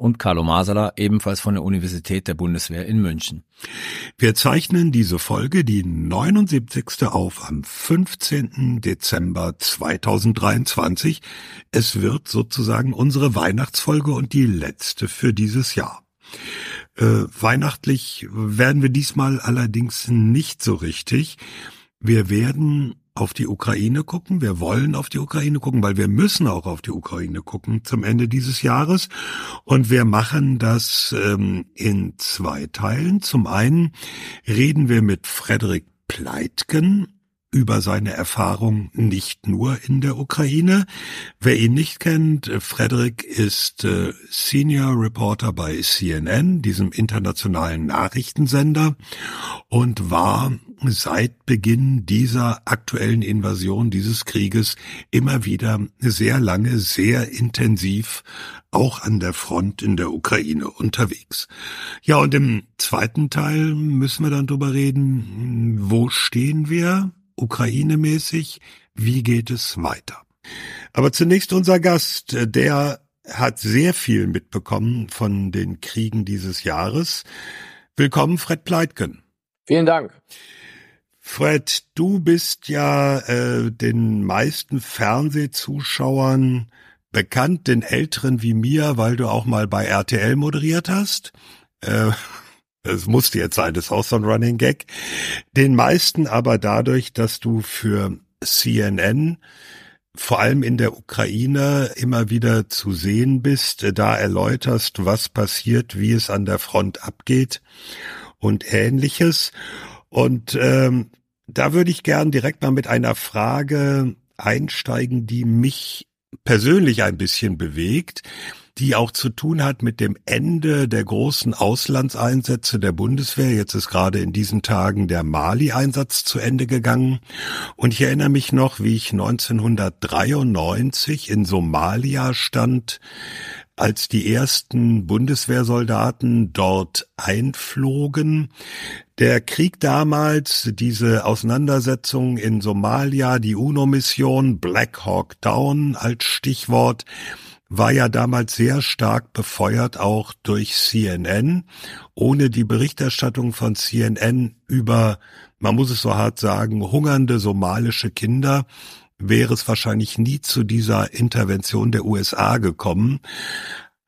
und Carlo Masala, ebenfalls von der Universität der Bundeswehr in München. Wir zeichnen diese Folge, die 79. auf am 15. Dezember 2023. Es wird sozusagen unsere Weihnachtsfolge und die letzte für dieses Jahr. Äh, weihnachtlich werden wir diesmal allerdings nicht so richtig. Wir werden auf die Ukraine gucken. Wir wollen auf die Ukraine gucken, weil wir müssen auch auf die Ukraine gucken zum Ende dieses Jahres. Und wir machen das ähm, in zwei Teilen. Zum einen reden wir mit Frederik Pleitgen über seine Erfahrung nicht nur in der Ukraine. Wer ihn nicht kennt, Frederik ist äh, Senior Reporter bei CNN, diesem internationalen Nachrichtensender, und war seit Beginn dieser aktuellen Invasion dieses Krieges immer wieder sehr lange, sehr intensiv auch an der Front in der Ukraine unterwegs. Ja, und im zweiten Teil müssen wir dann drüber reden, wo stehen wir Ukraine-mäßig, wie geht es weiter. Aber zunächst unser Gast, der hat sehr viel mitbekommen von den Kriegen dieses Jahres. Willkommen, Fred Pleitgen. Vielen Dank. Fred, du bist ja äh, den meisten Fernsehzuschauern bekannt, den Älteren wie mir, weil du auch mal bei RTL moderiert hast. Äh, es musste jetzt sein, das ist auch so ein Running Gag. Den meisten aber dadurch, dass du für CNN vor allem in der Ukraine immer wieder zu sehen bist, da erläuterst, was passiert, wie es an der Front abgeht und ähnliches. Und ähm, da würde ich gern direkt mal mit einer Frage einsteigen, die mich persönlich ein bisschen bewegt, die auch zu tun hat mit dem Ende der großen Auslandseinsätze der Bundeswehr. Jetzt ist gerade in diesen Tagen der Mali-Einsatz zu Ende gegangen. Und ich erinnere mich noch, wie ich 1993 in Somalia stand, als die ersten Bundeswehrsoldaten dort einflogen. Der Krieg damals, diese Auseinandersetzung in Somalia, die UNO-Mission Black Hawk Down als Stichwort, war ja damals sehr stark befeuert auch durch CNN. Ohne die Berichterstattung von CNN über, man muss es so hart sagen, hungernde somalische Kinder wäre es wahrscheinlich nie zu dieser Intervention der USA gekommen.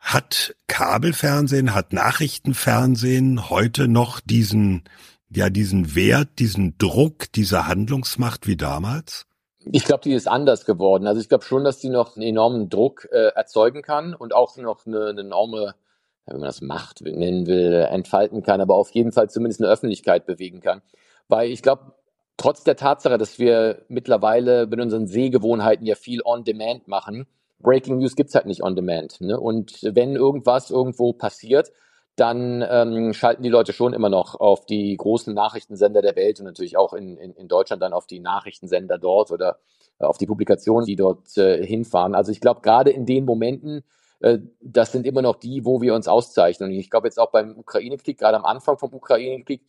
Hat Kabelfernsehen, hat Nachrichtenfernsehen heute noch diesen, ja, diesen Wert, diesen Druck, diese Handlungsmacht wie damals? Ich glaube, die ist anders geworden. Also ich glaube schon, dass die noch einen enormen Druck äh, erzeugen kann und auch noch eine, eine enorme, wenn man das Macht nennen will, entfalten kann, aber auf jeden Fall zumindest eine Öffentlichkeit bewegen kann. Weil ich glaube, trotz der Tatsache, dass wir mittlerweile mit unseren Sehgewohnheiten ja viel on-demand machen, Breaking News gibt's halt nicht on-demand. Ne? Und wenn irgendwas irgendwo passiert, dann ähm, schalten die Leute schon immer noch auf die großen Nachrichtensender der Welt und natürlich auch in, in, in Deutschland dann auf die Nachrichtensender dort oder äh, auf die Publikationen, die dort äh, hinfahren. Also ich glaube, gerade in den Momenten, äh, das sind immer noch die, wo wir uns auszeichnen. Und ich glaube jetzt auch beim Ukraine-Krieg, gerade am Anfang vom Ukraine-Krieg,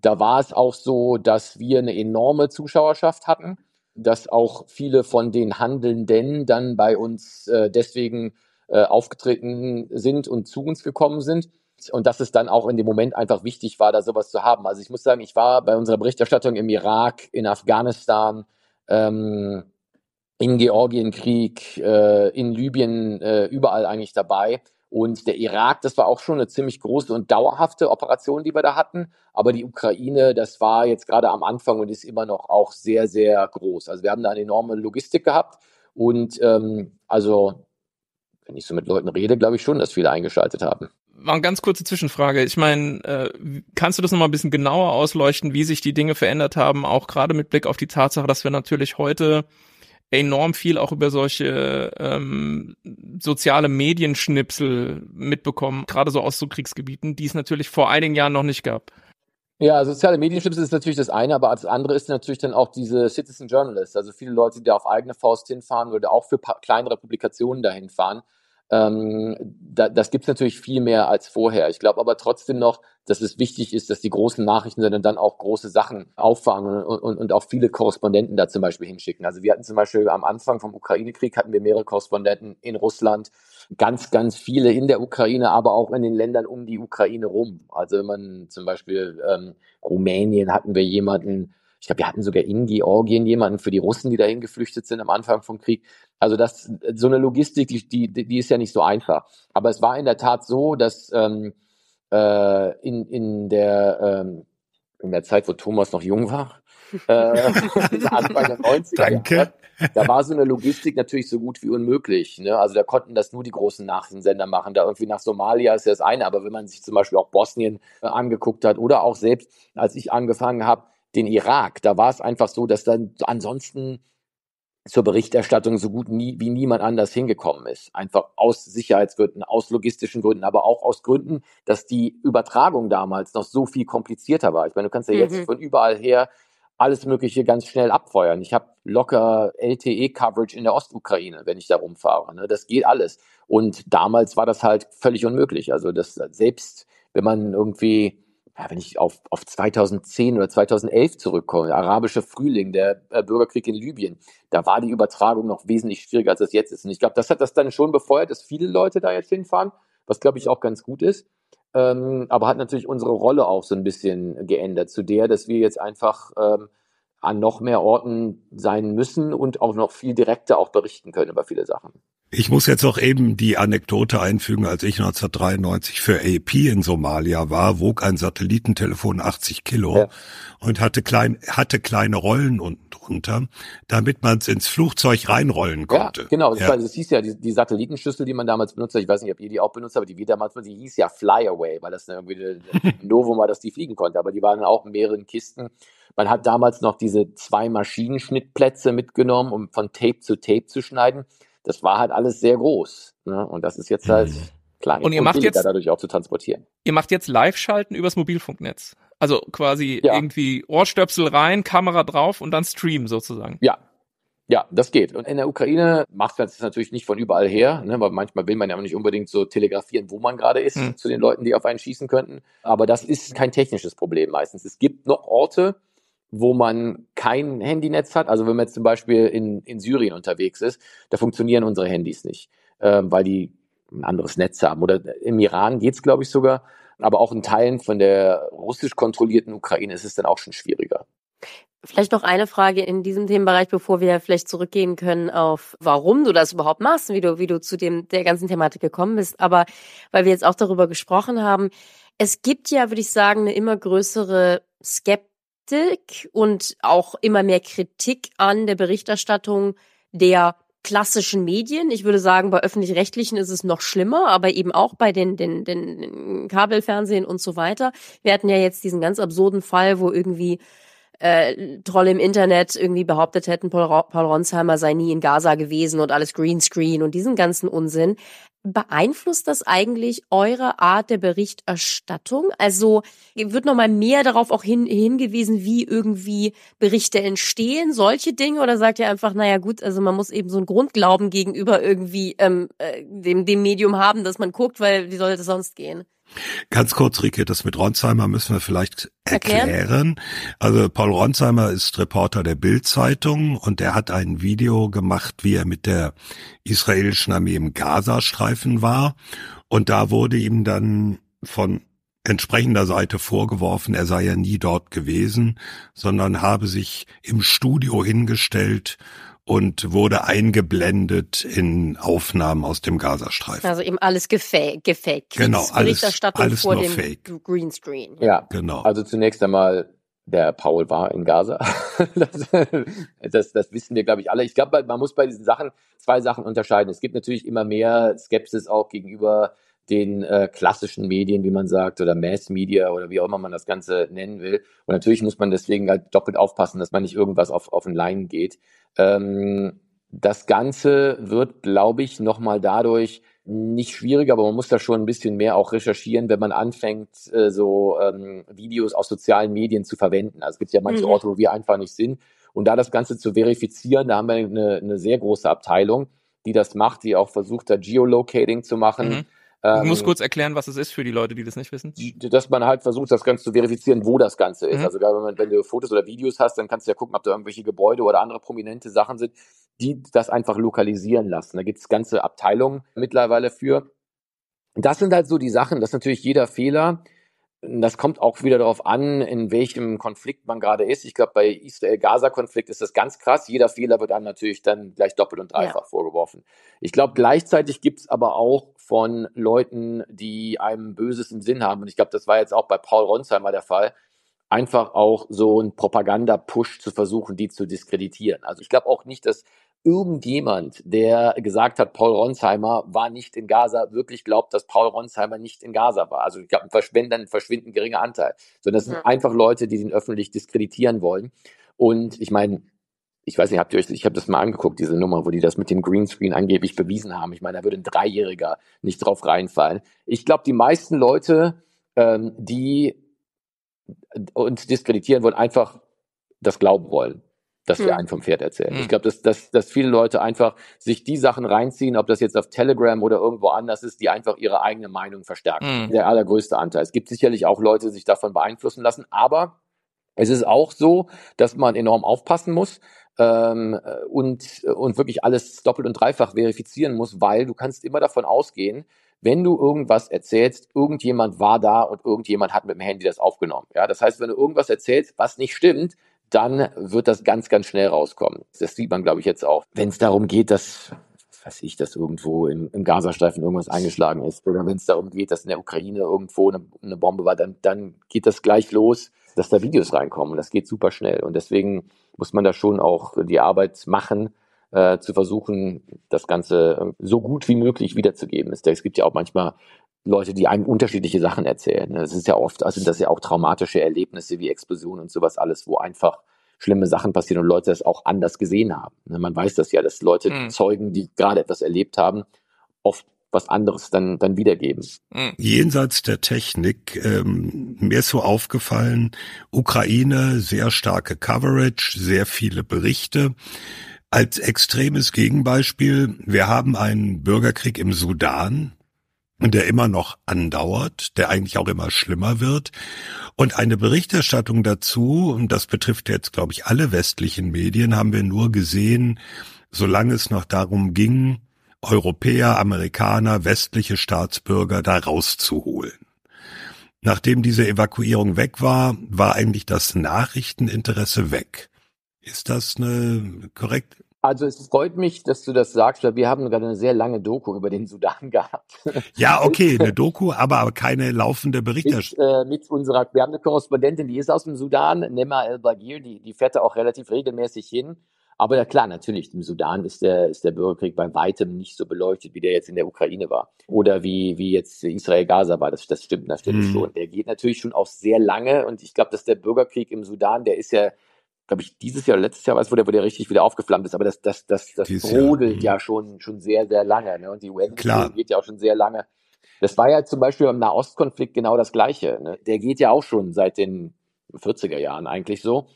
da war es auch so, dass wir eine enorme Zuschauerschaft hatten, dass auch viele von den Handelnden dann bei uns äh, deswegen äh, aufgetreten sind und zu uns gekommen sind. Und dass es dann auch in dem Moment einfach wichtig war, da sowas zu haben. Also ich muss sagen, ich war bei unserer Berichterstattung im Irak, in Afghanistan, ähm, in Georgienkrieg, äh, in Libyen, äh, überall eigentlich dabei. Und der Irak, das war auch schon eine ziemlich große und dauerhafte Operation, die wir da hatten. Aber die Ukraine, das war jetzt gerade am Anfang und ist immer noch auch sehr, sehr groß. Also wir haben da eine enorme Logistik gehabt. Und ähm, also, wenn ich so mit Leuten rede, glaube ich schon, dass viele eingeschaltet haben. War eine ganz kurze Zwischenfrage. Ich meine, äh, kannst du das nochmal ein bisschen genauer ausleuchten, wie sich die Dinge verändert haben, auch gerade mit Blick auf die Tatsache, dass wir natürlich heute enorm viel auch über solche ähm, soziale Medienschnipsel mitbekommen, gerade so aus so Kriegsgebieten, die es natürlich vor einigen Jahren noch nicht gab. Ja, soziale Medienschnipsel ist natürlich das eine, aber das andere ist natürlich dann auch diese Citizen Journalists, also viele Leute, die da auf eigene Faust hinfahren oder auch für kleinere Publikationen dahin fahren. Ähm, da, das gibt's natürlich viel mehr als vorher. Ich glaube aber trotzdem noch, dass es wichtig ist, dass die großen Nachrichtensender dann auch große Sachen auffangen und, und, und auch viele Korrespondenten da zum Beispiel hinschicken. Also wir hatten zum Beispiel am Anfang vom Ukraine-Krieg hatten wir mehrere Korrespondenten in Russland, ganz, ganz viele in der Ukraine, aber auch in den Ländern um die Ukraine rum. Also wenn man zum Beispiel ähm, Rumänien hatten wir jemanden, ich glaube, wir hatten sogar in Georgien jemanden für die Russen, die dahin geflüchtet sind am Anfang vom Krieg. Also das, so eine Logistik, die, die, die ist ja nicht so einfach. Aber es war in der Tat so, dass ähm, äh, in, in, der, ähm, in der Zeit, wo Thomas noch jung war, äh, Anfang der 90er Danke. Jahre, da war so eine Logistik natürlich so gut wie unmöglich. Ne? Also da konnten das nur die großen Nachrichtensender machen. Da irgendwie nach Somalia ist ja das eine, aber wenn man sich zum Beispiel auch Bosnien äh, angeguckt hat oder auch selbst, als ich angefangen habe, den Irak, da war es einfach so, dass dann ansonsten zur Berichterstattung so gut nie, wie niemand anders hingekommen ist. Einfach aus Sicherheitsgründen, aus logistischen Gründen, aber auch aus Gründen, dass die Übertragung damals noch so viel komplizierter war. Ich meine, du kannst ja jetzt Mhm. von überall her alles Mögliche ganz schnell abfeuern. Ich habe locker LTE-Coverage in der Ostukraine, wenn ich da rumfahre. Ne? Das geht alles. Und damals war das halt völlig unmöglich. Also das selbst, wenn man irgendwie ja, wenn ich auf, auf 2010 oder 2011 zurückkomme, der arabische Frühling, der äh, Bürgerkrieg in Libyen, da war die Übertragung noch wesentlich schwieriger, als es jetzt ist. Und ich glaube, das hat das dann schon befeuert, dass viele Leute da jetzt hinfahren, was glaube ich auch ganz gut ist. Ähm, aber hat natürlich unsere Rolle auch so ein bisschen geändert zu der, dass wir jetzt einfach ähm, an noch mehr Orten sein müssen und auch noch viel direkter auch berichten können über viele Sachen. Ich muss jetzt auch eben die Anekdote einfügen, als ich 1993 für AP in Somalia war, wog ein Satellitentelefon 80 Kilo Ja. und hatte, klein, hatte kleine Rollen unten drunter, damit man es ins Flugzeug reinrollen konnte. Ja, genau. Das, Ja. war, das hieß ja, die, die Satellitenschüssel, die man damals benutzt hat, ich weiß nicht, ob ihr die auch benutzt habt, aber die wir damals benutzt, die hieß ja Flyaway, weil das irgendwie ein Novum war, dass die fliegen konnte. Aber die waren auch in mehreren Kisten. Man hat damals noch diese zwei Maschinenschnittplätze mitgenommen, um von Tape zu Tape zu schneiden. Das war halt alles sehr groß. Ne? Und das ist jetzt halt klein Und ihr macht billiger jetzt- dadurch auch zu transportieren. Ihr macht jetzt Live-Schalten übers Mobilfunknetz. Also quasi Ja. irgendwie Ohrstöpsel rein, Kamera drauf und dann Stream sozusagen. Ja. Ja, das geht. Und in der Ukraine macht man das natürlich nicht von überall her, ne, weil manchmal will man ja auch nicht unbedingt so telegrafieren, wo man gerade ist, Hm. zu den Leuten, die auf einen schießen könnten. Aber das ist kein technisches Problem meistens. Es gibt noch Orte, wo man kein Handynetz hat. Also wenn man jetzt zum Beispiel in, in Syrien unterwegs ist, da funktionieren unsere Handys nicht, ähm, weil die ein anderes Netz haben. Oder im Iran geht's, glaube ich, sogar. Aber auch in Teilen von der russisch kontrollierten Ukraine ist es dann auch schon schwieriger. Vielleicht noch eine Frage in diesem Themenbereich, bevor wir vielleicht zurückgehen können auf, warum du das überhaupt machst, wie du, wie du zu dem, der ganzen Thematik gekommen bist. Aber weil wir jetzt auch darüber gesprochen haben, es gibt ja, würde ich sagen, eine immer größere Skeptik und auch immer mehr Kritik an der Berichterstattung der klassischen Medien. Ich würde sagen, bei öffentlich-rechtlichen ist es noch schlimmer, aber eben auch bei den, den, den Kabelfernsehen und so weiter. Wir hatten ja jetzt diesen ganz absurden Fall, wo irgendwie äh, Trolle im Internet irgendwie behauptet hätten, Paul, Paul Ronsheimer sei nie in Gaza gewesen und alles Greenscreen und diesen ganzen Unsinn. Beeinflusst das eigentlich eure Art der Berichterstattung? Also wird nochmal mehr darauf auch hin, hingewiesen, wie irgendwie Berichte entstehen, solche Dinge? Oder sagt ihr einfach, naja gut, also man muss eben so einen Grundglauben gegenüber irgendwie ähm, äh, dem, dem Medium haben, dass man guckt, weil wie soll das sonst gehen? Ganz kurz, Rike, das mit Ronsheimer müssen wir vielleicht Erklären? erklären. Also Paul Ronsheimer ist Reporter der Bild-Zeitung und er hat ein Video gemacht, wie er mit der israelischen Armee im Gazastreifen war. Und da wurde ihm dann von entsprechender Seite vorgeworfen, er sei ja nie dort gewesen, sondern habe sich im Studio hingestellt und wurde eingeblendet in Aufnahmen aus dem Gazastreifen. Also eben alles gefaked, gefaked. Genau, alles- alles vor nur dem fake. Greenscreen. Ja, Genau. Also zunächst einmal, der Paul war in Gaza. das, das, das wissen wir, glaube ich, alle. Ich glaube, man muss bei diesen Sachen zwei Sachen unterscheiden. Es gibt natürlich immer mehr Skepsis auch gegenüber den äh, klassischen Medien, wie man sagt, oder Mass Media oder wie auch immer man das Ganze nennen will. Und natürlich muss man deswegen halt doppelt aufpassen, dass man nicht irgendwas auf, auf den Leim geht. Ähm, das Ganze wird, glaube ich, nochmal dadurch nicht schwieriger, aber man muss da schon ein bisschen mehr auch recherchieren, wenn man anfängt, äh, so ähm, Videos aus sozialen Medien zu verwenden. Also es gibt ja manche mhm. Orte, wo wir einfach nicht sind. Und da das Ganze zu verifizieren, da haben wir eine, eine sehr große Abteilung, die das macht, die auch versucht, da Geolocating zu machen. Mhm. Ähm, ich muss kurz erklären, was es ist für die Leute, die das nicht wissen. Dass man halt versucht, das Ganze zu verifizieren, wo das Ganze ist. Mhm. Also wenn, man, wenn du Fotos oder Videos hast, dann kannst du ja gucken, ob da irgendwelche Gebäude oder andere prominente Sachen sind, die das einfach lokalisieren lassen. Da gibt es ganze Abteilungen mittlerweile für. Das sind halt so die Sachen, dass natürlich jeder Fehler, das kommt auch wieder darauf an, in welchem Konflikt man gerade ist. Ich glaube, bei Israel-Gaza-Konflikt ist das ganz krass. Jeder Fehler wird einem natürlich dann gleich doppelt und dreifach ja. vorgeworfen. Ich glaube, gleichzeitig gibt es aber auch von Leuten, die einem Böses im Sinn haben, und ich glaube, das war jetzt auch bei Paul Ronsheimer der Fall, einfach auch so ein Propaganda-Push zu versuchen, die zu diskreditieren. Also ich glaube auch nicht, dass irgendjemand, der gesagt hat, Paul Ronsheimer war nicht in Gaza, wirklich glaubt, dass Paul Ronsheimer nicht in Gaza war. Also ich glaube, wenn dann verschwinden geringer Anteil. Sondern das sind ja. einfach Leute, die den öffentlich diskreditieren wollen. Und ich meine, ich weiß nicht, habt ihr euch, ich habe das mal angeguckt, diese Nummer, wo die das mit dem Greenscreen angeblich bewiesen haben. Ich meine, da würde ein Dreijähriger nicht drauf reinfallen. Ich glaube, die meisten Leute, ähm, die uns diskreditieren wollen, einfach das glauben wollen dass wir hm. einen vom Pferd erzählen. Hm. Ich glaube, dass, dass, dass viele Leute einfach sich die Sachen reinziehen, ob das jetzt auf Telegram oder irgendwo anders ist, die einfach ihre eigene Meinung verstärken. Hm. Der allergrößte Anteil. Es gibt sicherlich auch Leute, die sich davon beeinflussen lassen, aber es ist auch so, dass man enorm aufpassen muss ähm, und, und wirklich alles doppelt und dreifach verifizieren muss, weil du kannst immer davon ausgehen, wenn du irgendwas erzählst, irgendjemand war da und irgendjemand hat mit dem Handy das aufgenommen. Ja, das heißt, wenn du irgendwas erzählst, was nicht stimmt, dann wird das ganz, ganz schnell rauskommen. Das sieht man, glaube ich, jetzt auch. Wenn es darum geht, dass weiß ich, dass irgendwo im, im Gazastreifen irgendwas eingeschlagen ist oder wenn es darum geht, dass in der Ukraine irgendwo eine, eine, Bombe war, dann, dann geht das gleich los, dass da Videos reinkommen. Das geht super schnell und deswegen muss man da schon auch die Arbeit machen, äh, zu versuchen, das Ganze so gut wie möglich wiederzugeben. Es gibt ja auch manchmal Leute, die einem unterschiedliche Sachen erzählen. Das ist ja oft, also das ja auch traumatische Erlebnisse wie Explosionen und sowas alles, wo einfach schlimme Sachen passieren und Leute das auch anders gesehen haben. Ne, man weiß das ja, dass Leute, mhm. Zeugen, die gerade etwas erlebt haben, oft was anderes dann, dann wiedergeben. Mhm. Jenseits der Technik, ähm, mir ist so aufgefallen, Ukraine, sehr starke Coverage, sehr viele Berichte. Als extremes Gegenbeispiel, wir haben einen Bürgerkrieg im Sudan, der immer noch andauert, der eigentlich auch immer schlimmer wird. Und eine Berichterstattung dazu, und das betrifft jetzt, glaube ich, alle westlichen Medien, haben wir nur gesehen, solange es noch darum ging, Europäer, Amerikaner, westliche Staatsbürger da rauszuholen. Nachdem diese Evakuierung weg war, war eigentlich das Nachrichteninteresse weg. Ist das eine korrekt also es freut mich, dass du das sagst, weil wir haben gerade eine sehr lange Doku über den Sudan gehabt. Ja, okay, eine Doku, aber keine laufende Berichterstattung. Mit, äh, mit unserer, wir haben eine Korrespondentin, die ist aus dem Sudan, Nema El-Bagir, die, die fährt da auch relativ regelmäßig hin. Aber ja klar, natürlich, im Sudan ist der, ist der Bürgerkrieg bei weitem nicht so beleuchtet, wie der jetzt in der Ukraine war. Oder wie, wie jetzt Israel-Gaza war. Das, das stimmt natürlich mhm. schon. Der geht natürlich schon auch sehr lange. Und ich glaube, dass der Bürgerkrieg im Sudan, der ist ja glaube ich, dieses Jahr oder letztes Jahr weiß, wo der, wo der richtig wieder aufgeflammt ist, aber das, das, das, das brodelt Jahr. ja schon, schon sehr, sehr lange. Ne? Und die Welle geht ja auch schon sehr lange. Das war ja zum Beispiel beim Nahostkonflikt genau das Gleiche. Ne? Der geht ja auch schon seit den 40er Jahren eigentlich so.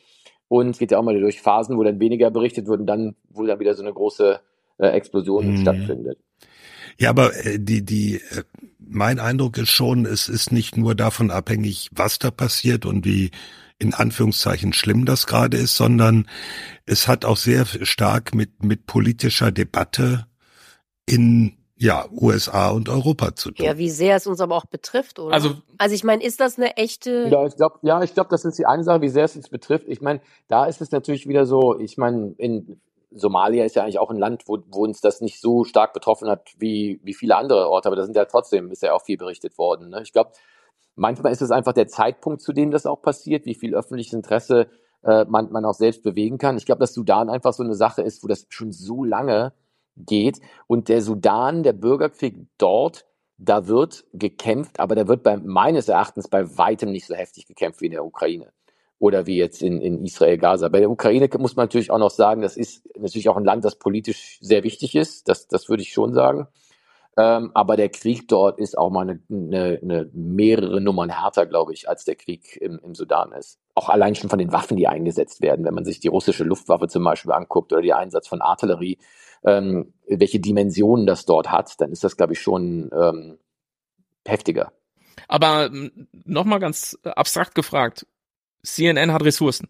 Und es geht ja auch mal durch Phasen, wo dann weniger berichtet wird und dann, wo dann wieder so eine große äh, Explosion mhm. stattfindet. Ja, aber äh, die, die, äh, mein Eindruck ist schon, es ist nicht nur davon abhängig, was da passiert und wie in Anführungszeichen schlimm das gerade ist, sondern es hat auch sehr stark mit, mit politischer Debatte in ja, USA und Europa zu tun. Ja, wie sehr es uns aber auch betrifft, oder? Also, also ich meine, ist das eine echte. Ja, ich glaube, ja, ich glaube, das ist die eine Sache, wie sehr es uns betrifft. Ich meine, da ist es natürlich wieder so, ich meine, in Somalia ist ja eigentlich auch ein Land, wo, wo uns das nicht so stark betroffen hat wie, wie viele andere Orte, aber da sind ja trotzdem, ist ja auch viel berichtet worden. Ne? Ich glaube, Manchmal ist es einfach der Zeitpunkt, zu dem das auch passiert, wie viel öffentliches Interesse äh, man, man auch selbst bewegen kann. Ich glaube, dass Sudan einfach so eine Sache ist, wo das schon so lange geht. Und der Sudan, der Bürgerkrieg dort, da wird gekämpft, aber da wird bei, meines Erachtens bei weitem nicht so heftig gekämpft wie in der Ukraine. oder wie jetzt in, in Israel, Gaza. Bei der Ukraine muss man natürlich auch noch sagen, das ist natürlich auch ein Land, das politisch sehr wichtig ist. Das, das würde ich schon sagen. Ähm, aber der Krieg dort ist auch mal eine, eine, eine mehrere Nummern härter, glaube ich, als der Krieg im, im Sudan ist. Auch allein schon von den Waffen, die eingesetzt werden, wenn man sich die russische Luftwaffe zum Beispiel anguckt oder die Einsatz von Artillerie, ähm, welche Dimensionen das dort hat, dann ist das, glaube ich, schon ähm, heftiger. Aber nochmal ganz abstrakt gefragt, CNN hat Ressourcen.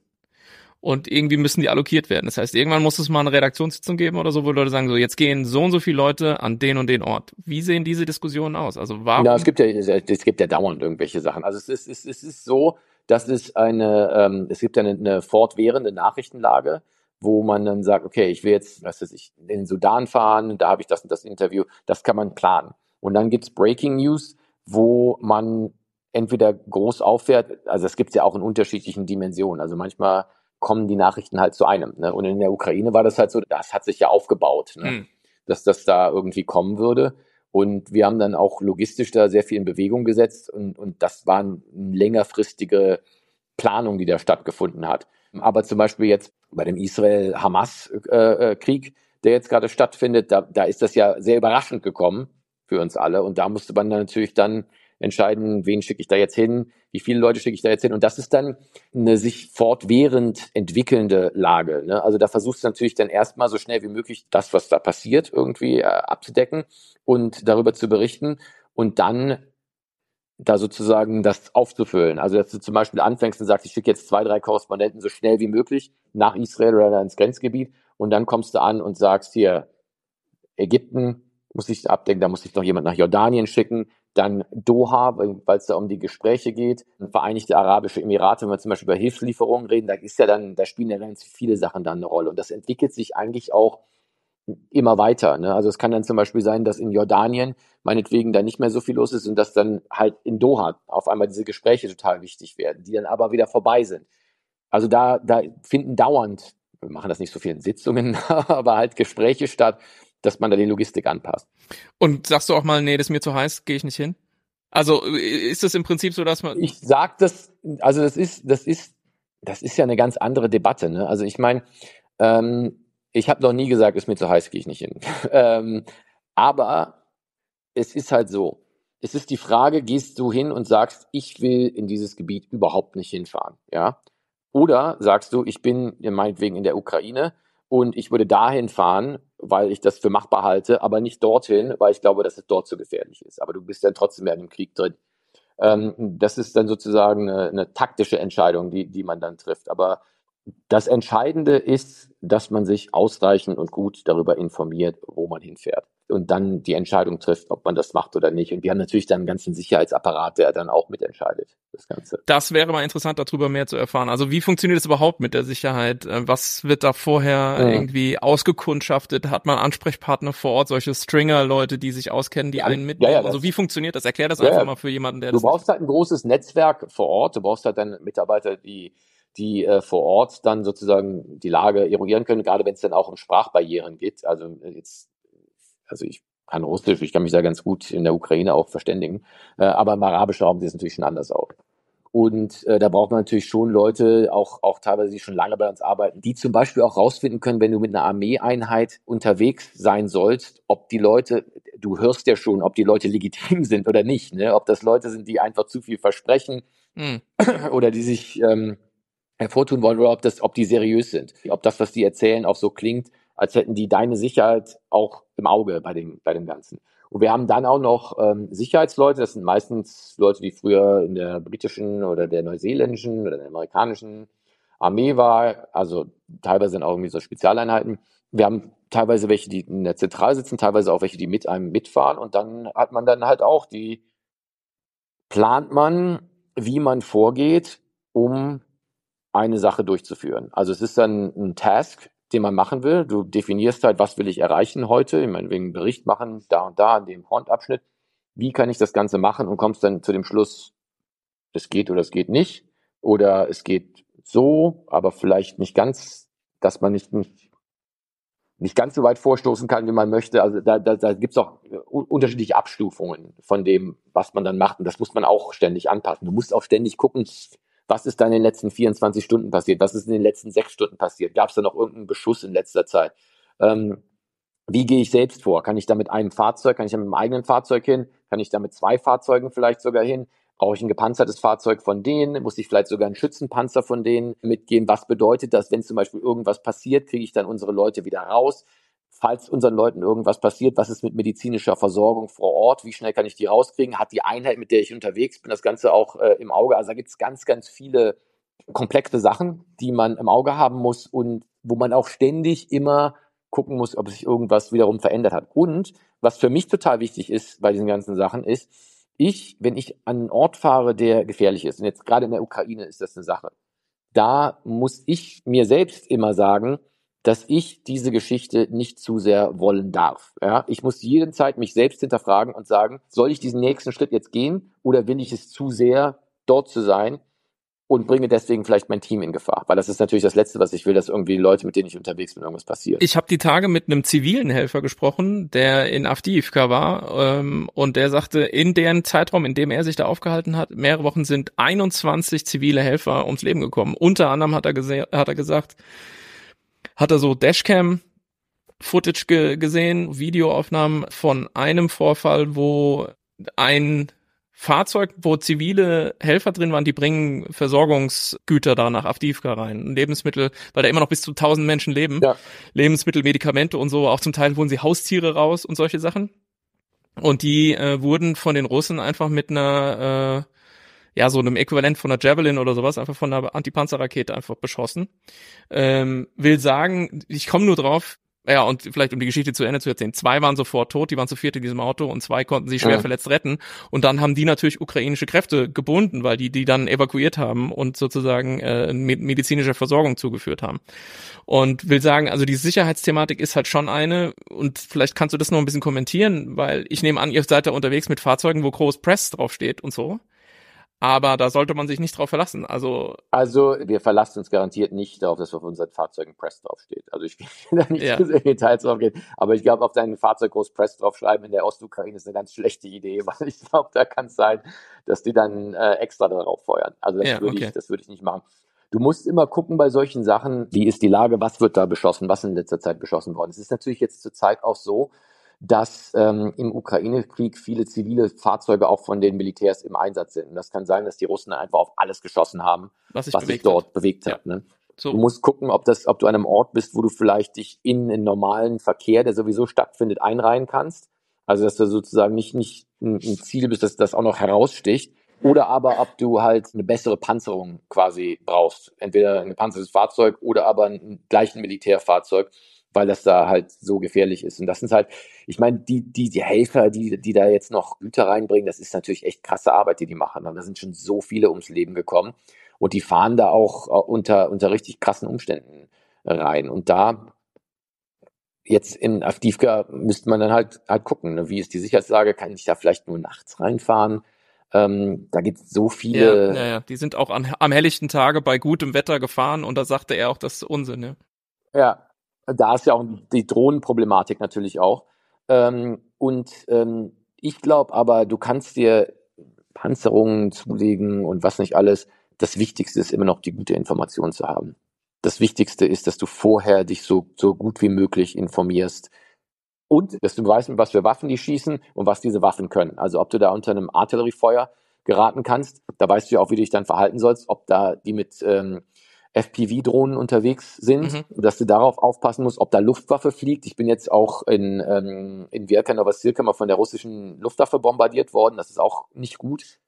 Und irgendwie müssen die allokiert werden. Das heißt, irgendwann muss es mal eine Redaktionssitzung geben oder so, wo Leute sagen, so jetzt gehen so und so viele Leute an den und den Ort. Wie sehen diese Diskussionen aus? Also warum? Ja, es gibt ja, es gibt ja dauernd irgendwelche Sachen. Also es ist, es ist, es ist so, dass es eine, ähm, es gibt eine, eine fortwährende Nachrichtenlage, wo man dann sagt, okay, ich will jetzt, was weiß ich, in den Sudan fahren, da habe ich das und das Interview. Das kann man planen. Und dann gibt's Breaking News, wo man entweder groß auffährt, also es gibt ja auch in unterschiedlichen Dimensionen. Also manchmal kommen die Nachrichten halt zu einem. Ne? Und in der Ukraine war das halt so, das hat sich ja aufgebaut, ne? Mhm. dass das da irgendwie kommen würde. Und wir haben dann auch logistisch da sehr viel in Bewegung gesetzt und, und das war eine längerfristige Planung, die da stattgefunden hat. Aber zum Beispiel jetzt bei dem Israel-Hamas-Krieg, äh, äh der jetzt gerade stattfindet, da, da ist das ja sehr überraschend gekommen für uns alle. Und da musste man dann natürlich dann entscheiden, wen schicke ich da jetzt hin, wie viele Leute schicke ich da jetzt hin. Und das ist dann eine sich fortwährend entwickelnde Lage. Ne? Also da versuchst du natürlich dann erstmal so schnell wie möglich das, was da passiert, irgendwie äh, abzudecken und darüber zu berichten und dann da sozusagen das aufzufüllen. Also dass du zum Beispiel anfängst und sagst, ich schicke jetzt zwei, drei Korrespondenten so schnell wie möglich nach Israel oder ins Grenzgebiet und dann kommst du an und sagst hier, Ägypten muss ich abdecken, da muss ich noch jemand nach Jordanien schicken, dann Doha, weil es da um die Gespräche geht, Vereinigte Arabische Emirate, wenn wir zum Beispiel über Hilfslieferungen reden, da ist ja dann, da spielen ja ganz viele Sachen dann eine Rolle. Und das entwickelt sich eigentlich auch immer weiter. Ne? Also es kann dann zum Beispiel sein, dass in Jordanien meinetwegen da nicht mehr so viel los ist und dass dann halt in Doha auf einmal diese Gespräche total wichtig werden, die dann aber wieder vorbei sind. Also da, da finden dauernd, wir machen das nicht so viel in Sitzungen, aber halt Gespräche statt, dass man da die Logistik anpasst. Und sagst du auch mal, nee, das ist mir zu heiß, gehe ich nicht hin? Also ist es im Prinzip so, dass man. Ich sag das, also das ist, das ist, das ist ja eine ganz andere Debatte. Ne? Also ich meine, ähm, ich habe noch nie gesagt, ist mir zu heiß, gehe ich nicht hin. ähm, aber es ist halt so. Es ist die Frage, gehst du hin und sagst, ich will in dieses Gebiet überhaupt nicht hinfahren, ja? Oder sagst du, ich bin meinetwegen in der Ukraine und ich würde dahin fahren, weil ich das für machbar halte, aber nicht dorthin, weil ich glaube, dass es dort zu gefährlich ist. Aber du bist dann trotzdem ja in dem Krieg drin. Ähm, das ist dann sozusagen eine, eine taktische Entscheidung, die, die man dann trifft. Aber das Entscheidende ist, dass man sich ausreichend und gut darüber informiert, wo man hinfährt und dann die Entscheidung trifft, ob man das macht oder nicht. Und wir haben natürlich dann einen ganzen Sicherheitsapparat, der dann auch mitentscheidet, das Ganze. Das wäre mal interessant, darüber mehr zu erfahren. Also wie funktioniert es überhaupt mit der Sicherheit? Äh, was wird da vorher ja. irgendwie ausgekundschaftet? Hat man Ansprechpartner vor Ort, solche Stringer-Leute, die sich auskennen, die einen mitnehmen? Ja, ja, also wie funktioniert das? Erklär das einfach mal für jemanden, der Du brauchst halt ein großes Netzwerk vor Ort. Du brauchst halt dann Mitarbeiter, die die äh, vor Ort dann sozusagen die Lage eruieren können, gerade wenn es dann auch um Sprachbarrieren geht. Also äh, jetzt, also ich kann Russisch, ich kann mich da ganz gut in der Ukraine auch verständigen, äh, aber im arabischen Raum sieht es natürlich schon anders aus. Und äh, da braucht man natürlich schon Leute, auch, auch teilweise, die schon lange bei uns arbeiten, die zum Beispiel auch rausfinden können, wenn du mit einer Armeeeinheit unterwegs sein sollst, ob die Leute, du hörst ja schon, ob die Leute legitim sind oder nicht, ne? ob das Leute sind, die einfach zu viel versprechen mhm. oder die sich ähm, hervortun wollen oder ob, das, ob die seriös sind. Ob das, was die erzählen, auch so klingt, als hätten die deine Sicherheit auch im Auge bei dem, bei dem Ganzen. Und wir haben dann auch noch ähm, Sicherheitsleute, das sind meistens Leute, die früher in der britischen oder der neuseeländischen oder der amerikanischen Armee war, also teilweise sind auch irgendwie so Spezialeinheiten. Wir haben teilweise welche, die in der Zentrale sitzen, teilweise auch welche, die mit einem mitfahren und dann hat man dann halt auch die, plant man, wie man vorgeht, um eine Sache durchzuführen. Also es ist dann ein Task, den man machen will. Du definierst halt, was will ich erreichen heute, ich meine, wegen Bericht machen, da und da, in dem Frontabschnitt. Wie kann ich das Ganze machen und kommst dann zu dem Schluss, es geht oder es geht nicht. Oder es geht so, aber vielleicht nicht ganz, dass man nicht, nicht, nicht ganz so weit vorstoßen kann, wie man möchte. Also da, da, da gibt es auch unterschiedliche Abstufungen von dem, was man dann macht. Und das muss man auch ständig anpassen. Du musst auch ständig gucken, was ist da in den letzten 24 Stunden passiert? Was ist in den letzten sechs Stunden passiert? Gab es da noch irgendeinen Beschuss in letzter Zeit? Ähm, wie gehe ich selbst vor? Kann ich da mit einem Fahrzeug, kann ich da mit einem eigenen Fahrzeug hin? Kann ich da mit zwei Fahrzeugen vielleicht sogar hin? Brauche ich ein gepanzertes Fahrzeug von denen? Muss ich vielleicht sogar einen Schützenpanzer von denen mitgehen? Was bedeutet das, wenn zum Beispiel irgendwas passiert? Kriege ich dann unsere Leute wieder raus? Falls unseren Leuten irgendwas passiert, was ist mit medizinischer Versorgung vor Ort? Wie schnell kann ich die rauskriegen? Hat die Einheit, mit der ich unterwegs bin, das Ganze auch äh, im Auge? Also da gibt es ganz, ganz viele komplexe Sachen, die man im Auge haben muss und wo man auch ständig immer gucken muss, ob sich irgendwas wiederum verändert hat. Und was für mich total wichtig ist bei diesen ganzen Sachen ist, ich, wenn ich an einen Ort fahre, der gefährlich ist, und jetzt gerade in der Ukraine ist das eine Sache, da muss ich mir selbst immer sagen, dass ich diese Geschichte nicht zu sehr wollen darf. Ja, ich muss jede Zeit mich selbst hinterfragen und sagen, soll ich diesen nächsten Schritt jetzt gehen oder will ich es zu sehr, dort zu sein? und bringe deswegen vielleicht mein Team in Gefahr. Weil das ist natürlich das Letzte, was ich will, dass irgendwie Leute, mit denen ich unterwegs bin, irgendwas passiert. Ich habe die Tage mit einem zivilen Helfer gesprochen, der in Avdiivka war ähm, und der sagte, in deren Zeitraum, in dem er sich da aufgehalten hat, mehrere Wochen sind 21 zivile Helfer ums Leben gekommen. Unter anderem hat er, hat er gesagt, hat er so Dashcam Footage ge gesehen, Videoaufnahmen von einem Vorfall, wo ein Fahrzeug, wo zivile Helfer drin waren, die bringen Versorgungsgüter da nach Avdivka rein. Lebensmittel, weil da immer noch bis zu 1000 Menschen leben. Ja. Lebensmittel, Medikamente und so. Auch zum Teil holen sie Haustiere raus und solche Sachen. Und die äh, wurden von den Russen einfach mit einer, äh, ja, so einem Äquivalent von einer Javelin oder sowas, einfach von einer Antipanzerrakete einfach beschossen. Ähm, will sagen, ich komme nur drauf, ja, und vielleicht um die Geschichte zu Ende zu erzählen. Zwei waren sofort tot, die waren zu viert in diesem Auto und zwei konnten sich schwer ja. verletzt retten. Und dann haben die natürlich ukrainische Kräfte gebunden, weil die die dann evakuiert haben und sozusagen äh, medizinische Versorgung zugeführt haben. Und will sagen, also die Sicherheitsthematik ist halt schon eine und vielleicht kannst du das noch ein bisschen kommentieren, weil ich nehme an, ihr seid da unterwegs mit Fahrzeugen, wo groß Press draufsteht und so aber da sollte man sich nicht drauf verlassen. Also, also wir verlassen uns garantiert nicht darauf, dass auf unseren Fahrzeugen Press draufsteht. Also ich will da nicht ja. sehr Details drauf gehen, aber ich glaube, auf deinem Fahrzeug groß Press draufschreiben in der Ostukraine ist eine ganz schlechte Idee, weil ich glaube, da kann es sein, dass die dann äh, extra darauf feuern. Also das ja, würde okay. ich, das würde ich nicht machen. Du musst immer gucken bei solchen Sachen, wie ist die Lage, was wird da beschossen, was in letzter Zeit beschossen worden. Es ist natürlich jetzt zur Zeit auch so, dass ähm, im Ukraine-Krieg viele zivile Fahrzeuge auch von den Militärs im Einsatz sind. Und das kann sein, dass die Russen einfach auf alles geschossen haben, was sich, was sich dort hat. bewegt hat. Ja. Ne? So. Du musst gucken, ob das, ob du an einem Ort bist, wo du vielleicht dich in einen normalen Verkehr, der sowieso stattfindet, einreihen kannst. Also dass du sozusagen nicht, nicht ein, ein Ziel bist, dass das auch noch heraussticht. Oder aber, ob du halt eine bessere Panzerung quasi brauchst. Entweder ein gepanzertes Fahrzeug oder aber ein gleichen Militärfahrzeug, weil das da halt so gefährlich ist. Und das sind halt, ich meine, die, die, die Helfer, die, die da jetzt noch Güter reinbringen, das ist natürlich echt krasse Arbeit, die die machen. Und da sind schon so viele ums Leben gekommen. Und die fahren da auch äh, unter, unter richtig krassen Umständen rein. Und da jetzt in Avdivka müsste man dann halt, halt gucken, ne? wie ist die Sicherheitslage, kann ich da vielleicht nur nachts reinfahren? Ähm, da gibt es so viele. Ja, ja, ja, die sind auch an, am helllichten Tage bei gutem Wetter gefahren und da sagte er auch, das ist Unsinn, ja. Ja, da ist ja auch die Drohnenproblematik natürlich auch. Ähm, und ähm, ich glaube aber, du kannst dir Panzerungen zulegen und was nicht alles. Das Wichtigste ist immer noch die gute Information zu haben. Das Wichtigste ist, dass du vorher dich so, so gut wie möglich informierst und dass du weißt, was für Waffen die schießen und was diese Waffen können. Also ob du da unter einem Artilleriefeuer geraten kannst, da weißt du ja auch, wie du dich dann verhalten sollst, ob da die mit ähm, FPV-Drohnen unterwegs sind, mhm. dass du darauf aufpassen musst, ob da Luftwaffe fliegt. Ich bin jetzt auch in, ähm, in Novosibirsk mal von der russischen Luftwaffe bombardiert worden. Das ist auch nicht gut.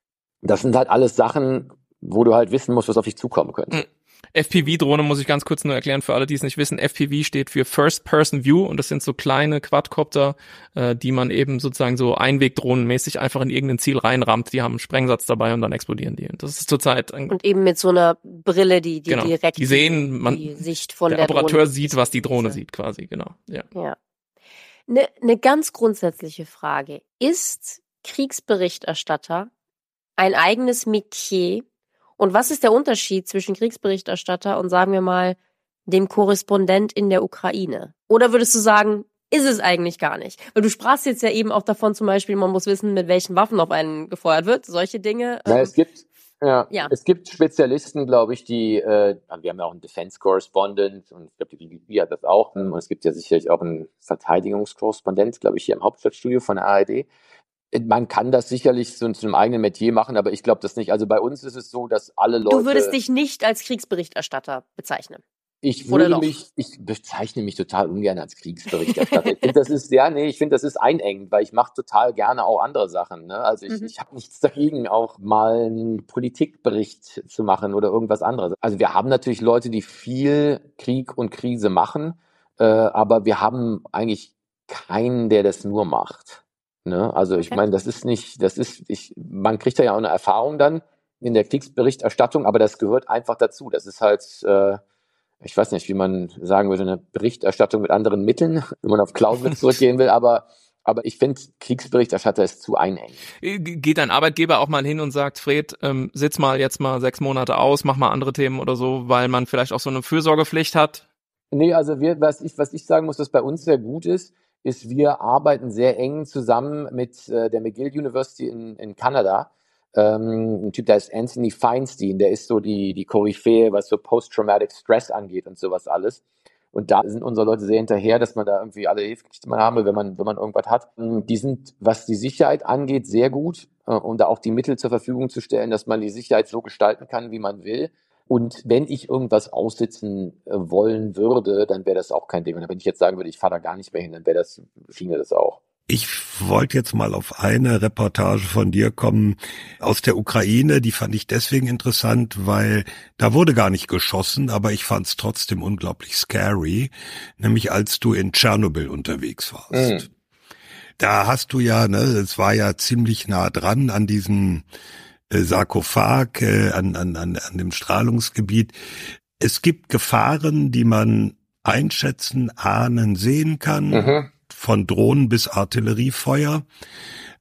Das sind halt alles Sachen, wo du halt wissen musst, was auf dich zukommen könnte. Mhm. FPV-Drohne muss ich ganz kurz nur erklären für alle, die es nicht wissen. FPV steht für First Person View und das sind so kleine Quadcopter, äh, die man eben sozusagen so Einwegdrohnenmäßig einfach in irgendein Ziel reinrammt. Die haben einen Sprengsatz dabei und dann explodieren die. Das ist zurzeit ein und eben mit so einer Brille, die, die genau. direkt die sehen, man, die Sicht von der, der Operateur Drohne sieht, was die Drohne sieht, quasi genau. Ja. ja. Eine ne ganz grundsätzliche Frage: Ist Kriegsberichterstatter ein eigenes Metier? Und was ist der Unterschied zwischen Kriegsberichterstatter und sagen wir mal dem Korrespondent in der Ukraine? Oder würdest du sagen, ist es eigentlich gar nicht? Weil du sprachst jetzt ja eben auch davon zum Beispiel, man muss wissen, mit welchen Waffen auf einen gefeuert wird, solche Dinge. Na, es gibt, Ja. Ja. es gibt Spezialisten, glaube ich, die, äh, wir haben ja auch einen Defense Correspondent und ich glaube, die BBC hat das auch. Und es gibt ja sicherlich auch einen Verteidigungskorrespondent, glaube ich, hier im Hauptstadtstudio von der ARD. Man kann das sicherlich so zu einem eigenen Metier machen, aber ich glaube das nicht. Also bei uns ist es so, dass alle Leute. Du würdest dich nicht als Kriegsberichterstatter bezeichnen. Ich würde mich, ich bezeichne mich total ungern als Kriegsberichterstatter. ich finde, das ist, ja, nee, ich finde, das ist einengend, weil ich mache total gerne auch andere Sachen. Ne? Also ich, Mhm. ich habe nichts dagegen, auch mal einen Politikbericht zu machen oder irgendwas anderes. Also wir haben natürlich Leute, die viel Krieg und Krise machen, äh, aber wir haben eigentlich keinen, der das nur macht. Ne? Also ich meine, das ist nicht, das ist, ich, man kriegt ja auch eine Erfahrung dann in der Kriegsberichterstattung, aber das gehört einfach dazu. Das ist halt, äh, ich weiß nicht, wie man sagen würde, eine Berichterstattung mit anderen Mitteln, wenn man auf Clausewitz zurückgehen will, aber, aber ich finde, Kriegsberichterstatter ist zu einengend. Äh, Geht dein Arbeitgeber auch mal hin und sagt, Fred, ähm, sitz mal jetzt mal sechs Monate aus, mach mal andere Themen oder so, weil man vielleicht auch so eine Fürsorgepflicht hat? Nee, also wir, was ich, was ich sagen muss, was bei uns sehr gut ist, ist, wir arbeiten sehr eng zusammen mit äh, der McGill University in, in Kanada. Ähm, ein Typ, der ist Anthony Feinstein, der ist so die, die Koryphäe, was so Post-Traumatic Stress angeht und sowas alles. Und da sind unsere Leute sehr hinterher, dass man da irgendwie alle Hilfe kriegt, die man haben will, wenn man, wenn man irgendwas hat. Die sind, was die Sicherheit angeht, sehr gut, äh, um da auch die Mittel zur Verfügung zu stellen, dass man die Sicherheit so gestalten kann, wie man will. Und wenn ich irgendwas aussitzen äh, wollen würde, dann wäre das auch kein Ding. Und wenn ich jetzt sagen würde, ich fahre da gar nicht mehr hin, dann wäre das, ginge das auch. Ich wollte jetzt mal auf eine Reportage von dir kommen aus der Ukraine. Die fand ich deswegen interessant, weil da wurde gar nicht geschossen, aber ich fand es trotzdem unglaublich scary, nämlich als du in Tschernobyl unterwegs warst. Mhm. Da hast du ja, ne, es war ja ziemlich nah dran an diesem äh, Sarkophag, äh, an, an, an, an dem Strahlungsgebiet. Es gibt Gefahren, die man einschätzen, ahnen, sehen kann Mhm. von Drohnen bis Artilleriefeuer.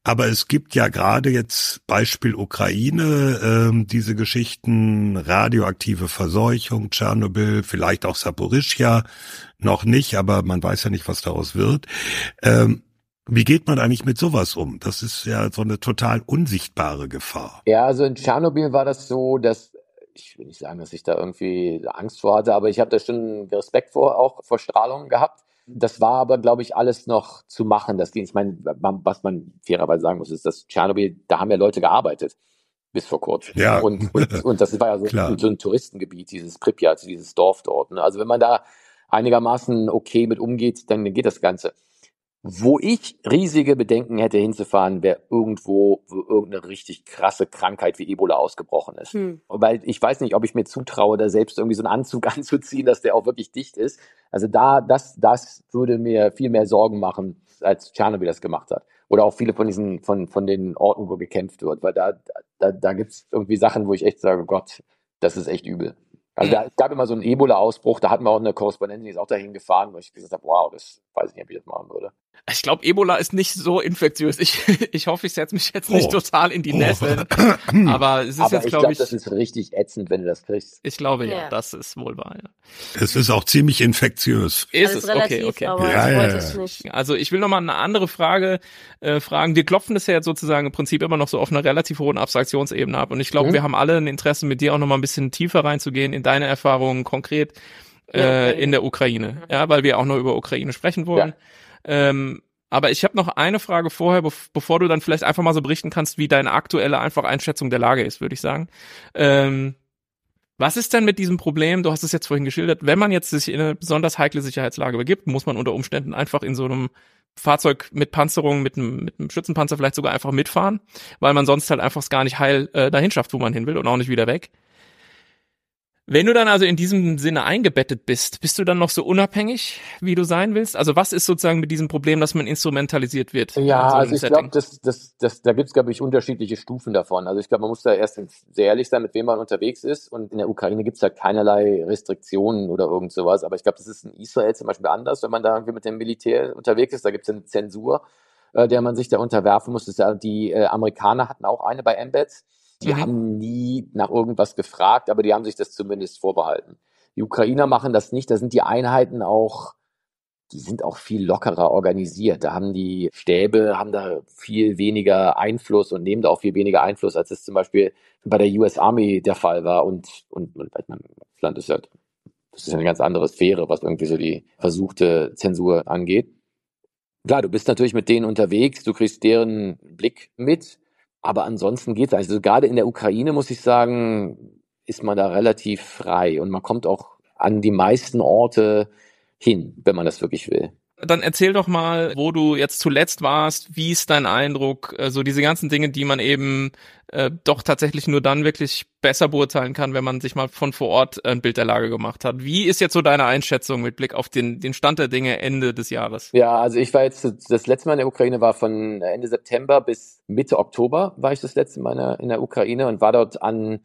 Aber es gibt ja gerade jetzt Beispiel Ukraine, ähm, diese Geschichten, radioaktive Verseuchung, Tschernobyl, vielleicht auch Saporischja, noch nicht, aber man weiß ja nicht, was daraus wird. Ähm, wie geht man eigentlich mit sowas um? Das ist ja so eine total unsichtbare Gefahr. Ja, also in Tschernobyl war das so, dass ich will nicht sagen, dass ich da irgendwie Angst vor hatte, aber ich habe da schon Respekt vor, auch vor Strahlung gehabt. Das war aber, glaube ich, alles noch zu machen. Das ging, ich meine, was man fairerweise sagen muss, ist, dass Tschernobyl, da haben ja Leute gearbeitet. Bis vor kurzem. Ja. Und, und, und das war ja so, Klar. so ein Touristengebiet, dieses Pripyat, dieses Dorf dort. Ne? Also wenn man da einigermaßen okay mit umgeht, dann geht das Ganze. Wo ich riesige Bedenken hätte hinzufahren, wäre irgendwo, wo irgendeine richtig krasse Krankheit wie Ebola ausgebrochen ist. Hm. Weil ich weiß nicht, ob ich mir zutraue, da selbst irgendwie so einen Anzug anzuziehen, dass der auch wirklich dicht ist. Also da, das, das würde mir viel mehr Sorgen machen, als Tschernobyl das gemacht hat. Oder auch viele von diesen, von, von den Orten, wo gekämpft wird. Weil da, da, da gibt's irgendwie Sachen, wo ich echt sage, Gott, das ist echt übel. Also da, gab immer so einen Ebola-Ausbruch, da hatten wir auch eine Korrespondentin, die ist auch dahin gefahren, wo ich gesagt habe, wow, das weiß ich nicht, ob ich das machen würde. Ich glaube, Ebola ist nicht so infektiös. Ich, ich hoffe, ich setze mich jetzt nicht Oh. total in die Oh. Nesseln. Aber es ist Aber jetzt, ich glaube glaube, ich, das ist richtig ätzend, wenn du das kriegst. ich glaube ja, Ja. das ist wohl wahr. Ja. Es ist auch ziemlich infektiös. Ist es, relativ, okay, okay. aber Ja, ich ja, ja. es nicht. Also ich will nochmal eine andere Frage äh, fragen. Wir klopfen das ja jetzt sozusagen im Prinzip immer noch so auf einer relativ hohen Abstraktionsebene ab. Und ich glaube, Mhm. wir haben alle ein Interesse, mit dir auch nochmal ein bisschen tiefer reinzugehen in deine Erfahrungen konkret äh, in der Ukraine. Ja, weil wir auch noch über Ukraine sprechen wollen. Ähm, aber ich habe noch eine Frage vorher, bev bevor du dann vielleicht einfach mal so berichten kannst, wie deine aktuelle einfach Einschätzung der Lage ist, würde ich sagen. Ähm, was ist denn mit diesem Problem? Du hast es jetzt vorhin geschildert. Wenn man jetzt sich in eine besonders heikle Sicherheitslage begibt, muss man unter Umständen einfach in so einem Fahrzeug mit Panzerung, mit einem, mit einem Schützenpanzer vielleicht sogar einfach mitfahren, weil man sonst halt einfach es gar nicht heil äh, dahin schafft, wo man hin will und auch nicht wieder weg. Wenn du dann also in diesem Sinne eingebettet bist, bist du dann noch so unabhängig, wie du sein willst? Also was ist sozusagen mit diesem Problem, dass man instrumentalisiert wird? Ja, so also ich glaube, das, das, das, da gibt's glaube ich, unterschiedliche Stufen davon. Also ich glaube, man muss da erst sehr ehrlich sein, mit wem man unterwegs ist. Und in der Ukraine gibt's halt keinerlei Restriktionen oder irgend sowas. Aber ich glaube, das ist in Israel zum Beispiel anders, wenn man da irgendwie mit dem Militär unterwegs ist. Da gibt's eine Zensur, äh, der man sich da unterwerfen muss. Das die äh, Amerikaner hatten auch eine bei Embeds. Die Mhm. haben nie nach irgendwas gefragt, aber die haben sich das zumindest vorbehalten. Die Ukrainer machen das nicht. Da sind die Einheiten auch die sind auch viel lockerer organisiert. Da haben die Stäbe, haben da viel weniger Einfluss und nehmen da auch viel weniger Einfluss, als es zum Beispiel bei der US Army der Fall war. Und, und, und ich meine, das Land ist ja, das ist eine ganz andere Sphäre, was irgendwie so die versuchte Zensur angeht. Klar, du bist natürlich mit denen unterwegs, du kriegst deren Blick mit, aber ansonsten geht's. Also gerade in der Ukraine muss ich sagen, ist man da relativ frei und man kommt auch an die meisten Orte hin, wenn man das wirklich will. Dann erzähl doch mal, wo du jetzt zuletzt warst, wie ist dein Eindruck, so diese ganzen Dinge, die man eben äh, doch tatsächlich nur dann wirklich besser beurteilen kann, wenn man sich mal von vor Ort ein Bild der Lage gemacht hat. Wie ist jetzt so deine Einschätzung mit Blick auf den, den Stand der Dinge Ende des Jahres? Ja, also ich war jetzt, das letzte Mal in der Ukraine war von Ende September bis Mitte Oktober war ich das letzte Mal in der, in der Ukraine und war dort an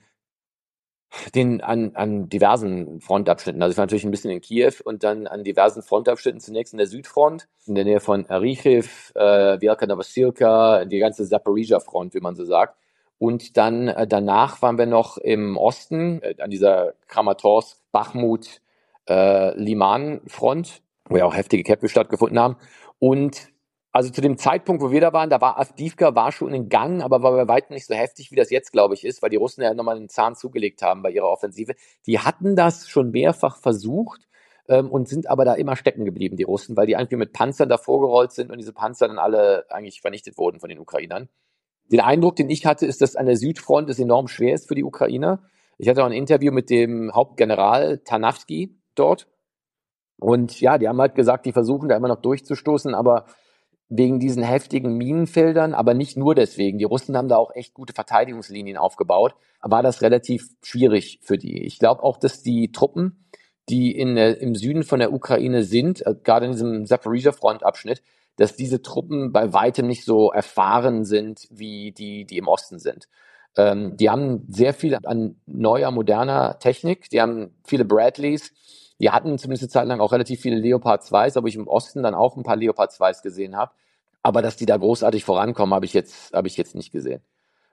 den an, an diversen Frontabschnitten. Also ich war natürlich ein bisschen in Kiew und dann an diversen Frontabschnitten, zunächst in der Südfront, in der Nähe von Arichiv, äh, Wielka Novosilka, die ganze Zaporizhia-Front, wie man so sagt. Und dann äh, danach waren wir noch im Osten, äh, an dieser Kramatorsk, Bachmut, äh, Liman-Front, wo ja auch heftige Kämpfe stattgefunden haben. Und also zu dem Zeitpunkt, wo wir da waren, da war Avdivka war schon in Gang, aber war bei weitem nicht so heftig, wie das jetzt, glaube ich, ist, weil die Russen ja nochmal einen Zahn zugelegt haben bei ihrer Offensive. Die hatten das schon mehrfach versucht ähm, und sind aber da immer stecken geblieben, die Russen, weil die eigentlich mit Panzern davor gerollt sind und diese Panzer dann alle eigentlich vernichtet wurden von den Ukrainern. Den Eindruck, den ich hatte, ist, dass an der Südfront es enorm schwer ist für die Ukrainer. Ich hatte auch ein Interview mit dem Hauptgeneral Tanavsky dort. Und ja, die haben halt gesagt, die versuchen da immer noch durchzustoßen, aber wegen diesen heftigen Minenfeldern, aber nicht nur deswegen. Die Russen haben da auch echt gute Verteidigungslinien aufgebaut, war das relativ schwierig für die. Ich glaube auch, dass die Truppen, die in, im Süden von der Ukraine sind, äh, gerade in diesem Zaporizhia-Frontabschnitt, dass diese Truppen bei weitem nicht so erfahren sind wie die, die im Osten sind. Ähm, die haben sehr viel an neuer, moderner Technik. Die haben viele Bradleys, die hatten zumindest eine Zeit lang auch relativ viele Leopard 2s, aber ich im Osten dann auch ein paar Leopard 2s gesehen habe. Aber dass die da großartig vorankommen, habe ich jetzt, habe ich jetzt nicht gesehen.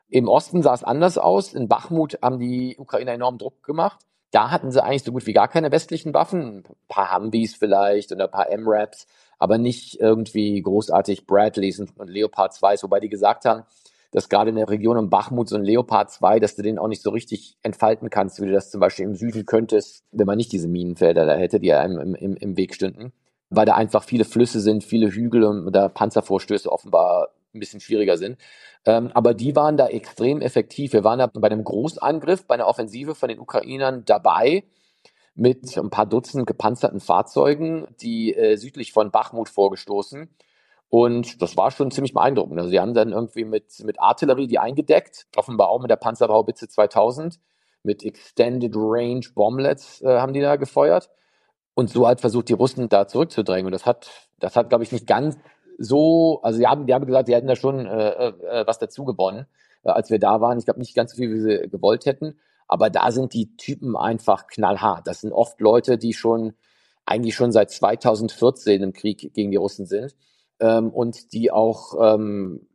Im Osten sah es anders aus. In Bachmut haben die Ukrainer enorm Druck gemacht. Da hatten sie eigentlich so gut wie gar keine westlichen Waffen. Ein paar Humvees vielleicht und ein paar M-Raps, aber nicht irgendwie großartig Bradleys und, und Leopard 2s, wobei die gesagt haben, dass gerade in der Region um Bachmut so ein Leopard 2, dass du den auch nicht so richtig entfalten kannst, wie du das zum Beispiel im Süden könntest, wenn man nicht diese Minenfelder da hätte, die einem im, im, im Weg stünden. Weil da einfach viele Flüsse sind, viele Hügel und da Panzervorstöße offenbar ein bisschen schwieriger sind. Ähm, aber die waren da extrem effektiv. Wir waren da bei einem Großangriff, bei einer Offensive von den Ukrainern dabei mit ein paar Dutzend gepanzerten Fahrzeugen, die äh, südlich von Bachmut vorgestoßen und das war schon ziemlich beeindruckend. Also sie haben dann irgendwie mit, mit Artillerie die eingedeckt, offenbar auch mit der Panzerhaubitze 2000, mit Extended Range Bomblets äh, haben die da gefeuert. Und so halt versucht, die Russen da zurückzudrängen. Und das hat, das hat, glaube ich, nicht ganz so, also die haben, die haben gesagt, sie hätten da schon äh, äh, was dazu gewonnen, äh, als wir da waren. Ich glaube nicht ganz so viel, wie sie gewollt hätten. Aber da sind die Typen einfach knallhart. Das sind oft Leute, die schon eigentlich schon seit 2014 im Krieg gegen die Russen sind ähm, und die auch ähm,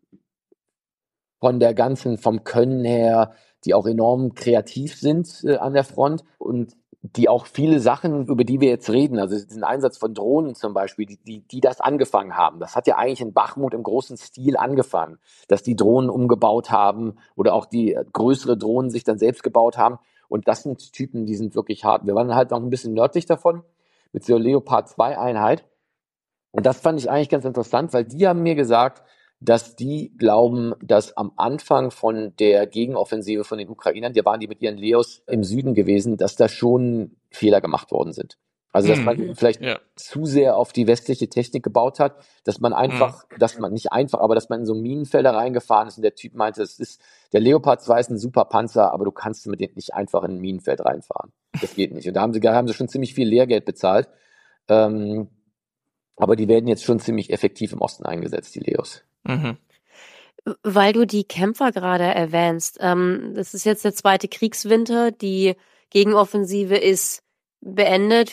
von der ganzen, vom Können her, die auch enorm kreativ sind äh, an der Front und die auch viele Sachen, über die wir jetzt reden, also diesen Einsatz von Drohnen zum Beispiel, die, die, die das angefangen haben. Das hat ja eigentlich in Bachmut im großen Stil angefangen, dass die Drohnen umgebaut haben oder auch die äh, größere Drohnen sich dann selbst gebaut haben. Und das sind Typen, die sind wirklich hart. Wir waren halt noch ein bisschen nördlich davon mit der Leopard 2 Einheit. Und das fand ich eigentlich ganz interessant, weil die haben mir gesagt, dass die glauben, dass am Anfang von der Gegenoffensive von den Ukrainern, die waren die mit ihren Leos im Süden gewesen, dass da schon Fehler gemacht worden sind. Also dass man mhm. vielleicht ja. zu sehr auf die westliche Technik gebaut hat, dass man einfach, mhm. dass man nicht einfach, aber dass man in so Minenfelder reingefahren ist und der Typ meinte, es ist, der Leopard 2 ist ein super Panzer, aber du kannst mit dem nicht einfach in ein Minenfeld reinfahren. Das geht nicht. Und da haben sie, da haben sie schon ziemlich viel Lehrgeld bezahlt. Ähm, aber die werden jetzt schon ziemlich effektiv im Osten eingesetzt, die Leos. Mhm. Weil du die Kämpfer gerade erwähnst, ähm, das ist jetzt der zweite Kriegswinter, die Gegenoffensive ist beendet.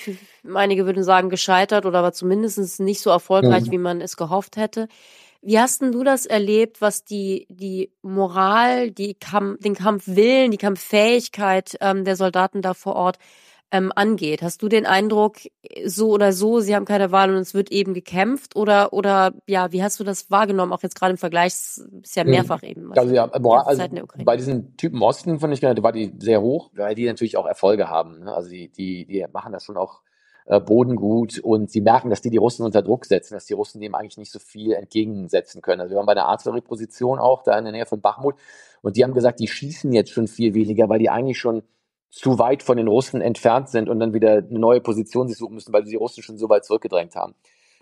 Einige würden sagen gescheitert oder aber zumindest nicht so erfolgreich, mhm. wie man es gehofft hätte. Wie hast denn du das erlebt, was die, die Moral, die Kamp den Kampfwillen, die Kampffähigkeit ähm, der Soldaten da vor Ort ähm, angeht. Hast du den Eindruck, so oder so, sie haben keine Wahl und es wird eben gekämpft? Oder, oder ja, wie hast du das wahrgenommen? Auch jetzt gerade im Vergleich, es ist ja mehrfach eben. Also ja, also bei diesen Typen Osten fand ich, war die sehr hoch, weil die natürlich auch Erfolge haben. Ne? Also die, die, die machen das schon auch äh, Bodengut und sie merken, dass die die Russen unter Druck setzen, dass die Russen dem eigentlich nicht so viel entgegensetzen können. Also wir waren bei einer Artillerieposition auch da in der Nähe von Bachmut und die haben gesagt, die schießen jetzt schon viel weniger, weil die eigentlich schon zu weit von den Russen entfernt sind und dann wieder eine neue Position sich suchen müssen, weil die Russen schon so weit zurückgedrängt haben.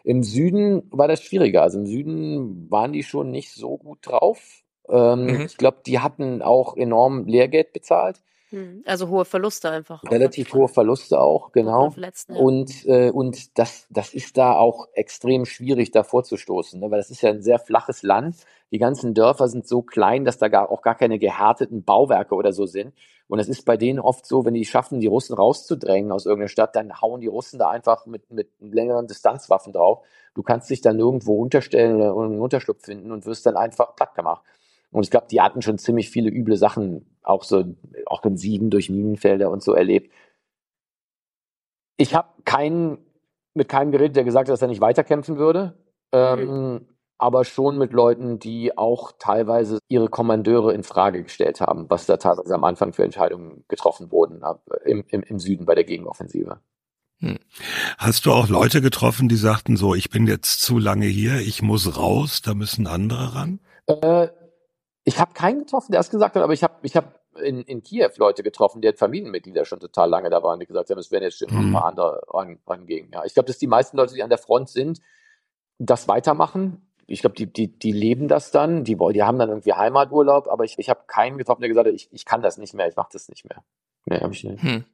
Im Süden war das schwieriger. Also im Süden waren die schon nicht so gut drauf. Ähm, mhm. Ich glaube, die hatten auch enorm Lehrgeld bezahlt. Hm, also hohe Verluste einfach. Relativ hohe Verluste auch, genau. Verletzten, ja. Und, äh, und das, das ist da auch extrem schwierig, da vorzustoßen, ne? weil das ist ja ein sehr flaches Land. Die ganzen Dörfer sind so klein, dass da gar, auch gar keine gehärteten Bauwerke oder so sind. Und es ist bei denen oft so, wenn die schaffen, die Russen rauszudrängen aus irgendeiner Stadt, dann hauen die Russen da einfach mit, mit längeren Distanzwaffen drauf. Du kannst dich dann nirgendwo unterstellen oder einen Unterschlupf finden und wirst dann einfach platt gemacht. Und ich glaube, die hatten schon ziemlich viele üble Sachen, auch so Offensiven durch Minenfelder und so erlebt. Ich habe keinen, mit keinem geredet, der gesagt hat, dass er nicht weiterkämpfen würde. Ähm, mhm. Aber schon mit Leuten, die auch teilweise ihre Kommandeure in Frage gestellt haben, was da teilweise am Anfang für Entscheidungen getroffen wurden im, im, im Süden bei der Gegenoffensive. Hm. Hast du auch Leute getroffen, die sagten so, ich bin jetzt zu lange hier, ich muss raus, da müssen andere ran? Äh, ich habe keinen getroffen, der es gesagt hat, aber ich habe ich hab in, in Kiew Leute getroffen, die Familienmitglieder schon total lange da waren, die gesagt haben, es werden jetzt schon mhm. ein paar andere ran, rangehen. Ja, ich glaube, dass die meisten Leute, die an der Front sind, das weitermachen. Ich glaube, die, die, die leben das dann, die, die haben dann irgendwie Heimaturlaub, aber ich, ich habe keinen getroffen, der gesagt hat, ich, ich kann das nicht mehr, ich mache das nicht mehr. Nee, habe ich nicht. Hm.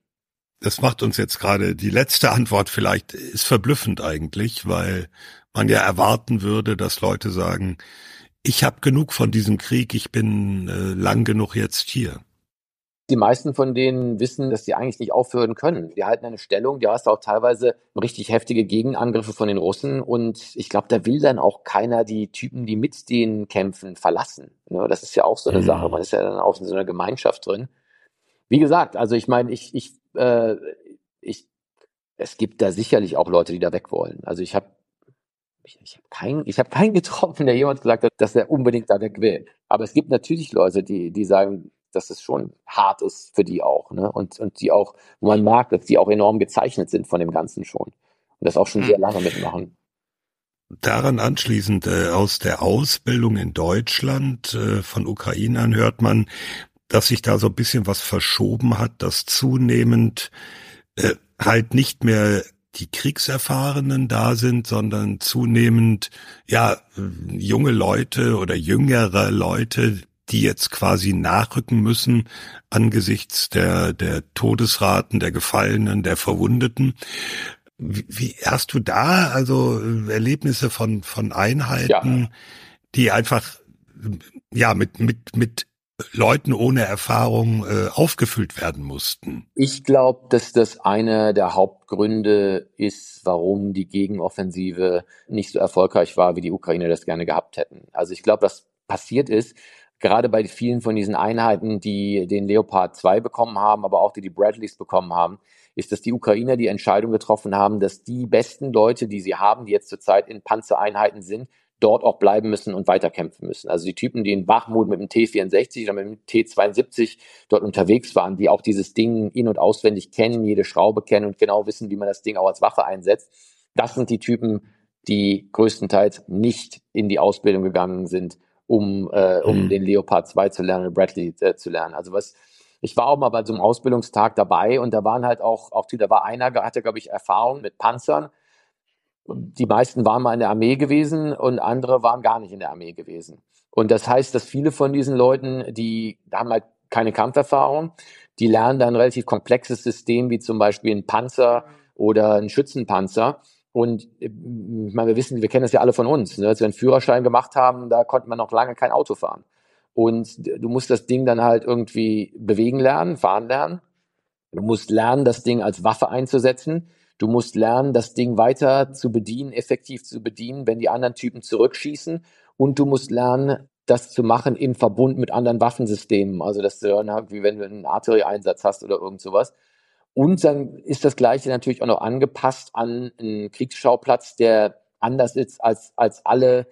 Das macht uns jetzt gerade die letzte Antwort vielleicht ist verblüffend eigentlich, weil man ja erwarten würde, dass Leute sagen, ich habe genug von diesem Krieg, ich bin äh, lang genug jetzt hier. Die meisten von denen wissen, dass sie eigentlich nicht aufhören können. Die halten eine Stellung, die hast auch teilweise richtig heftige Gegenangriffe von den Russen und ich glaube, da will dann auch keiner die Typen, die mit denen kämpfen, verlassen. Ne? Das ist ja auch so eine mhm. Sache. Man ist ja dann auch in so einer Gemeinschaft drin. Wie gesagt, also ich meine, ich, ich, äh, ich, es gibt da sicherlich auch Leute, die da weg wollen. Also ich habe ich, ich habe keinen, ich habe keinen getroffen, der jemand gesagt hat, dass er unbedingt da weg will. Aber es gibt natürlich Leute, die, die sagen, dass es schon hart ist für die auch, ne? Und, und die auch, wo man merkt, dass die auch enorm gezeichnet sind von dem Ganzen schon. Und das auch schon sehr hm. lange mitmachen. Daran anschließend äh, aus der Ausbildung in Deutschland äh, von Ukrainern hört man, dass sich da so ein bisschen was verschoben hat, dass zunehmend äh, halt nicht mehr die Kriegserfahrenen da sind, sondern zunehmend ja junge Leute oder jüngere Leute, die jetzt quasi nachrücken müssen angesichts der der Todesraten, der Gefallenen, der Verwundeten. Wie, wie hast du da also Erlebnisse von von Einheiten, ja. die einfach ja mit mit mit Leuten ohne Erfahrung äh, aufgefüllt werden mussten? Ich glaube, dass das einer der Hauptgründe ist, warum die Gegenoffensive nicht so erfolgreich war, wie die Ukrainer das gerne gehabt hätten. Also ich glaube, was passiert ist, gerade bei vielen von diesen Einheiten, die den Leopard 2 bekommen haben, aber auch die die Bradleys bekommen haben, ist, dass die Ukrainer die Entscheidung getroffen haben, dass die besten Leute, die sie haben, die jetzt zurzeit in Panzereinheiten sind, dort auch bleiben müssen und weiterkämpfen müssen. Also die Typen, die in Bachmut mit dem T64 oder mit dem T72 dort unterwegs waren, die auch dieses Ding in- und auswendig kennen, jede Schraube kennen und genau wissen, wie man das Ding auch als Waffe einsetzt, das sind die Typen, die größtenteils nicht in die Ausbildung gegangen sind, um, äh, um mhm. den Leopard 2 zu lernen, Bradley äh, zu lernen. Also was, ich war auch mal bei so einem Ausbildungstag dabei und da waren halt auch, auch da war einer, hatte, glaube ich, Erfahrung mit Panzern die meisten waren mal in der Armee gewesen und andere waren gar nicht in der Armee gewesen. Und das heißt, dass viele von diesen Leuten, die haben halt keine Kampferfahrung, die lernen dann ein relativ komplexes System, wie zum Beispiel ein Panzer oder ein Schützenpanzer. Und ich meine, wir wissen, wir kennen das ja alle von uns. Ne? Als wir einen Führerschein gemacht haben, da konnte man noch lange kein Auto fahren. Und du musst das Ding dann halt irgendwie bewegen lernen, fahren lernen. Du musst lernen, das Ding als Waffe einzusetzen. Du musst lernen, das Ding weiter zu bedienen, effektiv zu bedienen, wenn die anderen Typen zurückschießen. Und du musst lernen, das zu machen im Verbund mit anderen Waffensystemen. Also, dass du dann wie wenn du einen Artillerieeinsatz hast oder irgend sowas. Und dann ist das Gleiche natürlich auch noch angepasst an einen Kriegsschauplatz, der anders ist als, als alle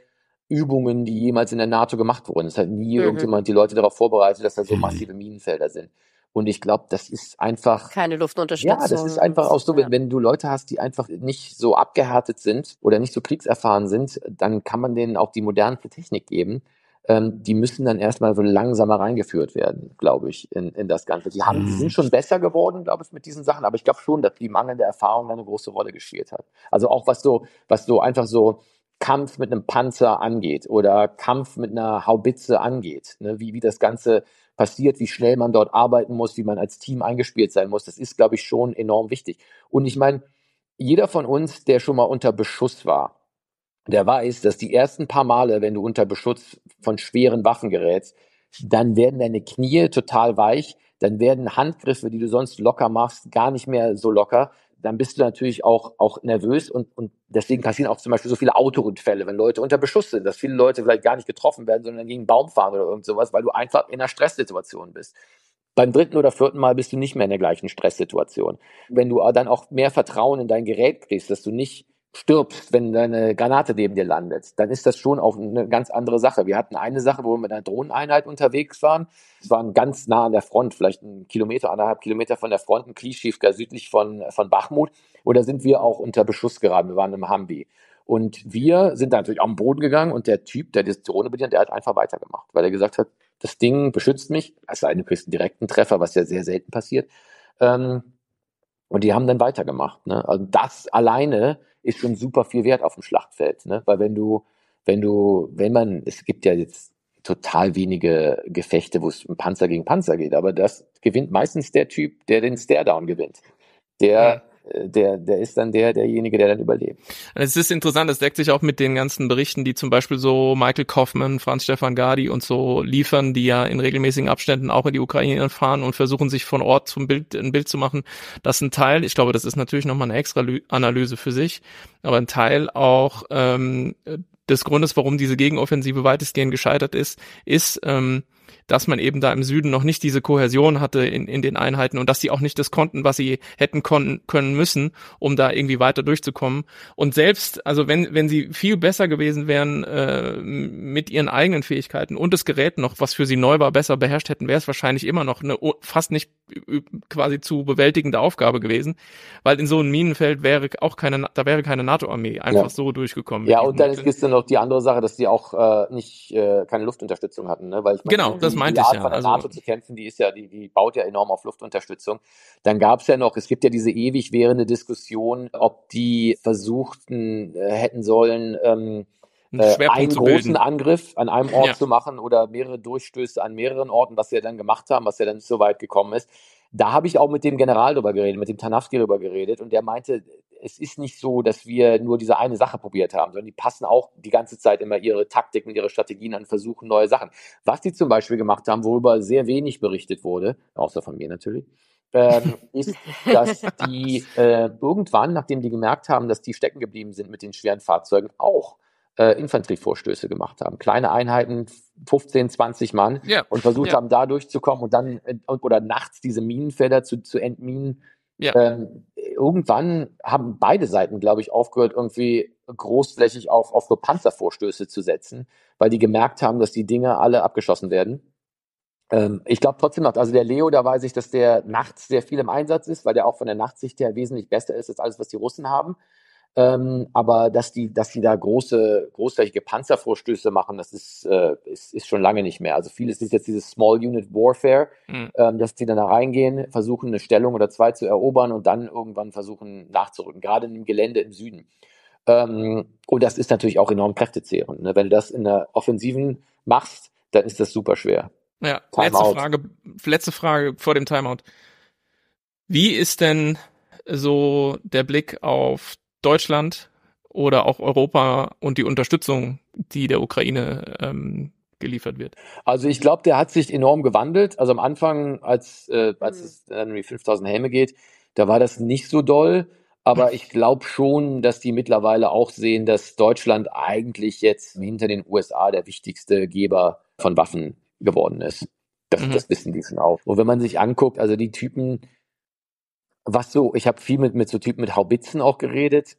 Übungen, die jemals in der NATO gemacht wurden. Es hat nie mhm. irgendjemand die Leute darauf vorbereitet, dass da so mhm. massive Minenfelder sind. Und ich glaube, das ist einfach. Keine Luftunterstützung. Ja, das ist einfach auch so, wenn, wenn du Leute hast, die einfach nicht so abgehärtet sind oder nicht so kriegserfahren sind, dann kann man denen auch die modernste Technik geben. Ähm, die müssen dann erstmal so langsamer reingeführt werden, glaube ich, in, in das Ganze. Die, haben, die sind mhm. schon besser geworden, glaube ich, mit diesen Sachen, aber ich glaube schon, dass die mangelnde Erfahrung eine große Rolle gespielt hat. Also auch was so, was so einfach so Kampf mit einem Panzer angeht oder Kampf mit einer Haubitze angeht, ne? wie, wie das Ganze passiert, wie schnell man dort arbeiten muss, wie man als Team eingespielt sein muss. Das ist, glaube ich, schon enorm wichtig. Und ich meine, jeder von uns, der schon mal unter Beschuss war, der weiß, dass die ersten paar Male, wenn du unter Beschutz von schweren Waffen gerätst, dann werden deine Knie total weich, dann werden Handgriffe, die du sonst locker machst, gar nicht mehr so locker dann bist du natürlich auch, auch nervös und, und deswegen passieren auch zum Beispiel so viele Autounfälle, wenn Leute unter Beschuss sind, dass viele Leute vielleicht gar nicht getroffen werden, sondern gegen einen Baum fahren oder irgend sowas, weil du einfach in einer Stresssituation bist. Beim dritten oder vierten Mal bist du nicht mehr in der gleichen Stresssituation. Wenn du dann auch mehr Vertrauen in dein Gerät kriegst, dass du nicht stirbst, wenn deine Granate neben dir landet, dann ist das schon auch eine ganz andere Sache. Wir hatten eine Sache, wo wir mit einer Drohneneinheit unterwegs waren. Es waren ganz nah an der Front, vielleicht einen Kilometer, anderthalb Kilometer von der Front, ein Klischivka südlich von, von Bachmut. Oder sind wir auch unter Beschuss geraten. Wir waren im Hambi. Und wir sind da natürlich am Boden gegangen und der Typ, der die Drohne bedient, der hat einfach weitergemacht, weil er gesagt hat, das Ding beschützt mich, du kriegst einen direkten Treffer, was ja sehr selten passiert. Ähm, und die haben dann weitergemacht. Ne? Also das alleine ist schon super viel wert auf dem Schlachtfeld. Ne? Weil wenn du, wenn du, wenn man, es gibt ja jetzt total wenige Gefechte, wo es Panzer gegen Panzer geht, aber das gewinnt meistens der Typ, der den Stare-Down gewinnt. Der, der, der ist dann der, derjenige, der dann überlebt. Es ist interessant, es deckt sich auch mit den ganzen Berichten, die zum Beispiel so Michael Kaufmann, Franz Stefan Gardi und so liefern, die ja in regelmäßigen Abständen auch in die Ukraine fahren und versuchen sich von Ort zum Bild, ein Bild zu machen, dass ein Teil, ich glaube, das ist natürlich nochmal eine extra Analyse für sich, aber ein Teil auch ähm, des Grundes, warum diese Gegenoffensive weitestgehend gescheitert ist, ist, ähm, dass man eben da im Süden noch nicht diese Kohäsion hatte in, in den Einheiten und dass sie auch nicht das konnten, was sie hätten können, können müssen, um da irgendwie weiter durchzukommen. Und selbst, also wenn, wenn sie viel besser gewesen wären äh, mit ihren eigenen Fähigkeiten und das Gerät noch, was für sie neu war, besser beherrscht hätten, wäre es wahrscheinlich immer noch eine fast nicht quasi zu bewältigende Aufgabe gewesen, weil in so einem Minenfeld wäre auch keine, da wäre keine NATO-Armee einfach ja. so durchgekommen. Ja, und dann ist dann noch die andere Sache, dass die auch äh, nicht äh, keine Luftunterstützung hatten, ne? Weil ich meine, genau, das meinte die Art ich ja. von der also, NATO zu kämpfen, die ist ja, die, die baut ja enorm auf Luftunterstützung. Dann gab es ja noch, es gibt ja diese ewig währende Diskussion, ob die versuchten äh, hätten sollen, ähm, äh, einen großen Angriff an einem Ort ja. zu machen oder mehrere Durchstöße an mehreren Orten, was sie dann gemacht haben, was ja dann nicht so weit gekommen ist. Da habe ich auch mit dem General drüber geredet, mit dem Tanafsky drüber geredet und der meinte, es ist nicht so, dass wir nur diese eine Sache probiert haben, sondern die passen auch die ganze Zeit immer ihre Taktiken, ihre Strategien an, versuchen neue Sachen. Was die zum Beispiel gemacht haben, worüber sehr wenig berichtet wurde, außer von mir natürlich, ähm, ist, dass die äh, irgendwann, nachdem die gemerkt haben, dass die stecken geblieben sind mit den schweren Fahrzeugen, auch äh, Infanterievorstöße gemacht haben. Kleine Einheiten, 15, 20 Mann ja. und versucht ja. haben, da durchzukommen und dann äh, oder nachts diese Minenfelder zu, zu entminen. Ja. Ähm, irgendwann haben beide Seiten, glaube ich, aufgehört, irgendwie großflächig auf, auf so Panzervorstöße zu setzen, weil die gemerkt haben, dass die Dinge alle abgeschossen werden. Ähm, ich glaube trotzdem noch, also der Leo, da weiß ich, dass der nachts sehr viel im Einsatz ist, weil der auch von der Nachtsicht her wesentlich besser ist als alles, was die Russen haben. Ähm, aber dass die, dass die da große, großflächige Panzervorstöße machen, das ist, äh, ist, ist schon lange nicht mehr. Also vieles ist jetzt dieses Small Unit Warfare, mhm. ähm, dass die dann da reingehen, versuchen eine Stellung oder zwei zu erobern und dann irgendwann versuchen nachzurücken, gerade im Gelände im Süden. Ähm, und das ist natürlich auch enorm kräftezehrend. Ne? Wenn du das in der Offensiven machst, dann ist das super schwer. Ja, letzte Frage, letzte Frage vor dem Timeout. Wie ist denn so der Blick auf Deutschland oder auch Europa und die Unterstützung, die der Ukraine ähm, geliefert wird? Also ich glaube, der hat sich enorm gewandelt. Also am Anfang, als, äh, als es dann um die 5000 Helme geht, da war das nicht so doll. Aber ich glaube schon, dass die mittlerweile auch sehen, dass Deutschland eigentlich jetzt hinter den USA der wichtigste Geber von Waffen geworden ist. Das, mhm. das wissen die schon auch. Und wenn man sich anguckt, also die Typen, was so, ich habe viel mit, mit so Typen mit Haubitzen auch geredet.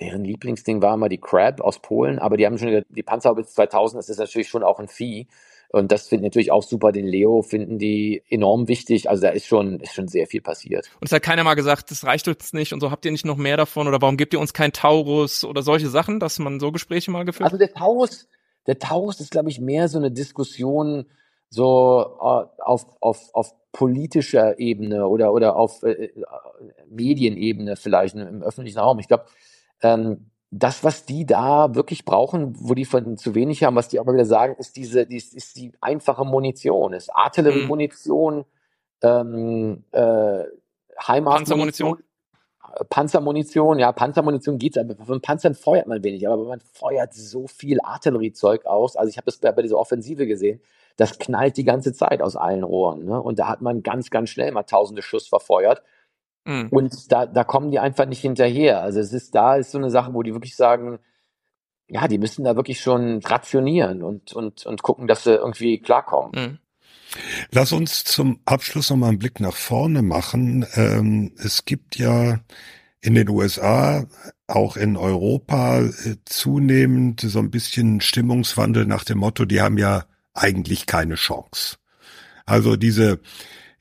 Deren Lieblingsding war immer die Crab aus Polen, aber die haben schon die Panzerhaubitze 2000, das ist natürlich schon auch ein Vieh. Und das finden natürlich auch super. Den Leo finden die enorm wichtig. Also da ist schon, ist schon sehr viel passiert. Und es hat keiner mal gesagt, das reicht uns nicht und so habt ihr nicht noch mehr davon oder warum gebt ihr uns kein Taurus oder solche Sachen, dass man so Gespräche mal geführt hat? Also der Taurus, der Taurus ist, glaube ich, mehr so eine Diskussion so äh, auf, auf, auf politischer Ebene oder, oder auf äh, äh Medienebene vielleicht im öffentlichen Raum. Ich glaube, ähm, das, was die da wirklich brauchen, wo die von zu wenig haben, was die aber wieder sagen, ist diese, die, ist die einfache Munition, ist Artilleriemunition, mhm. ähm, äh, Heimatmunition. Panzermunition, ja, Panzermunition geht's, aber von Panzern feuert man wenig, aber man feuert so viel Artilleriezeug aus. Also ich habe das bei, bei, dieser Offensive gesehen, das knallt die ganze Zeit aus allen Rohren. Ne? Und da hat man ganz, ganz schnell mal tausende Schuss verfeuert. Mhm. Und da, da kommen die einfach nicht hinterher. Also es ist, da ist so eine Sache, wo die wirklich sagen, ja, die müssen da wirklich schon rationieren und, und, und gucken, dass sie irgendwie klarkommen. Mhm. Lass uns zum Abschluss noch mal einen Blick nach vorne machen. Ähm, es gibt ja in den USA, auch in Europa äh, zunehmend so ein bisschen Stimmungswandel nach dem Motto, die haben ja eigentlich keine Chance. Also diese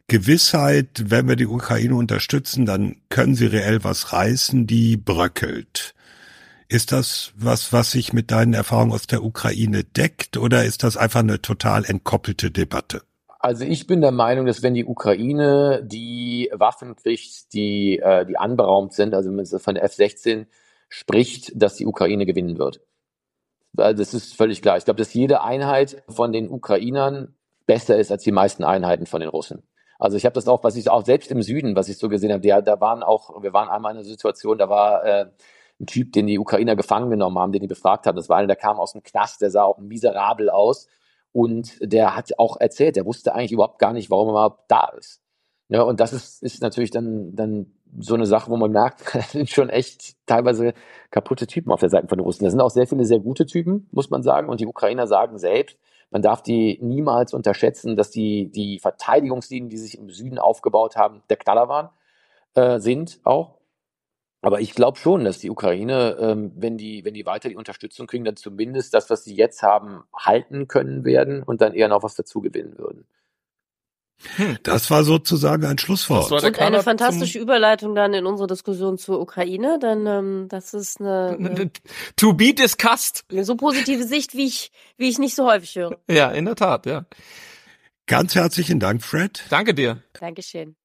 Gewissheit, wenn wir die Ukraine unterstützen, dann können sie reell was reißen, die bröckelt. Ist das was, was sich mit deinen Erfahrungen aus der Ukraine deckt oder ist das einfach eine total entkoppelte Debatte? Also ich bin der Meinung, dass wenn die Ukraine die Waffen kriegt, die, äh, die anberaumt sind, also wenn man von der F-16 spricht, dass die Ukraine gewinnen wird. Das ist völlig klar. Ich glaube, dass jede Einheit von den Ukrainern besser ist als die meisten Einheiten von den Russen. Also ich habe das auch, was ich auch selbst im Süden, was ich so gesehen habe, da, da waren auch, wir waren einmal in einer Situation, da war äh, ein Typ, den die Ukrainer gefangen genommen haben, den die befragt haben. Das war einer, der kam aus dem Knast, der sah auch miserabel aus und der hat auch erzählt, der wusste eigentlich überhaupt gar nicht, warum er überhaupt da ist. Ja, und das ist, ist natürlich dann, dann so eine Sache, wo man merkt, das sind schon echt teilweise kaputte Typen auf der Seite von den Russen. Da sind auch sehr viele sehr gute Typen, muss man sagen. Und die Ukrainer sagen selbst, man darf die niemals unterschätzen, dass die, die Verteidigungslinien, die sich im Süden aufgebaut haben, der Knaller waren, äh, sind auch. Aber ich glaube schon, dass die Ukraine, ähm, wenn die, wenn die weiter die Unterstützung kriegen, dann zumindest das, was sie jetzt haben, halten können werden und dann eher noch was dazu gewinnen würden. Hm. Das war sozusagen ein Schlusswort. Und eine fantastische Überleitung dann in unsere Diskussion zur Ukraine, denn ähm, das ist eine, eine To be discussed. Eine so positive Sicht, wie ich, wie ich nicht so häufig höre. Ja, in der Tat, ja. Ganz herzlichen Dank, Fred. Danke dir. Dankeschön.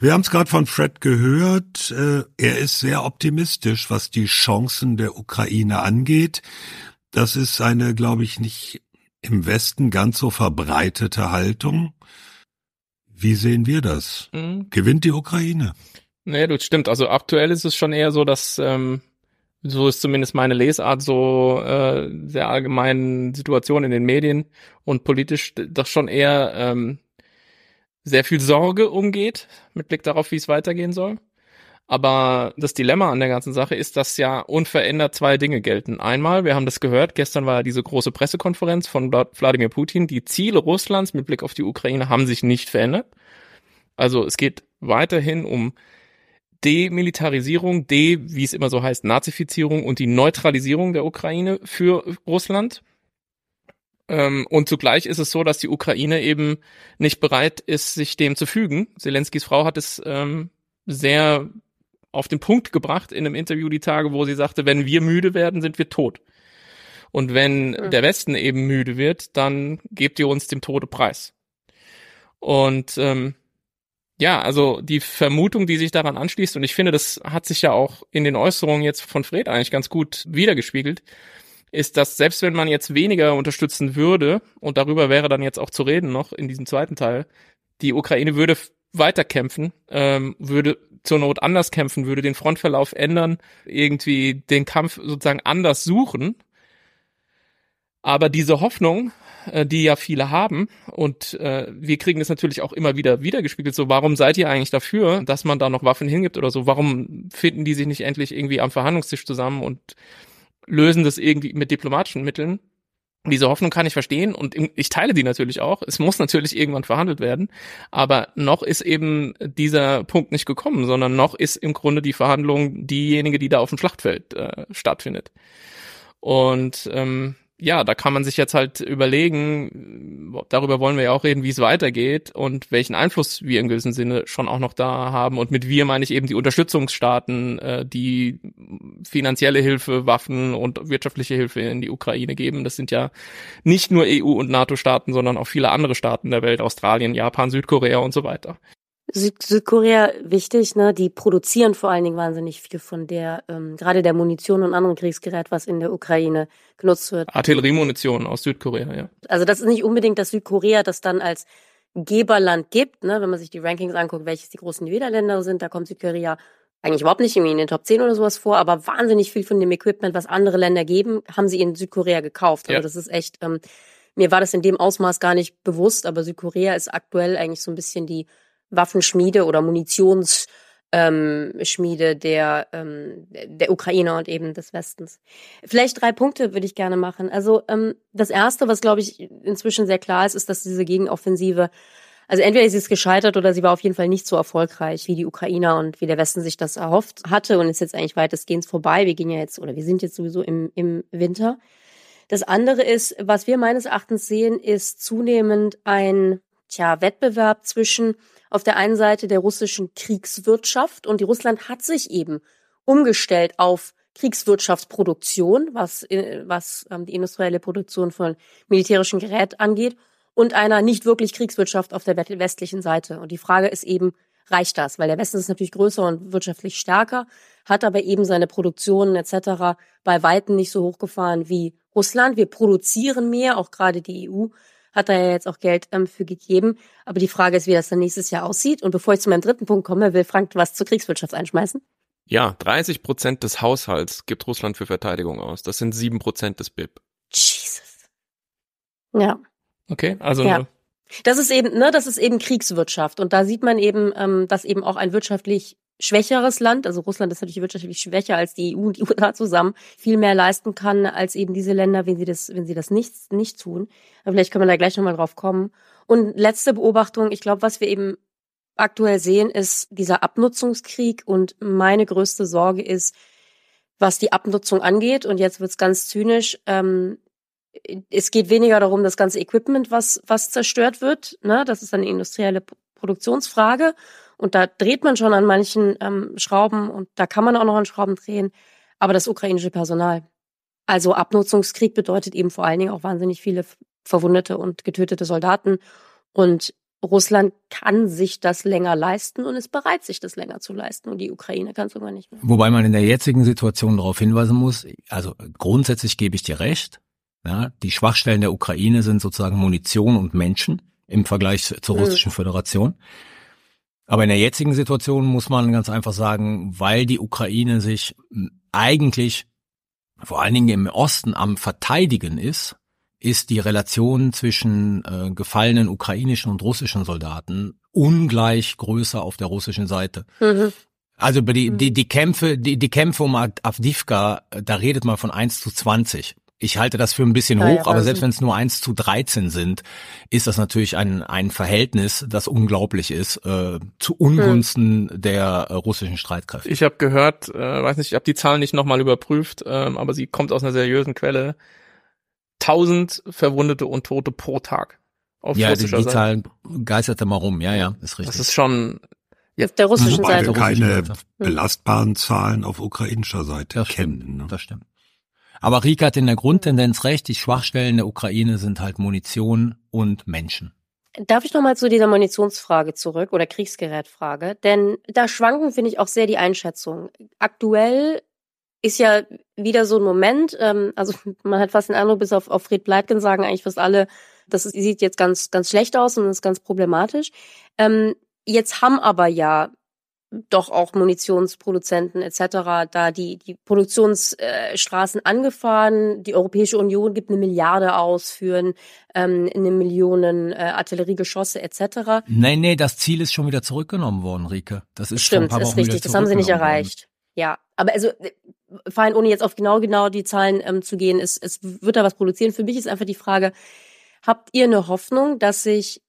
Wir haben es gerade von Fred gehört. Äh, er ist sehr optimistisch, was die Chancen der Ukraine angeht. Das ist eine, glaube ich, nicht im Westen ganz so verbreitete Haltung. Wie sehen wir das? Mhm. Gewinnt die Ukraine? Nee, das stimmt. Also aktuell ist es schon eher so, dass ähm, so ist zumindest meine Lesart so äh, der allgemeinen Situation in den Medien und politisch doch schon eher ähm, sehr viel Sorge umgeht mit Blick darauf, wie es weitergehen soll. Aber das Dilemma an der ganzen Sache ist, dass ja unverändert zwei Dinge gelten. Einmal, wir haben das gehört, gestern war ja diese große Pressekonferenz von Wladimir Putin. Die Ziele Russlands mit Blick auf die Ukraine haben sich nicht verändert. Also es geht weiterhin um Demilitarisierung, De, wie es immer so heißt, Nazifizierung und die Neutralisierung der Ukraine für Russland. Ähm, und zugleich ist es so, dass die Ukraine eben nicht bereit ist, sich dem zu fügen. Zelenskis Frau hat es ähm, sehr auf den Punkt gebracht in einem Interview die Tage, wo sie sagte, wenn wir müde werden, sind wir tot. Und wenn mhm. der Westen eben müde wird, dann gebt ihr uns dem Tode preis. Und ähm, ja, also die Vermutung, die sich daran anschließt, und ich finde, das hat sich ja auch in den Äußerungen jetzt von Fred eigentlich ganz gut wiedergespiegelt, ist, dass selbst wenn man jetzt weniger unterstützen würde, und darüber wäre dann jetzt auch zu reden noch in diesem zweiten Teil, die Ukraine würde weiterkämpfen, ähm, würde zur Not anders kämpfen, würde den Frontverlauf ändern, irgendwie den Kampf sozusagen anders suchen. Aber diese Hoffnung, äh, die ja viele haben, und äh, wir kriegen es natürlich auch immer wieder wiedergespiegelt, so warum seid ihr eigentlich dafür, dass man da noch Waffen hingibt oder so, warum finden die sich nicht endlich irgendwie am Verhandlungstisch zusammen und lösen das irgendwie mit diplomatischen Mitteln? Diese Hoffnung kann ich verstehen und ich teile die natürlich auch. Es muss natürlich irgendwann verhandelt werden, aber noch ist eben dieser Punkt nicht gekommen, sondern noch ist im Grunde die Verhandlung diejenige, die da auf dem Schlachtfeld äh, stattfindet. Und ähm, ja, da kann man sich jetzt halt überlegen, darüber wollen wir ja auch reden, wie es weitergeht und welchen Einfluss wir im gewissen Sinne schon auch noch da haben. Und mit wir meine ich eben die Unterstützungsstaaten, äh, die finanzielle Hilfe, Waffen und wirtschaftliche Hilfe in die Ukraine geben. Das sind ja nicht nur EU- und NATO-Staaten, sondern auch viele andere Staaten der Welt, Australien, Japan, Südkorea und so weiter. Süd Südkorea wichtig, ne? Die produzieren vor allen Dingen wahnsinnig viel von der, ähm, gerade der Munition und anderen Kriegsgerät, was in der Ukraine genutzt wird. Artilleriemunition aus Südkorea, ja. Also das ist nicht unbedingt, dass Südkorea das dann als Geberland gibt, ne? Wenn man sich die Rankings anguckt, welches die großen Niederländer sind, da kommt Südkorea eigentlich überhaupt nicht irgendwie in den Top 10 oder sowas vor, aber wahnsinnig viel von dem Equipment, was andere Länder geben, haben sie in Südkorea gekauft. Also ja. das ist echt, ähm, mir war das in dem Ausmaß gar nicht bewusst, aber Südkorea ist aktuell eigentlich so ein bisschen die Waffenschmiede oder Munitionsschmiede ähm, der, ähm, der Ukraine und eben des Westens. Vielleicht drei Punkte würde ich gerne machen. Also ähm, das Erste, was glaube ich inzwischen sehr klar ist, ist, dass diese Gegenoffensive also entweder ist es gescheitert oder sie war auf jeden Fall nicht so erfolgreich, wie die Ukrainer und wie der Westen sich das erhofft hatte und ist jetzt eigentlich weitestgehend vorbei. Wir gehen ja jetzt oder wir sind jetzt sowieso im, im Winter. Das andere ist, was wir meines Erachtens sehen, ist zunehmend ein tja, Wettbewerb zwischen auf der einen Seite der russischen Kriegswirtschaft und die Russland hat sich eben umgestellt auf Kriegswirtschaftsproduktion, was, äh, was ähm, die industrielle Produktion von militärischem Gerät angeht, und einer nicht wirklich Kriegswirtschaft auf der westlichen Seite. Und die Frage ist eben, reicht das? Weil der Westen ist natürlich größer und wirtschaftlich stärker, hat aber eben seine Produktionen etc. bei Weitem nicht so hochgefahren wie Russland. Wir produzieren mehr, auch gerade die EU hat er ja jetzt auch Geld ähm, für gegeben. Aber die Frage ist, wie das dann nächstes Jahr aussieht. Und bevor ich zu meinem dritten Punkt komme, will Frank was zur Kriegswirtschaft einschmeißen. Ja, 30 Prozent des Haushalts gibt Russland für Verteidigung aus. Das sind sieben Prozent des BIP. Jesus. Ja. Okay, also ja. Das ist eben, ne, das ist eben Kriegswirtschaft. Und da sieht man eben, ähm, dass eben auch ein wirtschaftlich schwächeres Land, also Russland ist natürlich wirtschaftlich schwächer als die EU und die USA zusammen, viel mehr leisten kann als eben diese Länder, wenn sie das, wenn sie das nicht, nicht tun. Aber vielleicht können wir da gleich nochmal drauf kommen. Und letzte Beobachtung, ich glaube, was wir eben aktuell sehen, ist dieser Abnutzungskrieg und meine größte Sorge ist, was die Abnutzung angeht, und jetzt wird's ganz zynisch, ähm, es geht weniger darum, das ganze Equipment, was, was zerstört wird, ne? das ist eine industrielle Produktionsfrage, und da dreht man schon an manchen ähm, Schrauben und da kann man auch noch an Schrauben drehen. Aber das ukrainische Personal. Also Abnutzungskrieg bedeutet eben vor allen Dingen auch wahnsinnig viele verwundete und getötete Soldaten. Und Russland kann sich das länger leisten und ist bereit, sich das länger zu leisten. Und die Ukraine kann es sogar nicht mehr. Wobei man in der jetzigen Situation darauf hinweisen muss, also grundsätzlich gebe ich dir recht. Ja, die Schwachstellen der Ukraine sind sozusagen Munition und Menschen im Vergleich zur hm. russischen Föderation. Aber in der jetzigen Situation muss man ganz einfach sagen, weil die Ukraine sich eigentlich vor allen Dingen im Osten am Verteidigen ist, ist die Relation zwischen äh, gefallenen ukrainischen und russischen Soldaten ungleich größer auf der russischen Seite. Mhm. Also die, die, die Kämpfe, die, die Kämpfe um Avdivka, da redet man von 1 zu 20. Ich halte das für ein bisschen hoch, ja, aber selbst wenn es nur eins zu 13 sind, ist das natürlich ein, ein Verhältnis, das unglaublich ist, äh, zu Ungunsten hm. der äh, russischen Streitkräfte. Ich habe gehört, äh, weiß nicht, ich habe die Zahlen nicht nochmal überprüft, äh, aber sie kommt aus einer seriösen Quelle. 1000 Verwundete und Tote pro Tag. Auf ja, die, die Zahl geisterte mal rum, ja, ja, ist richtig. Das ist schon auf der russischen Wobei Seite. wir keine belastbaren Zahlen auf ukrainischer Seite das kennen. Stimmt, ne? Das stimmt. Aber Rika hat in der Grundtendenz recht, die Schwachstellen der Ukraine sind halt Munition und Menschen. Darf ich nochmal zu dieser Munitionsfrage zurück oder Kriegsgerätfrage? Denn da schwanken, finde ich, auch sehr die Einschätzungen. Aktuell ist ja wieder so ein Moment, ähm, also man hat fast den Eindruck, bis auf, auf Fred Bleitgen sagen eigentlich fast alle, das sieht jetzt ganz, ganz schlecht aus und ist ganz problematisch. Ähm, jetzt haben aber ja doch auch Munitionsproduzenten etc. da die, die Produktionsstraßen angefahren. Die Europäische Union gibt eine Milliarde aus für ähm, eine Millionen äh, Artilleriegeschosse etc. Nee, nee, das Ziel ist schon wieder zurückgenommen worden, Rike. Das ist Stimmt, schon ein paar ist richtig. Das haben sie nicht erreicht. Ja, aber also fein, ohne jetzt auf genau genau die Zahlen ähm, zu gehen, es, es wird da was produzieren. Für mich ist einfach die Frage, habt ihr eine Hoffnung, dass sich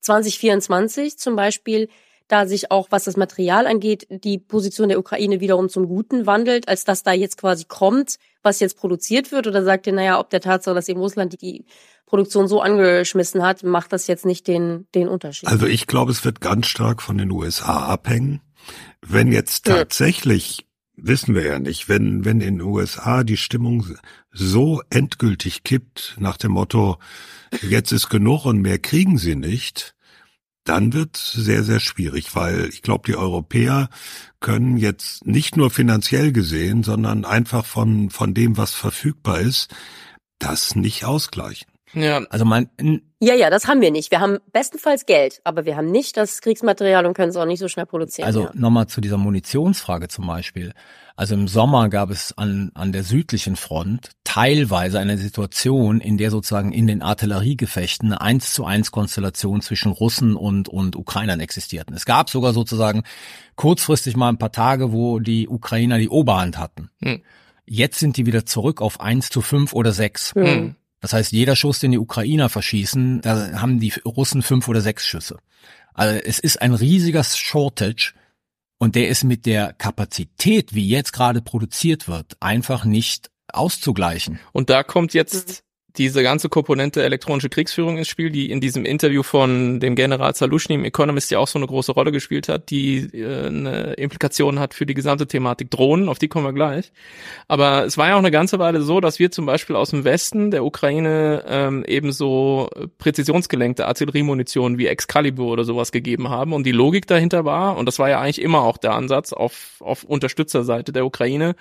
2024 zum Beispiel da sich auch, was das Material angeht, die Position der Ukraine wiederum zum Guten wandelt, als dass da jetzt quasi kommt, was jetzt produziert wird? Oder sagt ihr, naja, ob der Tatsache, dass eben Russland die Produktion so angeschmissen hat, macht das jetzt nicht den, den Unterschied? Also ich glaube, es wird ganz stark von den USA abhängen. Wenn jetzt tatsächlich, ja. wissen wir ja nicht, wenn, wenn in den USA die Stimmung so endgültig kippt nach dem Motto, jetzt ist genug und mehr kriegen sie nicht, dann wird sehr, sehr schwierig, weil ich glaube, die Europäer können jetzt nicht nur finanziell gesehen, sondern einfach von, von dem, was verfügbar ist, das nicht ausgleichen. Ja. Also man. Ja, ja, das haben wir nicht. Wir haben bestenfalls Geld, aber wir haben nicht das Kriegsmaterial und können es auch nicht so schnell produzieren. Also ja. nochmal zu dieser Munitionsfrage zum Beispiel. Also im Sommer gab es an, an der südlichen Front teilweise eine Situation, in der sozusagen in den Artilleriegefechten eine 1 zu 1 Konstellation zwischen Russen und, und Ukrainern existierten. Es gab sogar sozusagen kurzfristig mal ein paar Tage, wo die Ukrainer die Oberhand hatten. Hm. Jetzt sind die wieder zurück auf 1 zu 5 oder 6. Hm. Das heißt, jeder Schuss, den die Ukrainer verschießen, da haben die Russen fünf oder sechs Schüsse. Also es ist ein riesiger Shortage und der ist mit der Kapazität, wie jetzt gerade produziert wird, einfach nicht auszugleichen. Und da kommt jetzt diese ganze Komponente elektronische Kriegsführung ins Spiel, die in diesem Interview von dem General Zalushny im Economist ja auch so eine große Rolle gespielt hat, die äh, eine Implikation hat für die gesamte Thematik Drohnen, auf die kommen wir gleich. Aber es war ja auch eine ganze Weile so, dass wir zum Beispiel aus dem Westen der Ukraine ähm, ebenso präzisionsgelenkte Artilleriemunition wie Excalibur oder sowas gegeben haben und die Logik dahinter war, und das war ja eigentlich immer auch der Ansatz auf, auf Unterstützerseite der Ukraine,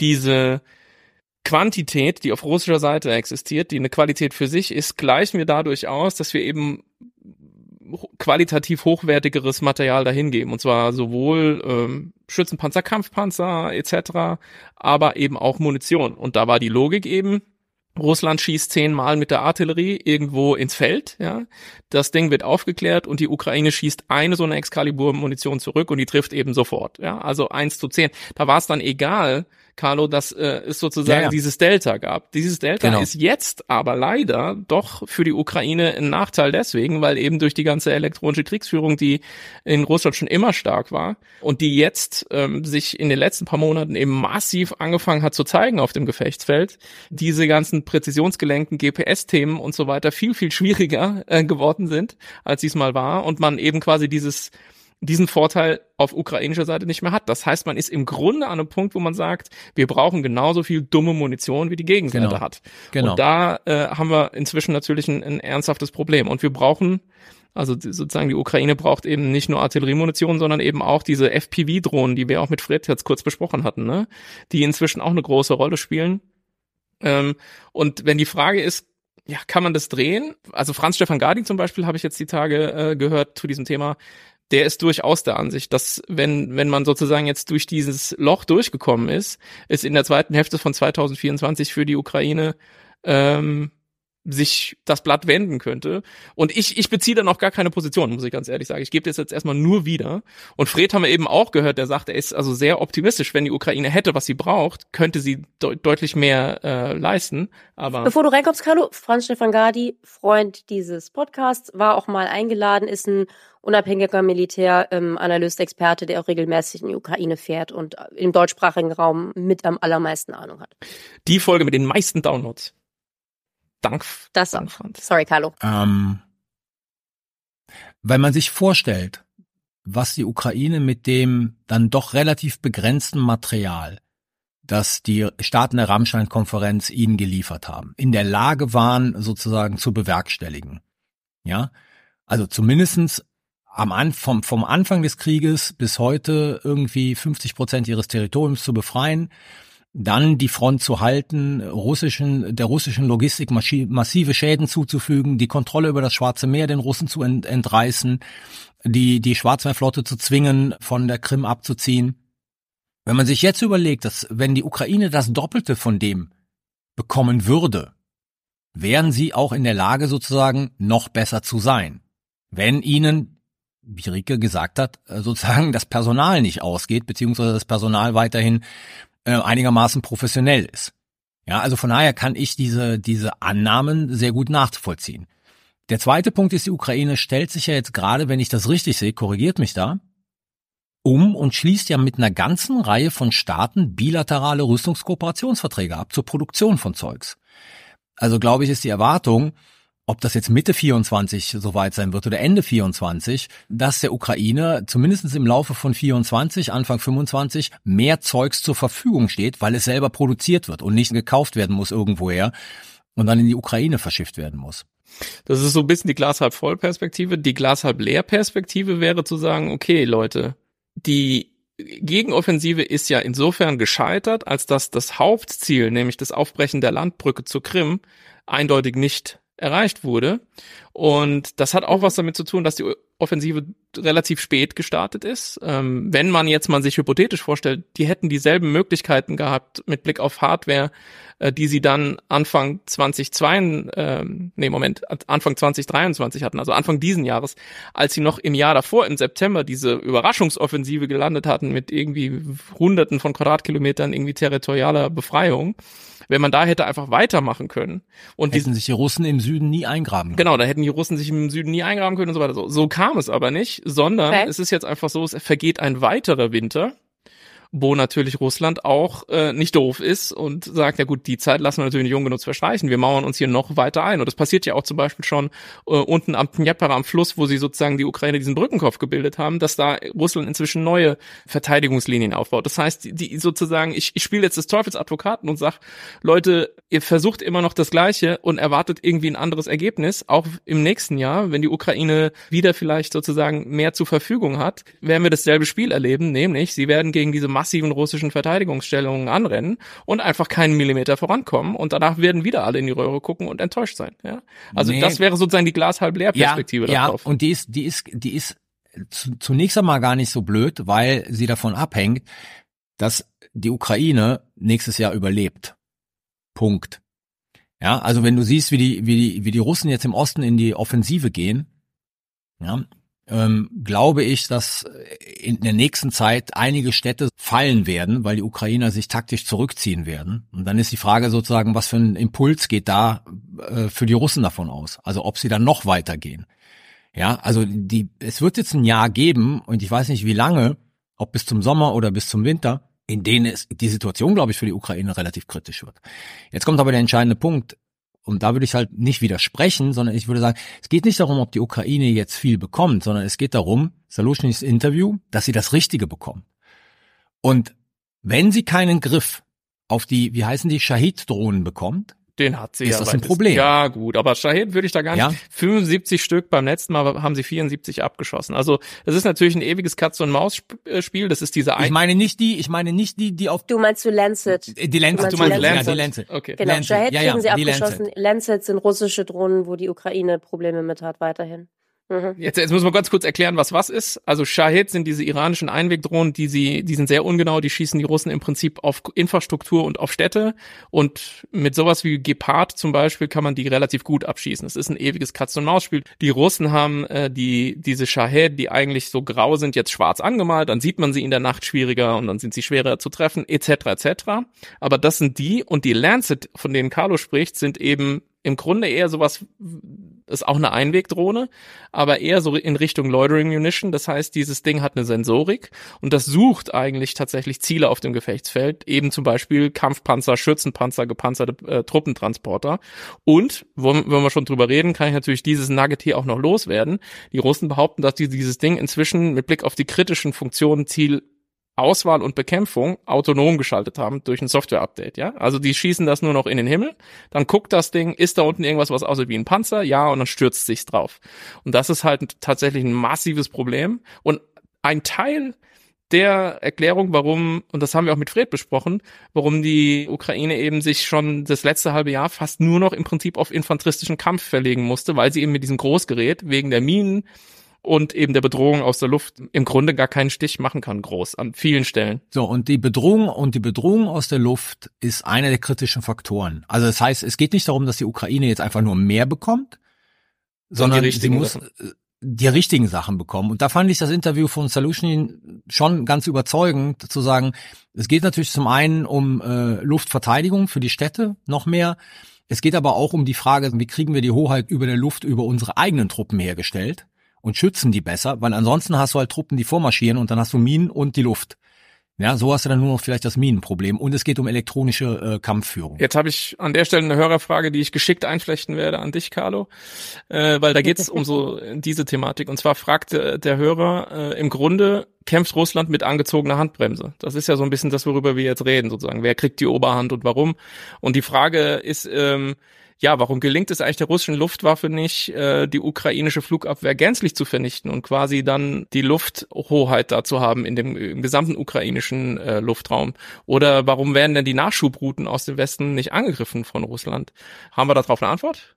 diese Quantität, die auf russischer Seite existiert, die eine Qualität für sich ist, gleichen wir dadurch aus, dass wir eben qualitativ hochwertigeres Material dahin geben. Und zwar sowohl ähm, Schützenpanzer, Kampfpanzer etc., aber eben auch Munition. Und da war die Logik eben, Russland schießt zehnmal mit der Artillerie irgendwo ins Feld, ja. Das Ding wird aufgeklärt und die Ukraine schießt eine so eine Excalibur-Munition zurück und die trifft eben sofort, ja. Also eins zu zehn. Da war es dann egal, Carlo, dass äh, es sozusagen ja, ja. dieses Delta gab. Dieses Delta genau. ist jetzt aber leider doch für die Ukraine ein Nachteil deswegen, weil eben durch die ganze elektronische Kriegsführung, die in Russland schon immer stark war und die jetzt ähm, sich in den letzten paar Monaten eben massiv angefangen hat zu zeigen auf dem Gefechtsfeld, diese ganzen präzisionsgelenkten GPS-Themen und so weiter viel, viel schwieriger äh, geworden sind, als dies mal war und man eben quasi dieses diesen Vorteil auf ukrainischer Seite nicht mehr hat. Das heißt, man ist im Grunde an einem Punkt, wo man sagt, wir brauchen genauso viel dumme Munition, wie die Gegenseite genau. hat. Genau. Und da äh, haben wir inzwischen natürlich ein, ein ernsthaftes Problem. Und wir brauchen, also sozusagen die Ukraine braucht eben nicht nur Artilleriemunition, sondern eben auch diese FPV-Drohnen, die wir auch mit Fred jetzt kurz besprochen hatten, ne? die inzwischen auch eine große Rolle spielen. Ähm, und wenn die Frage ist, ja, kann man das drehen? Also Franz Stefan Garding zum Beispiel habe ich jetzt die Tage äh, gehört zu diesem Thema der ist durchaus der Ansicht, dass wenn, wenn man sozusagen jetzt durch dieses Loch durchgekommen ist, es in der zweiten Hälfte von 2024 für die Ukraine ähm, sich das Blatt wenden könnte. Und ich, ich beziehe da noch gar keine Position, muss ich ganz ehrlich sagen. Ich gebe das jetzt erstmal nur wieder. Und Fred haben wir eben auch gehört, der sagt, er ist also sehr optimistisch. Wenn die Ukraine hätte, was sie braucht, könnte sie de deutlich mehr äh, leisten. Aber Bevor du reinkommst, Carlo, Franz Stefan Gardi, Freund dieses Podcasts, war auch mal eingeladen, ist ein unabhängiger Militäranalyst, ähm, Experte, der auch regelmäßig in die Ukraine fährt und im deutschsprachigen Raum mit am allermeisten Ahnung hat. Die Folge mit den meisten Downloads. Dank. Das Dank, Franz. Sorry, Carlo. Ähm, weil man sich vorstellt, was die Ukraine mit dem dann doch relativ begrenzten Material, das die Staaten der Rammstein-Konferenz ihnen geliefert haben, in der Lage waren, sozusagen zu bewerkstelligen. Ja, also zumindestens am An vom, vom Anfang des Krieges bis heute irgendwie 50 Prozent ihres Territoriums zu befreien dann die Front zu halten, russischen, der russischen Logistik massive Schäden zuzufügen, die Kontrolle über das Schwarze Meer den Russen zu ent entreißen, die, die Schwarzmeerflotte zu zwingen, von der Krim abzuziehen. Wenn man sich jetzt überlegt, dass wenn die Ukraine das Doppelte von dem bekommen würde, wären sie auch in der Lage sozusagen noch besser zu sein. Wenn ihnen wie Rike gesagt hat, sozusagen das Personal nicht ausgeht, beziehungsweise das Personal weiterhin äh, einigermaßen professionell ist. Ja, also von daher kann ich diese, diese Annahmen sehr gut nachvollziehen. Der zweite Punkt ist, die Ukraine stellt sich ja jetzt gerade, wenn ich das richtig sehe, korrigiert mich da, um und schließt ja mit einer ganzen Reihe von Staaten bilaterale Rüstungskooperationsverträge ab zur Produktion von Zeugs. Also glaube ich, ist die Erwartung, ob das jetzt Mitte 24 soweit sein wird oder Ende 24, dass der Ukraine zumindest im Laufe von 24, Anfang 25 mehr Zeugs zur Verfügung steht, weil es selber produziert wird und nicht gekauft werden muss irgendwoher und dann in die Ukraine verschifft werden muss. Das ist so ein bisschen die Glas halb voll Perspektive. Die Glas halb leer Perspektive wäre zu sagen, okay, Leute, die Gegenoffensive ist ja insofern gescheitert, als dass das Hauptziel, nämlich das Aufbrechen der Landbrücke zur Krim, eindeutig nicht erreicht wurde. Und das hat auch was damit zu tun, dass die Offensive relativ spät gestartet ist. Ähm, wenn man jetzt mal sich hypothetisch vorstellt, die hätten dieselben Möglichkeiten gehabt mit Blick auf Hardware, äh, die sie dann Anfang 2022, äh, nee, Moment, Anfang 2023 hatten, also Anfang diesen Jahres, als sie noch im Jahr davor, im September, diese Überraschungsoffensive gelandet hatten mit irgendwie Hunderten von Quadratkilometern irgendwie territorialer Befreiung wenn man da hätte einfach weitermachen können. Und hätten die, sich die Russen im Süden nie eingraben können. Genau, da hätten die Russen sich im Süden nie eingraben können und so weiter. So, so kam es aber nicht, sondern okay. es ist jetzt einfach so, es vergeht ein weiterer Winter wo natürlich Russland auch äh, nicht doof ist und sagt, ja gut, die Zeit lassen wir natürlich nicht ungenutzt verstreichen, wir mauern uns hier noch weiter ein. Und das passiert ja auch zum Beispiel schon äh, unten am Dnieper am Fluss, wo sie sozusagen die Ukraine diesen Brückenkopf gebildet haben, dass da Russland inzwischen neue Verteidigungslinien aufbaut. Das heißt, die, die sozusagen, ich, ich spiele jetzt des Teufels Advokaten und sag, Leute, ihr versucht immer noch das Gleiche und erwartet irgendwie ein anderes Ergebnis, auch im nächsten Jahr, wenn die Ukraine wieder vielleicht sozusagen mehr zur Verfügung hat, werden wir dasselbe Spiel erleben, nämlich sie werden gegen diese massiven russischen Verteidigungsstellungen anrennen und einfach keinen Millimeter vorankommen und danach werden wieder alle in die Röhre gucken und enttäuscht sein. Ja? Also nee. das wäre sozusagen die Glas halb leer Perspektive ja, darauf. Ja, und die ist, die ist, die ist zunächst einmal gar nicht so blöd, weil sie davon abhängt, dass die Ukraine nächstes Jahr überlebt. Punkt. Ja, also wenn du siehst, wie die, wie die, wie die Russen jetzt im Osten in die Offensive gehen, ja, ähm, glaube ich, dass in der nächsten Zeit einige Städte fallen werden, weil die Ukrainer sich taktisch zurückziehen werden. Und dann ist die Frage sozusagen, was für ein Impuls geht da äh, für die Russen davon aus? Also ob sie dann noch weitergehen. Ja, also die, es wird jetzt ein Jahr geben und ich weiß nicht wie lange, ob bis zum Sommer oder bis zum Winter, in denen es die Situation, glaube ich, für die Ukraine relativ kritisch wird. Jetzt kommt aber der entscheidende Punkt und da würde ich halt nicht widersprechen, sondern ich würde sagen, es geht nicht darum, ob die Ukraine jetzt viel bekommt, sondern es geht darum, Salushny's Interview, dass sie das Richtige bekommen. Und wenn sie keinen Griff auf die, wie heißen die, Shahid-Drohnen bekommt, den hat sie ist ja. das ein Problem? Ja, gut, aber Shahid würde ich da gar nicht. Ja? 75 Stück, beim letzten Mal haben sie 74 abgeschossen. Also, das ist natürlich ein ewiges Katz und Maus Spiel, das ist diese Ich meine nicht die, ich meine nicht die, die auf Du meinst du Lancet? Die Lancet, du meinst, du meinst Lancet. Ja, die Lancet. Okay. Genau, Lancet. Shahid Ja, kriegen ja, sie die abgeschossen. Lancet. Lancet sind russische Drohnen, wo die Ukraine Probleme mit hat weiterhin. Mhm. Jetzt, jetzt müssen wir ganz kurz erklären, was was ist. Also Shahid sind diese iranischen Einwegdrohnen, die sie, die sind sehr ungenau, die schießen die Russen im Prinzip auf Infrastruktur und auf Städte. Und mit sowas wie Gepard zum Beispiel kann man die relativ gut abschießen. Es ist ein ewiges Katz-und-Maus-Spiel. Die Russen haben äh, die diese Shahid, die eigentlich so grau sind, jetzt schwarz angemalt. Dann sieht man sie in der Nacht schwieriger und dann sind sie schwerer zu treffen, etc. etc. Aber das sind die und die Lancet, von denen Carlo spricht, sind eben im Grunde eher sowas, ist auch eine Einwegdrohne, aber eher so in Richtung Loitering Munition. Das heißt, dieses Ding hat eine Sensorik und das sucht eigentlich tatsächlich Ziele auf dem Gefechtsfeld, eben zum Beispiel Kampfpanzer, Schützenpanzer, gepanzerte äh, Truppentransporter. Und, wenn wir schon drüber reden, kann ich natürlich dieses Nugget hier auch noch loswerden. Die Russen behaupten, dass die dieses Ding inzwischen mit Blick auf die kritischen Funktionen Ziel Auswahl und Bekämpfung autonom geschaltet haben durch ein Software-Update, ja. Also die schießen das nur noch in den Himmel, dann guckt das Ding, ist da unten irgendwas, was aussieht wie ein Panzer? Ja, und dann stürzt sich's drauf. Und das ist halt tatsächlich ein massives Problem. Und ein Teil der Erklärung, warum, und das haben wir auch mit Fred besprochen, warum die Ukraine eben sich schon das letzte halbe Jahr fast nur noch im Prinzip auf infanteristischen Kampf verlegen musste, weil sie eben mit diesem Großgerät wegen der Minen und eben der Bedrohung aus der Luft im Grunde gar keinen Stich machen kann, groß, an vielen Stellen. So, und die Bedrohung und die Bedrohung aus der Luft ist einer der kritischen Faktoren. Also das heißt, es geht nicht darum, dass die Ukraine jetzt einfach nur mehr bekommt, sondern sie muss, die richtigen Sachen bekommen. Und da fand ich das Interview von Salushny schon ganz überzeugend, zu sagen, es geht natürlich zum einen um äh, Luftverteidigung für die Städte noch mehr. Es geht aber auch um die Frage, wie kriegen wir die Hoheit über der Luft über unsere eigenen Truppen hergestellt und schützen die besser, weil ansonsten hast du halt Truppen, die vormarschieren und dann hast du Minen und die Luft. Ja, so hast du dann nur noch vielleicht das Minenproblem. Und es geht um elektronische äh, Kampfführung. Jetzt habe ich an der Stelle eine Hörerfrage, die ich geschickt einflechten werde an dich, Carlo, äh, weil da geht es um so diese Thematik. Und zwar fragte der Hörer, äh, im Grunde kämpft Russland mit angezogener Handbremse. Das ist ja so ein bisschen das, worüber wir jetzt reden, sozusagen. Wer kriegt die Oberhand und warum? Und die Frage ist, ähm, ja, warum gelingt es eigentlich der russischen Luftwaffe nicht, äh, die ukrainische Flugabwehr gänzlich zu vernichten und quasi dann die Lufthoheit da zu haben in dem im gesamten ukrainischen äh, Luftraum? Oder warum werden denn die Nachschubrouten aus dem Westen nicht angegriffen von Russland? Haben wir darauf eine Antwort?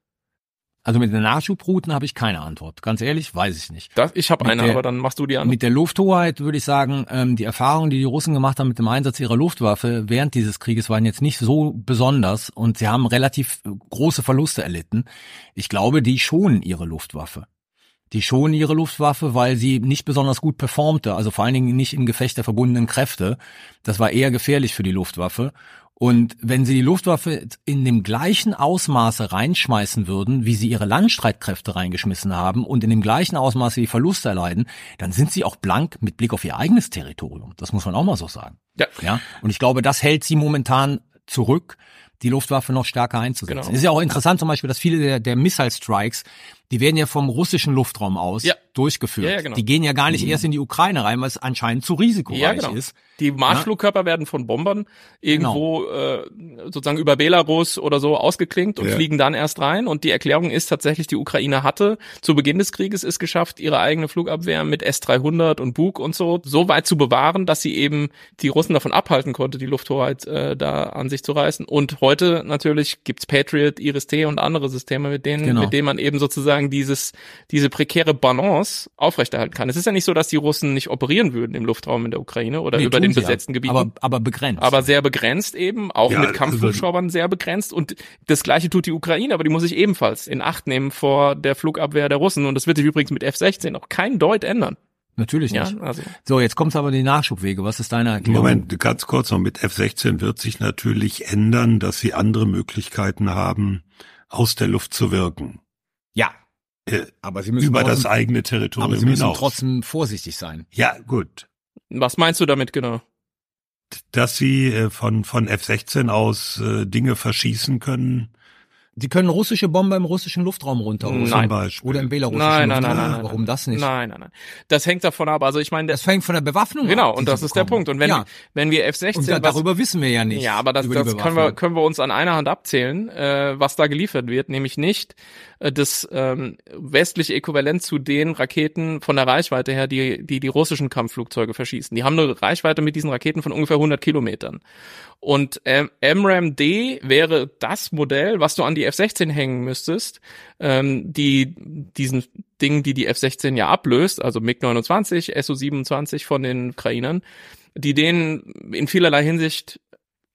Also mit den Nachschubrouten habe ich keine Antwort. Ganz ehrlich, weiß ich nicht. Das, ich habe eine, der, aber dann machst du die an. Mit der Lufthoheit würde ich sagen, ähm, die Erfahrungen, die die Russen gemacht haben mit dem Einsatz ihrer Luftwaffe während dieses Krieges waren jetzt nicht so besonders und sie haben relativ große Verluste erlitten. Ich glaube, die schonen ihre Luftwaffe. Die schonen ihre Luftwaffe, weil sie nicht besonders gut performte, also vor allen Dingen nicht in Gefecht der verbundenen Kräfte. Das war eher gefährlich für die Luftwaffe. Und wenn sie die Luftwaffe in dem gleichen Ausmaße reinschmeißen würden, wie sie ihre Landstreitkräfte reingeschmissen haben und in dem gleichen Ausmaße die Verluste erleiden, dann sind sie auch blank mit Blick auf ihr eigenes Territorium. Das muss man auch mal so sagen. Ja. ja? Und ich glaube, das hält sie momentan zurück, die Luftwaffe noch stärker einzusetzen. Genau. Es ist ja auch interessant zum Beispiel, dass viele der, der Missile Strikes, die werden ja vom russischen Luftraum aus Ja. durchgeführt. Ja, ja, genau. Die gehen ja gar nicht erst in die Ukraine rein, weil es anscheinend zu risikoreich Ja, genau. ist. Die Marschflugkörper werden von Bombern irgendwo äh, sozusagen über Belarus oder so ausgeklinkt und Ja. fliegen dann erst rein. Und die Erklärung ist tatsächlich, die Ukraine hatte zu Beginn des Krieges es geschafft, ihre eigene Flugabwehr mit S-300 und Bug und so so weit zu bewahren, dass sie eben die Russen davon abhalten konnte, die Lufthoheit äh, da an sich zu reißen. Und heute natürlich gibt's Patriot, Iris-T und andere Systeme, mit denen, Genau. mit denen man eben sozusagen dieses, diese prekäre Balance aufrechterhalten kann. Es ist ja nicht so, dass die Russen nicht operieren würden im Luftraum in der Ukraine oder Nee, über den sie ja. besetzten Gebieten. Aber, aber begrenzt. aber sehr begrenzt eben, auch Ja, mit also- Kampfhubschraubern sehr begrenzt. Und das gleiche tut die Ukraine, aber die muss sich ebenfalls in Acht nehmen vor der Flugabwehr der Russen. Und das wird sich übrigens mit F-16 auch kein Deut ändern. Natürlich Ja, nicht. also. So, jetzt kommt's aber in die Nachschubwege. Was ist deine Erklärung? Moment, ganz kurz noch. Mit F-16 wird sich natürlich ändern, dass sie andere Möglichkeiten haben, aus der Luft zu wirken. Äh, Aber sie müssen über trotzdem, das eigene Territorium aber sie müssen hinaus. trotzdem vorsichtig sein. Ja, gut. Was meinst du damit genau? Dass sie äh, von, von F-16 aus äh, Dinge verschießen können, Sie können russische Bomber im russischen Luftraum runterholen. Nein. zum Beispiel. Oder im belarussischen Nein, nein, nein, Luftraum. nein, nein. Warum das nicht? Nein, nein, nein. Das hängt davon ab. Also ich meine, Das fängt von der Bewaffnung genau, ab. die und das ist der. Punkt. Und wenn, ja. wenn wir F-16 und da, was- darüber wissen wir ja nicht. Ja, aber das, das können wir, können wir uns an einer Hand abzählen, äh, was da geliefert wird, nämlich nicht äh, das ähm, westliche Äquivalent zu den Raketen von der Reichweite her, die, die die russischen Kampfflugzeuge verschießen. Die haben eine Reichweite mit diesen Raketen von ungefähr 100 Kilometern. Und ähm, MRAM-D wäre das Modell, was du an die F-16 hängen müsstest, ähm, die diesen Dingen, die die F-16 ja ablöst, also MiG-29, SU-27 von den Ukrainern, die denen in vielerlei Hinsicht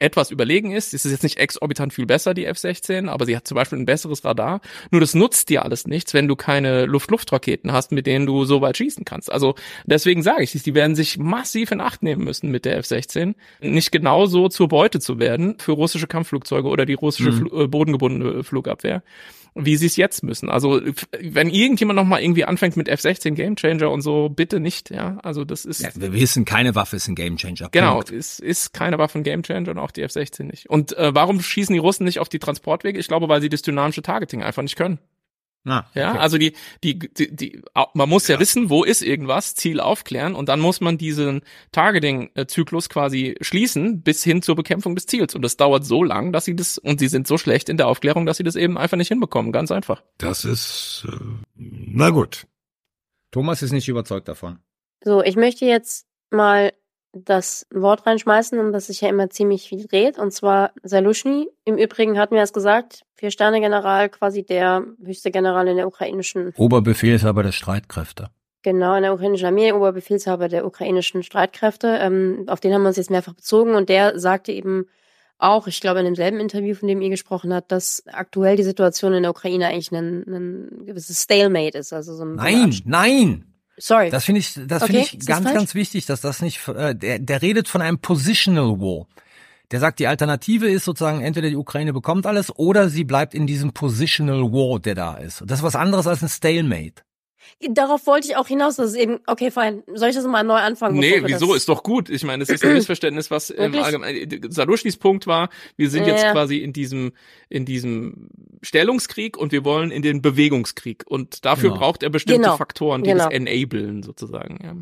etwas überlegen ist. Es ist jetzt nicht exorbitant viel besser, die F-16, aber sie hat zum Beispiel ein besseres Radar. Nur das nutzt dir alles nichts, wenn du keine Luft-Luft-Raketen hast, mit denen du so weit schießen kannst. Also deswegen sage ich, die werden sich massiv in Acht nehmen müssen mit der F-16, nicht genauso zur Beute zu werden für russische Kampfflugzeuge oder die russische Fl äh, bodengebundene Flugabwehr wie sie es jetzt müssen. Also wenn irgendjemand noch mal irgendwie anfängt mit F-16 Gamechanger und so, bitte nicht, ja. Also das ist Ja, wir wissen, keine Waffe ist ein Gamechanger. Genau, es ist keine Waffe ein Gamechanger und auch die F-16 nicht. Und äh, warum schießen die Russen nicht auf die Transportwege? Ich glaube, weil sie das dynamische Targeting einfach nicht können. Na, Ja, okay. also die, die, die, die, man muss ja. wissen, wo ist irgendwas, Ziel aufklären und dann muss man diesen Targeting-Zyklus quasi schließen bis hin zur Bekämpfung des Ziels. Und das dauert so lang, dass sie das, und sie sind so schlecht in der Aufklärung, dass sie das eben einfach nicht hinbekommen. Ganz einfach. Das ist, äh, na gut. Thomas ist nicht überzeugt davon. So, ich möchte jetzt mal das Wort reinschmeißen, um das sich ja immer ziemlich viel dreht, und zwar Salushny. Im Übrigen hatten wir es gesagt, Vier-Sterne-General, quasi der höchste General in der ukrainischen, Oberbefehlshaber der Streitkräfte. genau, in der ukrainischen Armee, Oberbefehlshaber der ukrainischen Streitkräfte. Ähm, auf den haben wir uns jetzt mehrfach bezogen und der sagte eben auch, ich glaube, in demselben Interview, von dem ihr gesprochen habt, dass aktuell die Situation in der Ukraine eigentlich ein, ein gewisses Stalemate ist. Also so ein, nein, nein. Sorry. Das finde ich, das Okay, finde ich ganz, ganz wichtig, dass das nicht, äh, der, der redet von einem Positional War. Der sagt, die Alternative ist sozusagen, entweder die Ukraine bekommt alles oder sie bleibt in diesem Positional War, der da ist. Das ist was anderes als ein Stalemate. Darauf wollte ich auch hinaus, dass es eben, okay, fein, soll ich das mal neu anfangen? Nee, wieso? Ist doch gut. Ich meine, es ist ein Missverständnis, was im? Allgemeinen, Saluschnis Punkt war, wir sind Ja, jetzt ja. quasi in diesem, in diesem Stellungskrieg und wir wollen in den Bewegungskrieg. Und dafür Genau. braucht er bestimmte Genau. Faktoren, die Genau. das enablen, sozusagen. Ja.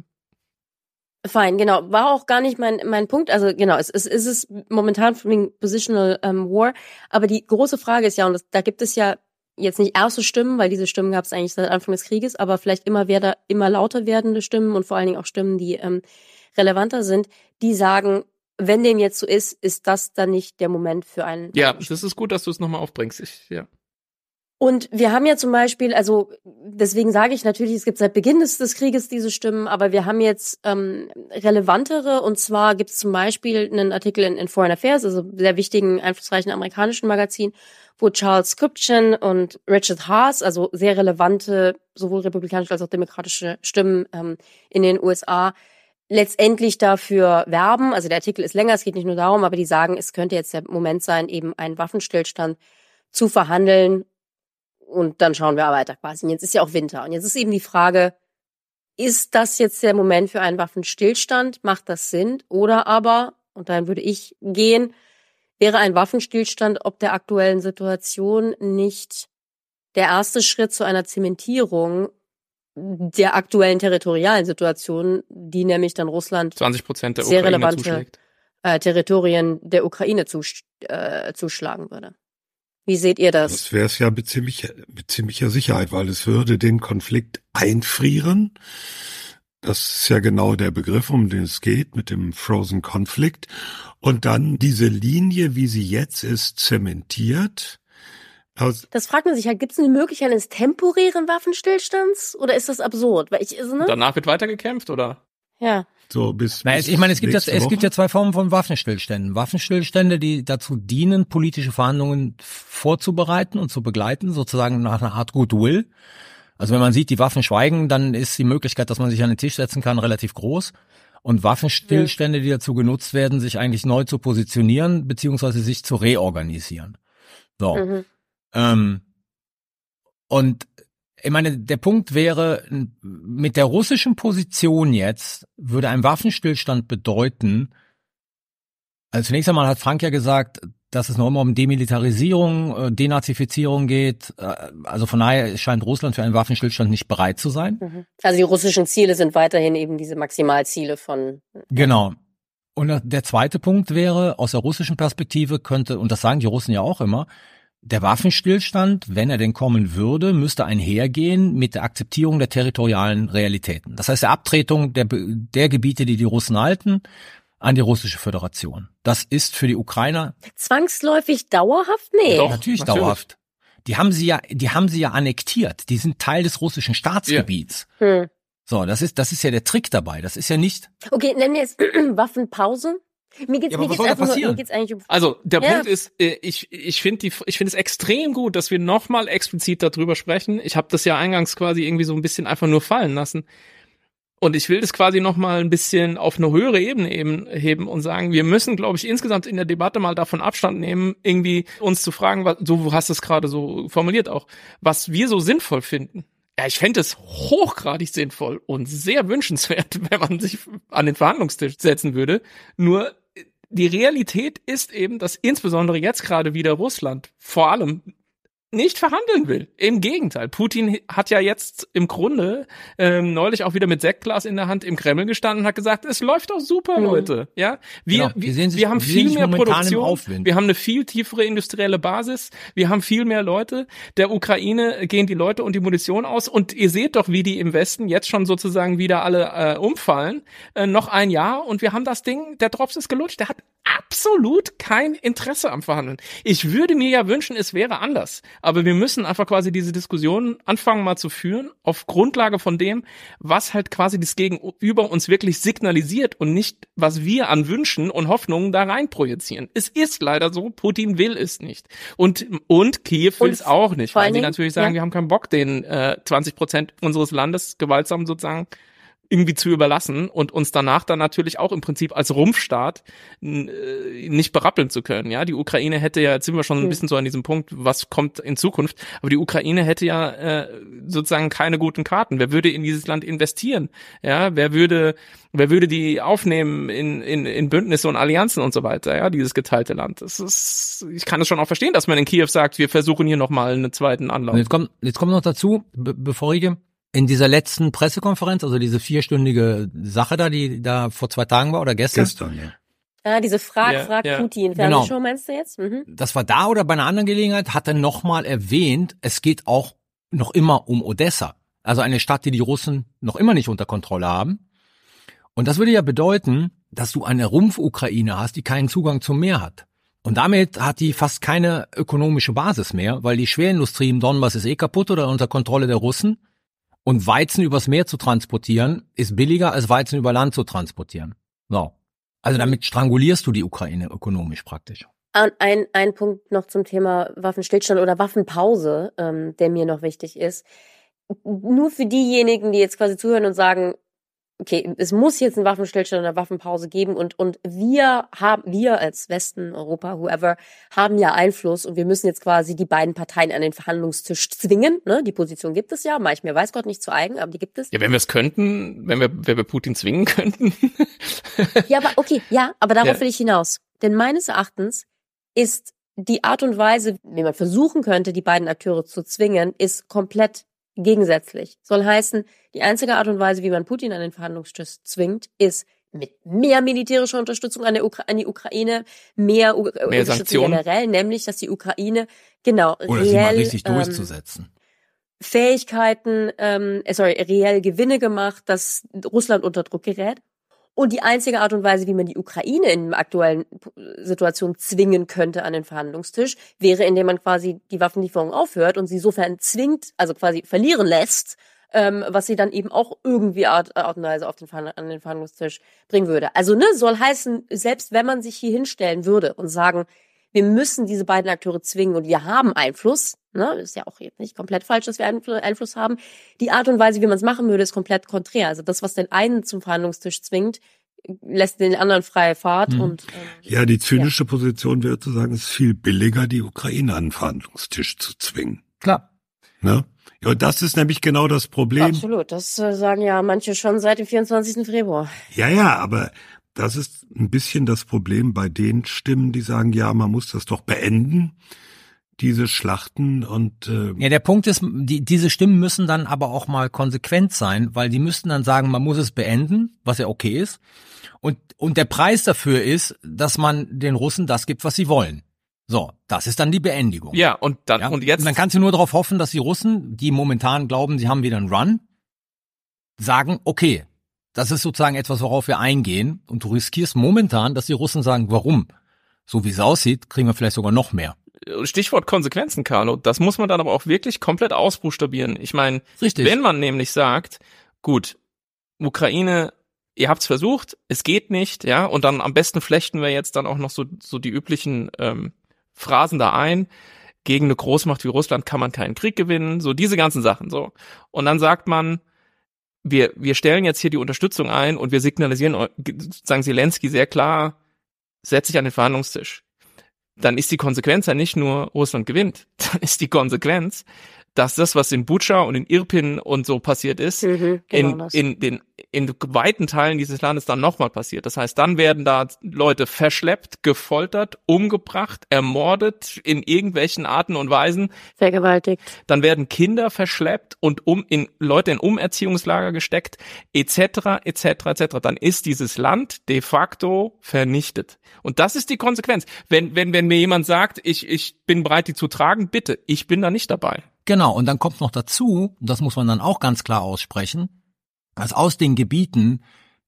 Fein, genau. War auch gar nicht mein, mein Punkt. Also genau, es, es, es ist momentan wegen Positional ähm, War. Aber die große Frage ist ja, und das, da gibt es ja jetzt nicht erste Stimmen, weil diese Stimmen gab es eigentlich seit Anfang des Krieges, aber vielleicht immer wieder, immer lauter werdende Stimmen und vor allen Dingen auch Stimmen, die ähm, relevanter sind, die sagen, wenn dem jetzt so ist, ist das dann nicht der Moment für einen. ja, das ist gut, dass du es nochmal aufbringst. Ich, ja. Und wir haben ja zum Beispiel, also deswegen sage ich natürlich, es gibt seit Beginn des, des Krieges diese Stimmen, aber wir haben jetzt ähm, relevantere und zwar gibt es zum Beispiel einen Artikel in, in Foreign Affairs, also sehr wichtigen, einflussreichen amerikanischen Magazin, wo Charles Kupchan und Richard Haas, also sehr relevante, sowohl republikanische als auch demokratische Stimmen ähm, in den USA, letztendlich dafür werben. Also der Artikel ist länger, es geht nicht nur darum, aber die sagen, es könnte jetzt der Moment sein, eben einen Waffenstillstand zu verhandeln und dann schauen wir weiter quasi. Und jetzt ist ja auch Winter. Und jetzt ist eben die Frage, ist das jetzt der Moment für einen Waffenstillstand? Macht das Sinn? Oder aber, und dann würde ich gehen, wäre ein Waffenstillstand ob der aktuellen Situation nicht der erste Schritt zu einer Zementierung der aktuellen territorialen Situation, die nämlich dann Russland 20 Prozent der Sehr Ukraine relevante- zuschlägt. äh, Territorien der Ukraine zusch äh, zuschlagen würde. Wie seht ihr das? Das wäre es ja mit, ziemlich, mit ziemlicher Sicherheit, weil es würde den Konflikt einfrieren. Das ist ja genau der Begriff, um den es geht, mit dem Frozen Conflict. Und dann diese Linie, wie sie jetzt ist, zementiert. Aus, Das fragt man sich halt, gibt es eine Möglichkeit eines temporären Waffenstillstands oder ist das absurd? Weil ich, also, ne? Danach wird weitergekämpft, oder? Ja. So bis, Na, bis ich meine, es gibt ja, nächste es gibt ja zwei Formen von Waffenstillständen. Waffenstillstände, die dazu dienen, politische Verhandlungen vorzubereiten und zu begleiten, sozusagen nach einer Art Goodwill. Also wenn man sieht, die Waffen schweigen, dann ist die Möglichkeit, dass man sich an den Tisch setzen kann, relativ groß. Und Waffenstillstände, die dazu genutzt werden, sich eigentlich neu zu positionieren, beziehungsweise sich zu reorganisieren. So. Mhm. Ähm, und ich meine, der Punkt wäre, mit der russischen Position jetzt würde ein Waffenstillstand bedeuten, also zunächst einmal hat Frank ja gesagt, dass es noch immer um Demilitarisierung, äh, Denazifizierung geht. Äh, Also von daher scheint Russland für einen Waffenstillstand nicht bereit zu sein. Mhm. Also die russischen Ziele sind weiterhin eben diese Maximalziele von. Genau. Und der zweite Punkt wäre, aus der russischen Perspektive könnte, und das sagen die Russen ja auch immer, der Waffenstillstand, wenn er denn kommen würde, müsste einhergehen mit der Akzeptierung der territorialen Realitäten. Das heißt, der Abtretung der, der Gebiete, die die Russen halten, an die russische Föderation. Das ist für die Ukrainer Zwangsläufig dauerhaft? Nee. Doch. natürlich, natürlich. dauerhaft. Die haben sie ja, die haben sie ja annektiert. Die sind Teil des russischen Staatsgebiets. Hm. So, das ist, das ist ja der Trick dabei. Das ist ja nicht, Okay, nennen wir jetzt Waffenpause. Mir geht's, Ja, mir geht's einfach nur, mir geht's eigentlich um. Also der Ja. Punkt ist, äh, ich ich finde die ich finde es extrem gut, dass wir nochmal explizit darüber sprechen. Ich habe das ja eingangs quasi irgendwie so ein bisschen einfach nur fallen lassen. Und ich will das quasi nochmal ein bisschen auf eine höhere Ebene eben heben und sagen, wir müssen, glaube ich, insgesamt in der Debatte mal davon Abstand nehmen, irgendwie uns zu fragen, was, du hast es gerade so formuliert auch, was wir so sinnvoll finden. Ja, ich fände es hochgradig sinnvoll und sehr wünschenswert, wenn man sich an den Verhandlungstisch setzen würde. Nur die Realität ist eben, dass insbesondere jetzt gerade wieder Russland vor allem nicht verhandeln will. Im Gegenteil, Putin hat ja jetzt im Grunde ähm, neulich auch wieder mit Sektglas in der Hand im Kreml gestanden und hat gesagt, es läuft doch super, Mhm. Leute. Ja, wir, Genau, wir, sehen sich- wir haben viel mehr Produktion, wir haben eine viel tiefere industrielle Basis, wir haben viel mehr Leute. Der Ukraine gehen die Leute und die Munition aus und ihr seht doch, wie die im Westen jetzt schon sozusagen wieder alle äh, umfallen. Äh, noch ein Jahr und wir haben das Ding, der Drops ist gelutscht, der hat absolut kein Interesse am Verhandeln. Ich würde mir ja wünschen, es wäre anders. Aber wir müssen einfach quasi diese Diskussion anfangen mal zu führen, auf Grundlage von dem, was halt quasi das Gegenüber uns wirklich signalisiert und nicht, was wir an Wünschen und Hoffnungen da rein projizieren. Es ist leider so, Putin will es nicht. Und, und Kiew will es auch nicht, weil sie natürlich sagen, ja. wir haben keinen Bock, den äh, 20 Prozent unseres Landes gewaltsam sozusagen irgendwie zu überlassen und uns danach dann natürlich auch im Prinzip als Rumpfstaat äh, nicht berappeln zu können. Ja, die Ukraine hätte ja, jetzt sind wir schon ein bisschen so an diesem Punkt, was kommt in Zukunft, aber die Ukraine hätte ja äh, sozusagen keine guten Karten. Wer würde in dieses Land investieren? Ja, wer würde, wer würde die aufnehmen in, in, in Bündnisse und Allianzen und so weiter? Ja, dieses geteilte Land. Das ist, ich kann es schon auch verstehen, dass man in Kiew sagt, wir versuchen hier nochmal einen zweiten Anlauf. Und jetzt kommt, jetzt kommt noch dazu, be bevor ich in dieser letzten Pressekonferenz, also diese vierstündige Sache da, die da vor zwei Tagen war oder gestern? Gestern, ja. Ja, diese Frag, ja, Frag ja. Putin. Genau. Show meinst du jetzt? Mhm. Das war da oder bei einer anderen Gelegenheit, hat er nochmal erwähnt, es geht auch noch immer um Odessa. Also eine Stadt, die die Russen noch immer nicht unter Kontrolle haben. Und das würde ja bedeuten, dass du eine Rumpf-Ukraine hast, die keinen Zugang zum Meer hat. Und damit hat die fast keine ökonomische Basis mehr, weil die Schwerindustrie im Donbass ist eh kaputt oder unter Kontrolle der Russen. Und Weizen übers Meer zu transportieren, ist billiger als Weizen über Land zu transportieren. So. Also damit strangulierst du die Ukraine ökonomisch praktisch. Ein, ein Punkt noch zum Thema Waffenstillstand oder Waffenpause, ähm, der mir noch wichtig ist. Nur für diejenigen, die jetzt quasi zuhören und sagen, okay, es muss jetzt einen Waffenstillstand oder Waffenpause geben und, und wir haben, wir als Westen, Europa, whoever, haben ja Einfluss und wir müssen jetzt quasi die beiden Parteien an den Verhandlungstisch zwingen. Ne? Die Position gibt es ja, mache ich mir weiß Gott nicht zu eigen, aber die gibt es. Ja, wenn wir es könnten, wenn wir, wenn wir Putin zwingen könnten. ja, aber okay, ja, aber darauf ja. will ich hinaus. Denn meines Erachtens ist die Art und Weise, wie man versuchen könnte, die beiden Akteure zu zwingen, ist komplett gegensätzlich. Soll heißen, die einzige Art und Weise, wie man Putin an den Verhandlungstisch zwingt, ist mit mehr militärischer Unterstützung an, Ukra an die Ukraine, mehr, U mehr Unterstützung Sanktionen. generell, nämlich, dass die Ukraine genau Oder reell, sie mal richtig ähm, durchzusetzen. Fähigkeiten, ähm, äh, sorry, reell Gewinne gemacht, dass Russland unter Druck gerät. Und die einzige Art und Weise, wie man die Ukraine in der aktuellen Situation zwingen könnte an den Verhandlungstisch, wäre, indem man quasi die Waffenlieferung aufhört und sie sofern zwingt, also quasi verlieren lässt, ähm, was sie dann eben auch irgendwie Art, Art und Weise auf den, an den Verhandlungstisch bringen würde. Also ne, soll heißen, selbst wenn man sich hier hinstellen würde und sagen, wir müssen diese beiden Akteure zwingen und wir haben Einfluss, ne, ist ja auch jetzt nicht komplett falsch, dass wir Einfluss haben. Die Art und Weise, wie man es machen würde, ist komplett konträr. Also das, was den einen zum Verhandlungstisch zwingt, lässt den anderen freie Fahrt hm. und ähm, ja, die zynische ja. Position wäre zu sagen, es ist viel billiger, die Ukraine an den Verhandlungstisch zu zwingen. Klar. Ne? Ja, das ist nämlich genau das Problem. Absolut, das äh, sagen ja manche schon seit dem 24. Februar. Ja, ja, aber das ist ein bisschen das Problem bei den Stimmen, die sagen, ja, man muss das doch beenden, diese Schlachten und äh Ja, der Punkt ist, die, diese Stimmen müssen dann aber auch mal konsequent sein, weil die müssten dann sagen, man muss es beenden, was ja okay ist. Und, und der Preis dafür ist, dass man den Russen das gibt, was sie wollen. So, das ist dann die Beendigung. Ja, und dann ja? und jetzt. Und dann kannst du nur darauf hoffen, dass die Russen, die momentan glauben, sie haben wieder einen Run, sagen, okay, das ist sozusagen etwas, worauf wir eingehen. Und du riskierst momentan, dass die Russen sagen, warum? So wie es aussieht, kriegen wir vielleicht sogar noch mehr. Stichwort Konsequenzen, Carlo. Das muss man dann aber auch wirklich komplett ausbuchstabieren. Ich meine, wenn man nämlich sagt, gut, Ukraine, ihr habt's versucht, es geht nicht, ja, und dann am besten flechten wir jetzt dann auch noch so, so die üblichen ähm, Phrasen da ein. Gegen eine Großmacht wie Russland kann man keinen Krieg gewinnen, so diese ganzen Sachen so. Und dann sagt man, wir, wir stellen jetzt hier die Unterstützung ein und wir signalisieren, sagen Zelensky sehr klar, setz dich an den Verhandlungstisch. Dann ist die Konsequenz ja nicht nur Russland gewinnt, dann ist die Konsequenz, dass das, was in Bucha und in Irpin und so passiert ist, mhm, genau in, in den in weiten Teilen dieses Landes dann nochmal passiert. Das heißt, dann werden da Leute verschleppt, gefoltert, umgebracht, ermordet in irgendwelchen Arten und Weisen. Vergewaltigt. Dann werden Kinder verschleppt und um in Leute in Umerziehungslager gesteckt, etc., etc., etc. Dann ist dieses Land de facto vernichtet. Und das ist die Konsequenz. Wenn, wenn, wenn mir jemand sagt, ich, ich bin bereit, die zu tragen, bitte, ich bin da nicht dabei. Genau, und dann kommt noch dazu, das muss man dann auch ganz klar aussprechen, dass aus den Gebieten,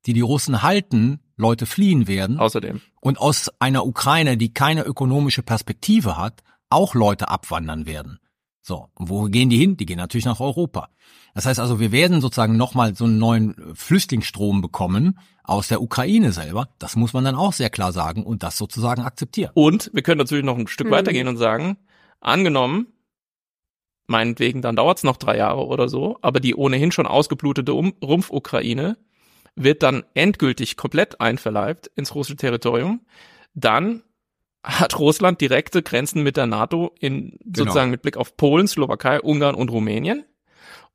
die die Russen halten, Leute fliehen werden. Außerdem. Und aus einer Ukraine, die keine ökonomische Perspektive hat, auch Leute abwandern werden. So, und wo gehen die hin? Die gehen natürlich nach Europa. Das heißt also, wir werden sozusagen nochmal so einen neuen Flüchtlingsstrom bekommen aus der Ukraine selber. Das muss man dann auch sehr klar sagen und das sozusagen akzeptieren. Und wir können natürlich noch ein Stück Mhm. weitergehen und sagen, angenommen, meinetwegen, dann dauert's noch drei Jahre oder so, aber die ohnehin schon ausgeblutete um Rumpf-Ukraine wird dann endgültig komplett einverleibt ins russische Territorium. Dann hat Russland direkte Grenzen mit der NATO in sozusagen mit Blick auf Polen, Slowakei, Ungarn und Rumänien.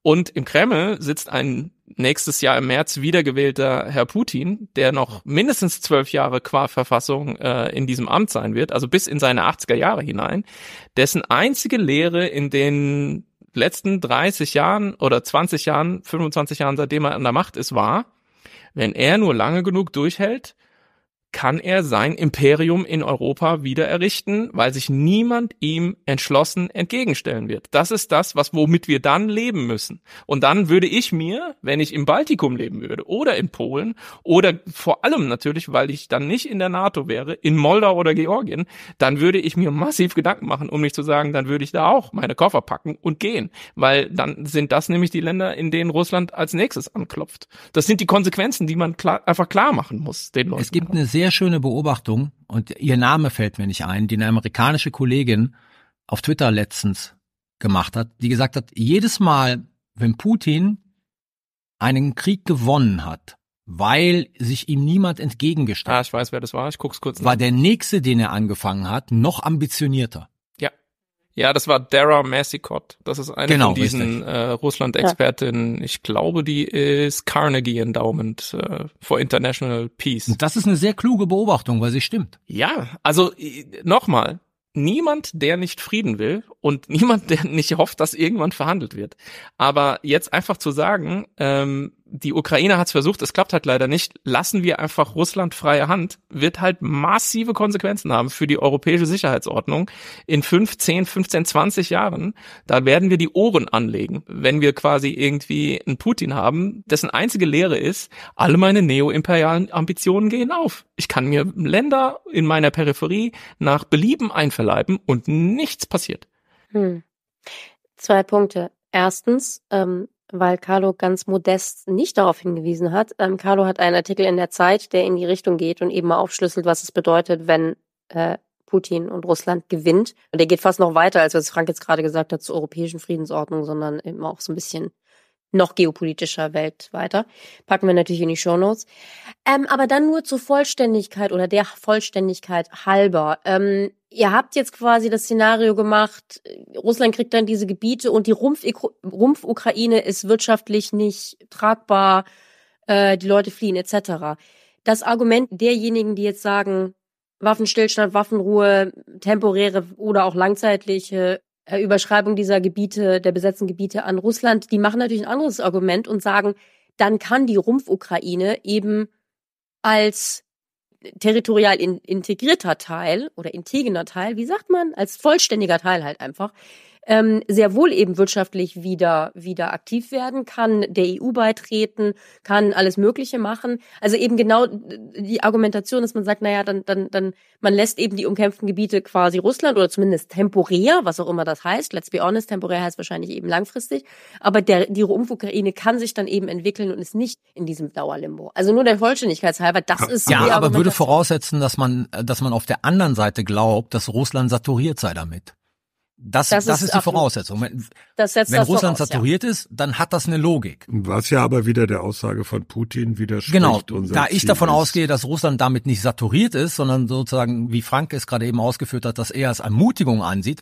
Und im Kreml sitzt ein nächstes Jahr im März wiedergewählter Herr Putin, der noch mindestens zwölf Jahre qua Verfassung äh, in diesem Amt sein wird, also bis in seine 80er Jahre hinein, dessen einzige Lehre in den letzten 30 Jahren oder 20 Jahren, 25 Jahren, seitdem er an der Macht ist, war, wenn er nur lange genug durchhält, kann er sein Imperium in Europa wieder errichten, weil sich niemand ihm entschlossen entgegenstellen wird. Das ist das, was womit wir dann leben müssen. Und dann würde ich mir, wenn ich im Baltikum leben würde oder in Polen oder vor allem natürlich, weil ich dann nicht in der NATO wäre, in Moldau oder Georgien, dann würde ich mir massiv Gedanken machen, um nicht zu sagen, dann würde ich da auch meine Koffer packen und gehen, weil dann sind das nämlich die Länder, in denen Russland als nächstes anklopft. Das sind die Konsequenzen, die man klar, einfach klar machen muss den Leuten. Es gibt eine sehr schöne Beobachtung und ihr Name fällt mir nicht ein, die eine amerikanische Kollegin auf Twitter letztens gemacht hat, die gesagt hat, jedes Mal, wenn Putin einen Krieg gewonnen hat, weil sich ihm niemand entgegengestellt Ah, ich weiß, wer das war. Ich guck's kurz nach. war der nächste, den er angefangen hat, noch ambitionierter. Ja. Das war Dara Massicott. Das ist eine Genau, von diesen richtig. äh, Russland-Expertinnen. Ich glaube, die ist Carnegie Endowment äh, for International Peace. Und das ist eine sehr kluge Beobachtung, weil sie stimmt. Ja, also äh, nochmal. Niemand, der nicht Frieden will und niemand, der nicht hofft, dass irgendwann verhandelt wird. Aber jetzt einfach zu sagen, ähm, die Ukraine hat es versucht, es klappt halt leider nicht, lassen wir einfach Russland freie Hand, wird halt massive Konsequenzen haben für die europäische Sicherheitsordnung in 5, 10, 15, 20 Jahren. Da werden wir die Ohren anlegen, wenn wir quasi irgendwie einen Putin haben, dessen einzige Lehre ist, alle meine neoimperialen Ambitionen gehen auf. Ich kann mir Länder in meiner Peripherie nach Belieben einverleiben und nichts passiert. Hm. Zwei Punkte. Erstens, ähm, weil Carlo ganz modest nicht darauf hingewiesen hat. Ähm, Carlo hat einen Artikel in der Zeit, der in die Richtung geht und eben mal aufschlüsselt, was es bedeutet, wenn äh, Putin und Russland gewinnt. Und der geht fast noch weiter, als was Frank jetzt gerade gesagt hat, zur europäischen Friedensordnung, sondern eben auch so ein bisschen noch geopolitischer Welt weiter. Packen wir natürlich in die Shownotes. Ähm, aber dann nur zur Vollständigkeit oder der Vollständigkeit halber. Ähm, ihr habt jetzt quasi das Szenario gemacht, Russland kriegt dann diese Gebiete und die Rumpf- Rumpf-Ukraine ist wirtschaftlich nicht tragbar, äh, die Leute fliehen etc. Das Argument derjenigen, die jetzt sagen, Waffenstillstand, Waffenruhe, temporäre oder auch langzeitliche Überschreibung dieser Gebiete, der besetzten Gebiete an Russland, die machen natürlich ein anderes Argument und sagen, dann kann die Rumpf-Ukraine eben als territorial in, integrierter Teil oder integener Teil, wie sagt man, als vollständiger Teil halt einfach, ähm, sehr wohl eben wirtschaftlich wieder, wieder aktiv werden, kann der EU beitreten, kann alles Mögliche machen. Also eben genau die Argumentation, dass man sagt, naja, dann, dann, dann, man lässt eben die umkämpften Gebiete quasi Russland oder zumindest temporär, was auch immer das heißt. Let's be honest, temporär heißt wahrscheinlich eben langfristig. Aber der, die Rumpf-Ukraine kann sich dann eben entwickeln und ist nicht in diesem Dauerlimbo. Also nur der Vollständigkeitshalber, das ist Ja, aber würde voraussetzen, dass man, dass man auf der anderen Seite glaubt, dass Russland saturiert sei damit. Das, Das das, ist ist, die Voraussetzung. Wenn, Das setzt wenn das Russland voraus, ja. saturiert ist, dann hat das eine Logik. Was ja aber wieder der Aussage von Putin widerspricht. Genau, da ich Ziel davon ist. ausgehe, dass Russland damit nicht saturiert ist, sondern sozusagen, wie Frank es gerade eben ausgeführt hat, das eher als Ermutigung ansieht,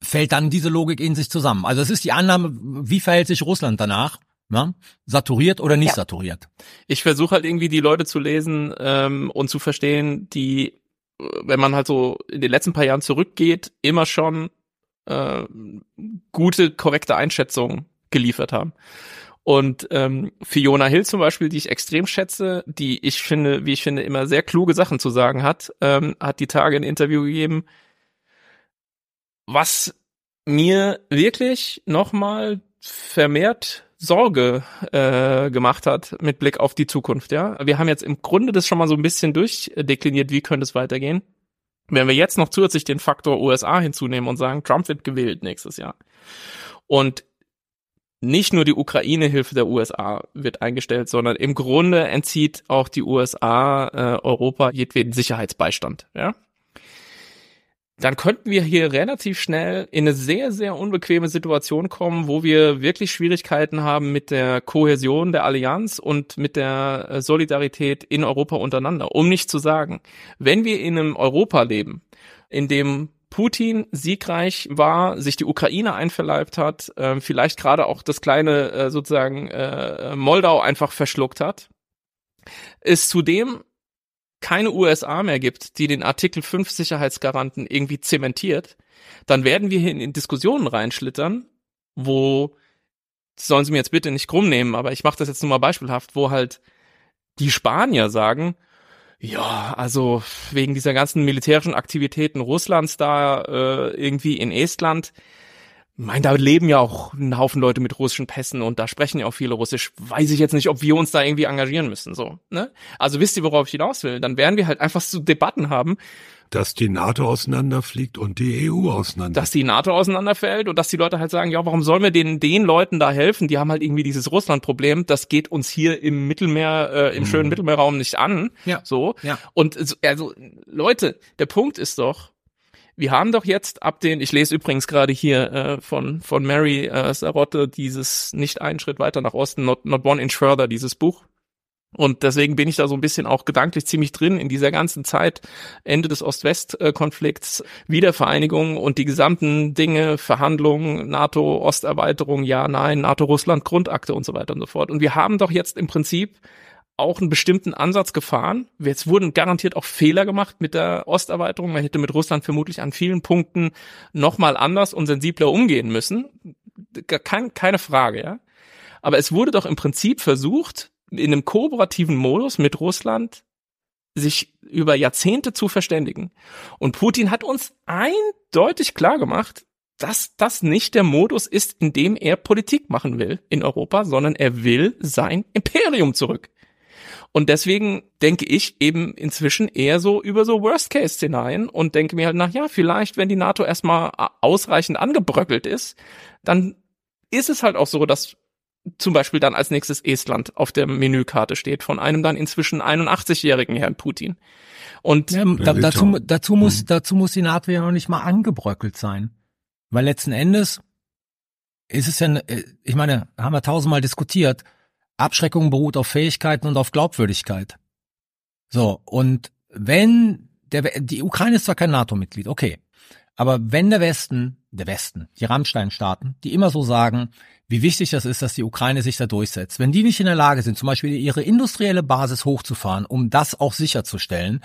fällt dann diese Logik in sich zusammen. Also es ist die Annahme, wie verhält sich Russland danach? Ja? Saturiert oder nicht Ja. saturiert? Ich versuche halt irgendwie die Leute zu lesen ähm, und zu verstehen, die, äh, wenn man halt so in den letzten paar Jahren zurückgeht, immer schon äh, gute, korrekte Einschätzungen geliefert haben. Und ähm, Fiona Hill zum Beispiel, die ich extrem schätze, die ich finde, wie ich finde, immer sehr kluge Sachen zu sagen hat, ähm, hat die Tage ein Interview gegeben, was mir wirklich nochmal vermehrt Sorge äh, gemacht hat mit Blick auf die Zukunft. Ja, wir haben jetzt im Grunde das schon mal so ein bisschen durchdekliniert, wie könnte es weitergehen. Wenn wir jetzt noch zusätzlich den Faktor USA hinzunehmen und sagen, Trump wird gewählt nächstes Jahr und nicht nur die Ukraine-Hilfe der USA wird eingestellt, sondern im Grunde entzieht auch die USA äh, Europa jedweden Sicherheitsbeistand. Ja, dann könnten wir hier relativ schnell in eine sehr, sehr unbequeme Situation kommen, wo wir wirklich Schwierigkeiten haben mit der Kohäsion der Allianz und mit der äh, Solidarität in Europa untereinander. Um nicht zu sagen, wenn wir in einem Europa leben, in dem Putin siegreich war, sich die Ukraine einverleibt hat, äh, vielleicht gerade auch das kleine äh, sozusagen äh, Moldau einfach verschluckt hat, ist zudem keine USA mehr gibt, die den Artikel 5 Sicherheitsgaranten irgendwie zementiert, dann werden wir hier in Diskussionen reinschlittern, wo sollen Sie mir jetzt bitte nicht krumm nehmen, aber ich mache das jetzt nur mal beispielhaft, wo halt die Spanier sagen, ja, also wegen dieser ganzen militärischen Aktivitäten Russlands da äh, irgendwie in Estland, mein, da leben ja auch ein Haufen Leute mit russischen Pässen und da sprechen ja auch viele Russisch. Weiß ich jetzt nicht, ob wir uns da irgendwie engagieren müssen, so, ne? Also wisst ihr, worauf ich hinaus will? Dann werden wir halt einfach so Debatten haben. Dass die NATO auseinanderfliegt und die EU auseinander. Dass die NATO auseinanderfällt und dass die Leute halt sagen, ja, warum sollen wir den, den Leuten da helfen? Die haben halt irgendwie dieses Russland-Problem. Das geht uns hier im Mittelmeer, äh, im mhm. schönen Mittelmeerraum nicht an. Ja. So. Ja. Und, also, Leute, der Punkt ist doch, wir haben doch jetzt ab den, ich lese übrigens gerade hier äh, von von Mary äh, Sarotte dieses nicht einen Schritt weiter nach Osten, not, not one inch further, dieses Buch. Und deswegen bin ich da so ein bisschen auch gedanklich ziemlich drin in dieser ganzen Zeit, Ende des Ost-West-Konflikts, Wiedervereinigung und die gesamten Dinge, Verhandlungen, NATO-Osterweiterung, ja, nein, NATO-Russland, Grundakte und so weiter und so fort. Und wir haben doch jetzt im Prinzip auch einen bestimmten Ansatz gefahren. Jetzt wurden garantiert auch Fehler gemacht mit der Osterweiterung. Man hätte mit Russland vermutlich an vielen Punkten nochmal anders und sensibler umgehen müssen. Kein, keine Frage, ja. Aber es wurde doch im Prinzip versucht, in einem kooperativen Modus mit Russland sich über Jahrzehnte zu verständigen. Und Putin hat uns eindeutig klar gemacht, dass das nicht der Modus ist, in dem er Politik machen will in Europa, sondern er will sein Imperium zurück. Und deswegen denke ich eben inzwischen eher so über so Worst-Case-Szenarien und denke mir halt nach, ja, vielleicht, wenn die NATO erstmal ausreichend angebröckelt ist, dann ist es halt auch so, dass zum Beispiel dann als nächstes Estland auf der Menükarte steht von einem dann inzwischen 81-jährigen Herrn Putin. Und ja, da, dazu, dazu muss, mhm. dazu muss die NATO ja noch nicht mal angebröckelt sein. Weil letzten Endes ist es ja, äh, ich meine, haben wir tausendmal diskutiert, Abschreckung beruht auf Fähigkeiten und auf Glaubwürdigkeit. So, und wenn der, die Ukraine ist zwar kein NATO-Mitglied, okay. Aber wenn der Westen, der Westen, die Rammstein-Staaten, die immer so sagen, wie wichtig das ist, dass die Ukraine sich da durchsetzt, wenn die nicht in der Lage sind, zum Beispiel ihre industrielle Basis hochzufahren, um das auch sicherzustellen,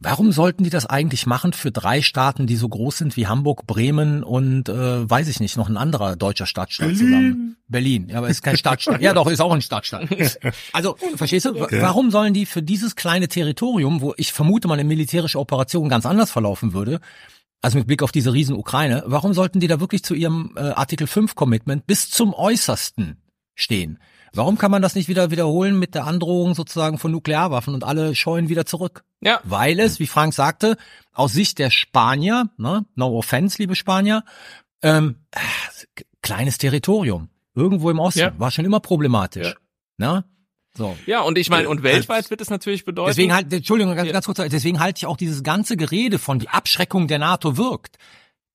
Warum sollten die das eigentlich machen für drei Staaten, die so groß sind wie Hamburg, Bremen und äh, weiß ich nicht, noch ein anderer deutscher Stadtstaat Berlin. zusammen? Berlin, ja, aber ist kein Stadtstaat. ja, doch, ist auch ein Stadtstaat. Also, verstehst du, okay. warum sollen die für dieses kleine Territorium, wo ich vermute mal eine militärische Operation ganz anders verlaufen würde, also mit Blick auf diese riesen Ukraine, warum sollten die da wirklich zu ihrem äh, Artikel 5 Commitment bis zum äußersten stehen? Warum kann man das nicht wieder wiederholen mit der Androhung sozusagen von Nuklearwaffen und alle scheuen wieder zurück? Ja. Weil es, wie Frank sagte, aus Sicht der Spanier, ne, no offense, liebe Spanier, ähm, äh, kleines Territorium. Irgendwo im Osten. Ja. War schon immer problematisch. Ja. Ne? So. Ja, und ich meine, und weltweit wird es natürlich bedeuten. Deswegen halt, Entschuldigung, ganz, ganz kurz, deswegen halte ich auch dieses ganze Gerede von die Abschreckung der NATO wirkt.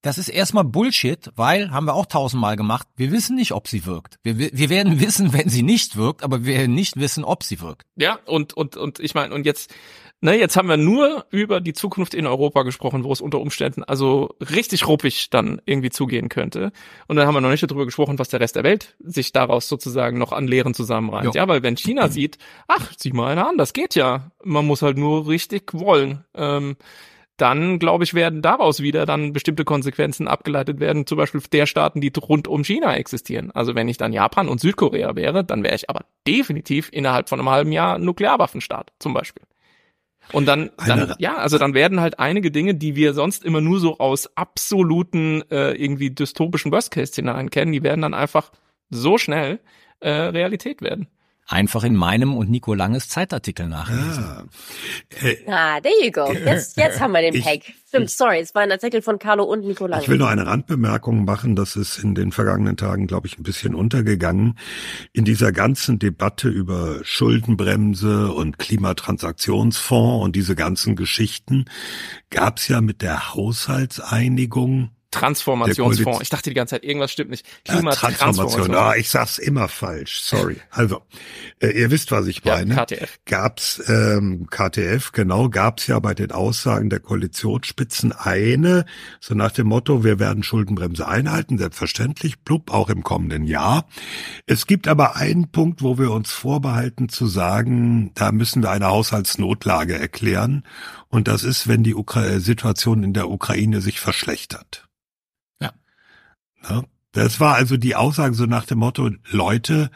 Das ist erstmal Bullshit, weil, haben wir auch tausendmal gemacht, wir wissen nicht, ob sie wirkt. Wir, wir werden wissen, wenn sie nicht wirkt, aber wir werden nicht wissen, ob sie wirkt. Ja, und, und, und ich meine, und jetzt, ne, jetzt haben wir nur über die Zukunft in Europa gesprochen, wo es unter Umständen also richtig ruppig dann irgendwie zugehen könnte. Und dann haben wir noch nicht darüber gesprochen, was der Rest der Welt sich daraus sozusagen noch an Lehren zusammenreißt. Ja, weil wenn China sieht, ach, sieh mal einer an, das geht ja. Man muss halt nur richtig wollen. Ähm, dann, glaube ich, werden daraus wieder dann bestimmte Konsequenzen abgeleitet werden, zum Beispiel der Staaten, die rund um China existieren. Also wenn ich dann Japan und Südkorea wäre, dann wäre ich aber definitiv innerhalb von einem halben Jahr Nuklearwaffenstaat, zum Beispiel. Und dann, dann ja, also dann werden halt einige Dinge, die wir sonst immer nur so aus absoluten, äh, irgendwie dystopischen Worst-Case-Szenarien kennen, die werden dann einfach so schnell äh, Realität werden. Einfach in meinem und Nico Langes Zeitartikel nachlesen. Ah. Äh, Ah, there you go. Jetzt, jetzt haben wir den Ich- Pack. Stimmt, sorry, es war ein Artikel von Carlo und Nico Lange. Ich will noch eine Randbemerkung machen, das ist in den vergangenen Tagen, glaube ich, ein bisschen untergegangen. In dieser ganzen Debatte über Schuldenbremse und Klimatransaktionsfonds und diese ganzen Geschichten gab es ja mit der Haushaltseinigung Transformationsfonds. Ich dachte die ganze Zeit, irgendwas stimmt nicht. Ja, Transformation. Klimatransformation. Ah, ich sag's immer falsch. Sorry. Also, äh, ihr wisst, was ich Ja, meine. KTF. Gab's ähm, KTF, genau, gab's ja bei den Aussagen der Koalitionsspitzen eine, so nach dem Motto, wir werden Schuldenbremse einhalten, selbstverständlich, blub, auch im kommenden Jahr. Es gibt aber einen Punkt, wo wir uns vorbehalten zu sagen, da müssen wir eine Haushaltsnotlage erklären. Und das ist, wenn die Ukra Situation in der Ukraine sich verschlechtert. Ja, das war also die Aussage so nach dem Motto, Leute,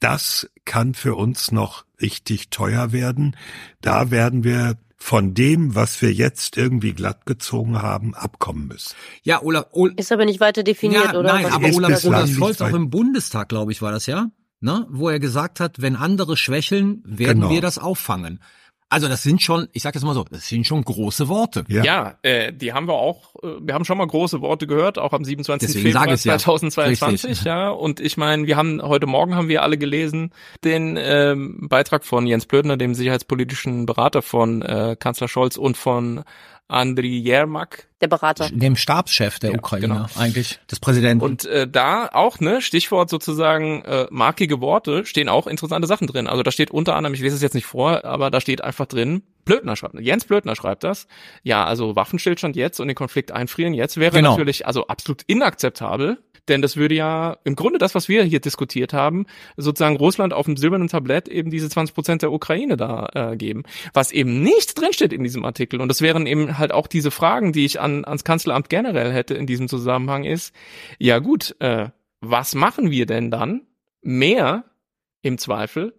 das kann für uns noch richtig teuer werden. Da werden wir von dem, was wir jetzt irgendwie glatt gezogen haben, abkommen müssen. Ja, Olaf, Ol Ist aber nicht weiter definiert, ja, oder? Nein, Was aber Olaf, Olaf Scholz auch im Bundestag, glaube ich, war das ja, ne? wo er gesagt hat, wenn andere schwächeln, werden Genau. wir das auffangen. Also das sind schon, ich sage jetzt mal so, das sind schon große Worte. Ja. Ja, äh, die haben wir auch, äh, wir haben schon mal große Worte gehört, auch am 27. Deswegen Februar ich's ja. 2022, Richtig. ja. Und ich meine, wir haben heute Morgen haben wir alle gelesen den ähm, Beitrag von Jens Blödner, dem sicherheitspolitischen Berater von äh, Kanzler Scholz und von Andriy Yermak, Der Berater. Dem Stabschef der Ja, Ukraine genau. eigentlich, des Präsidenten. Und äh, da auch, ne, Stichwort sozusagen äh, markige Worte, stehen auch interessante Sachen drin. Also da steht unter anderem, ich lese es jetzt nicht vor, aber da steht einfach drin, Blödner schreibt, Jens Blödner schreibt das. Ja, also Waffenstillstand jetzt und den Konflikt einfrieren jetzt wäre Genau. natürlich also absolut inakzeptabel. Denn das würde ja im Grunde das, was wir hier diskutiert haben, sozusagen Russland auf dem silbernen Tablett eben diese 20 Prozent der Ukraine da äh, geben. Was eben nicht drinsteht in diesem Artikel, und das wären eben halt auch diese Fragen, die ich an, ans Kanzleramt generell hätte in diesem Zusammenhang, ist, ja gut, äh, was machen wir denn dann mehr im Zweifel,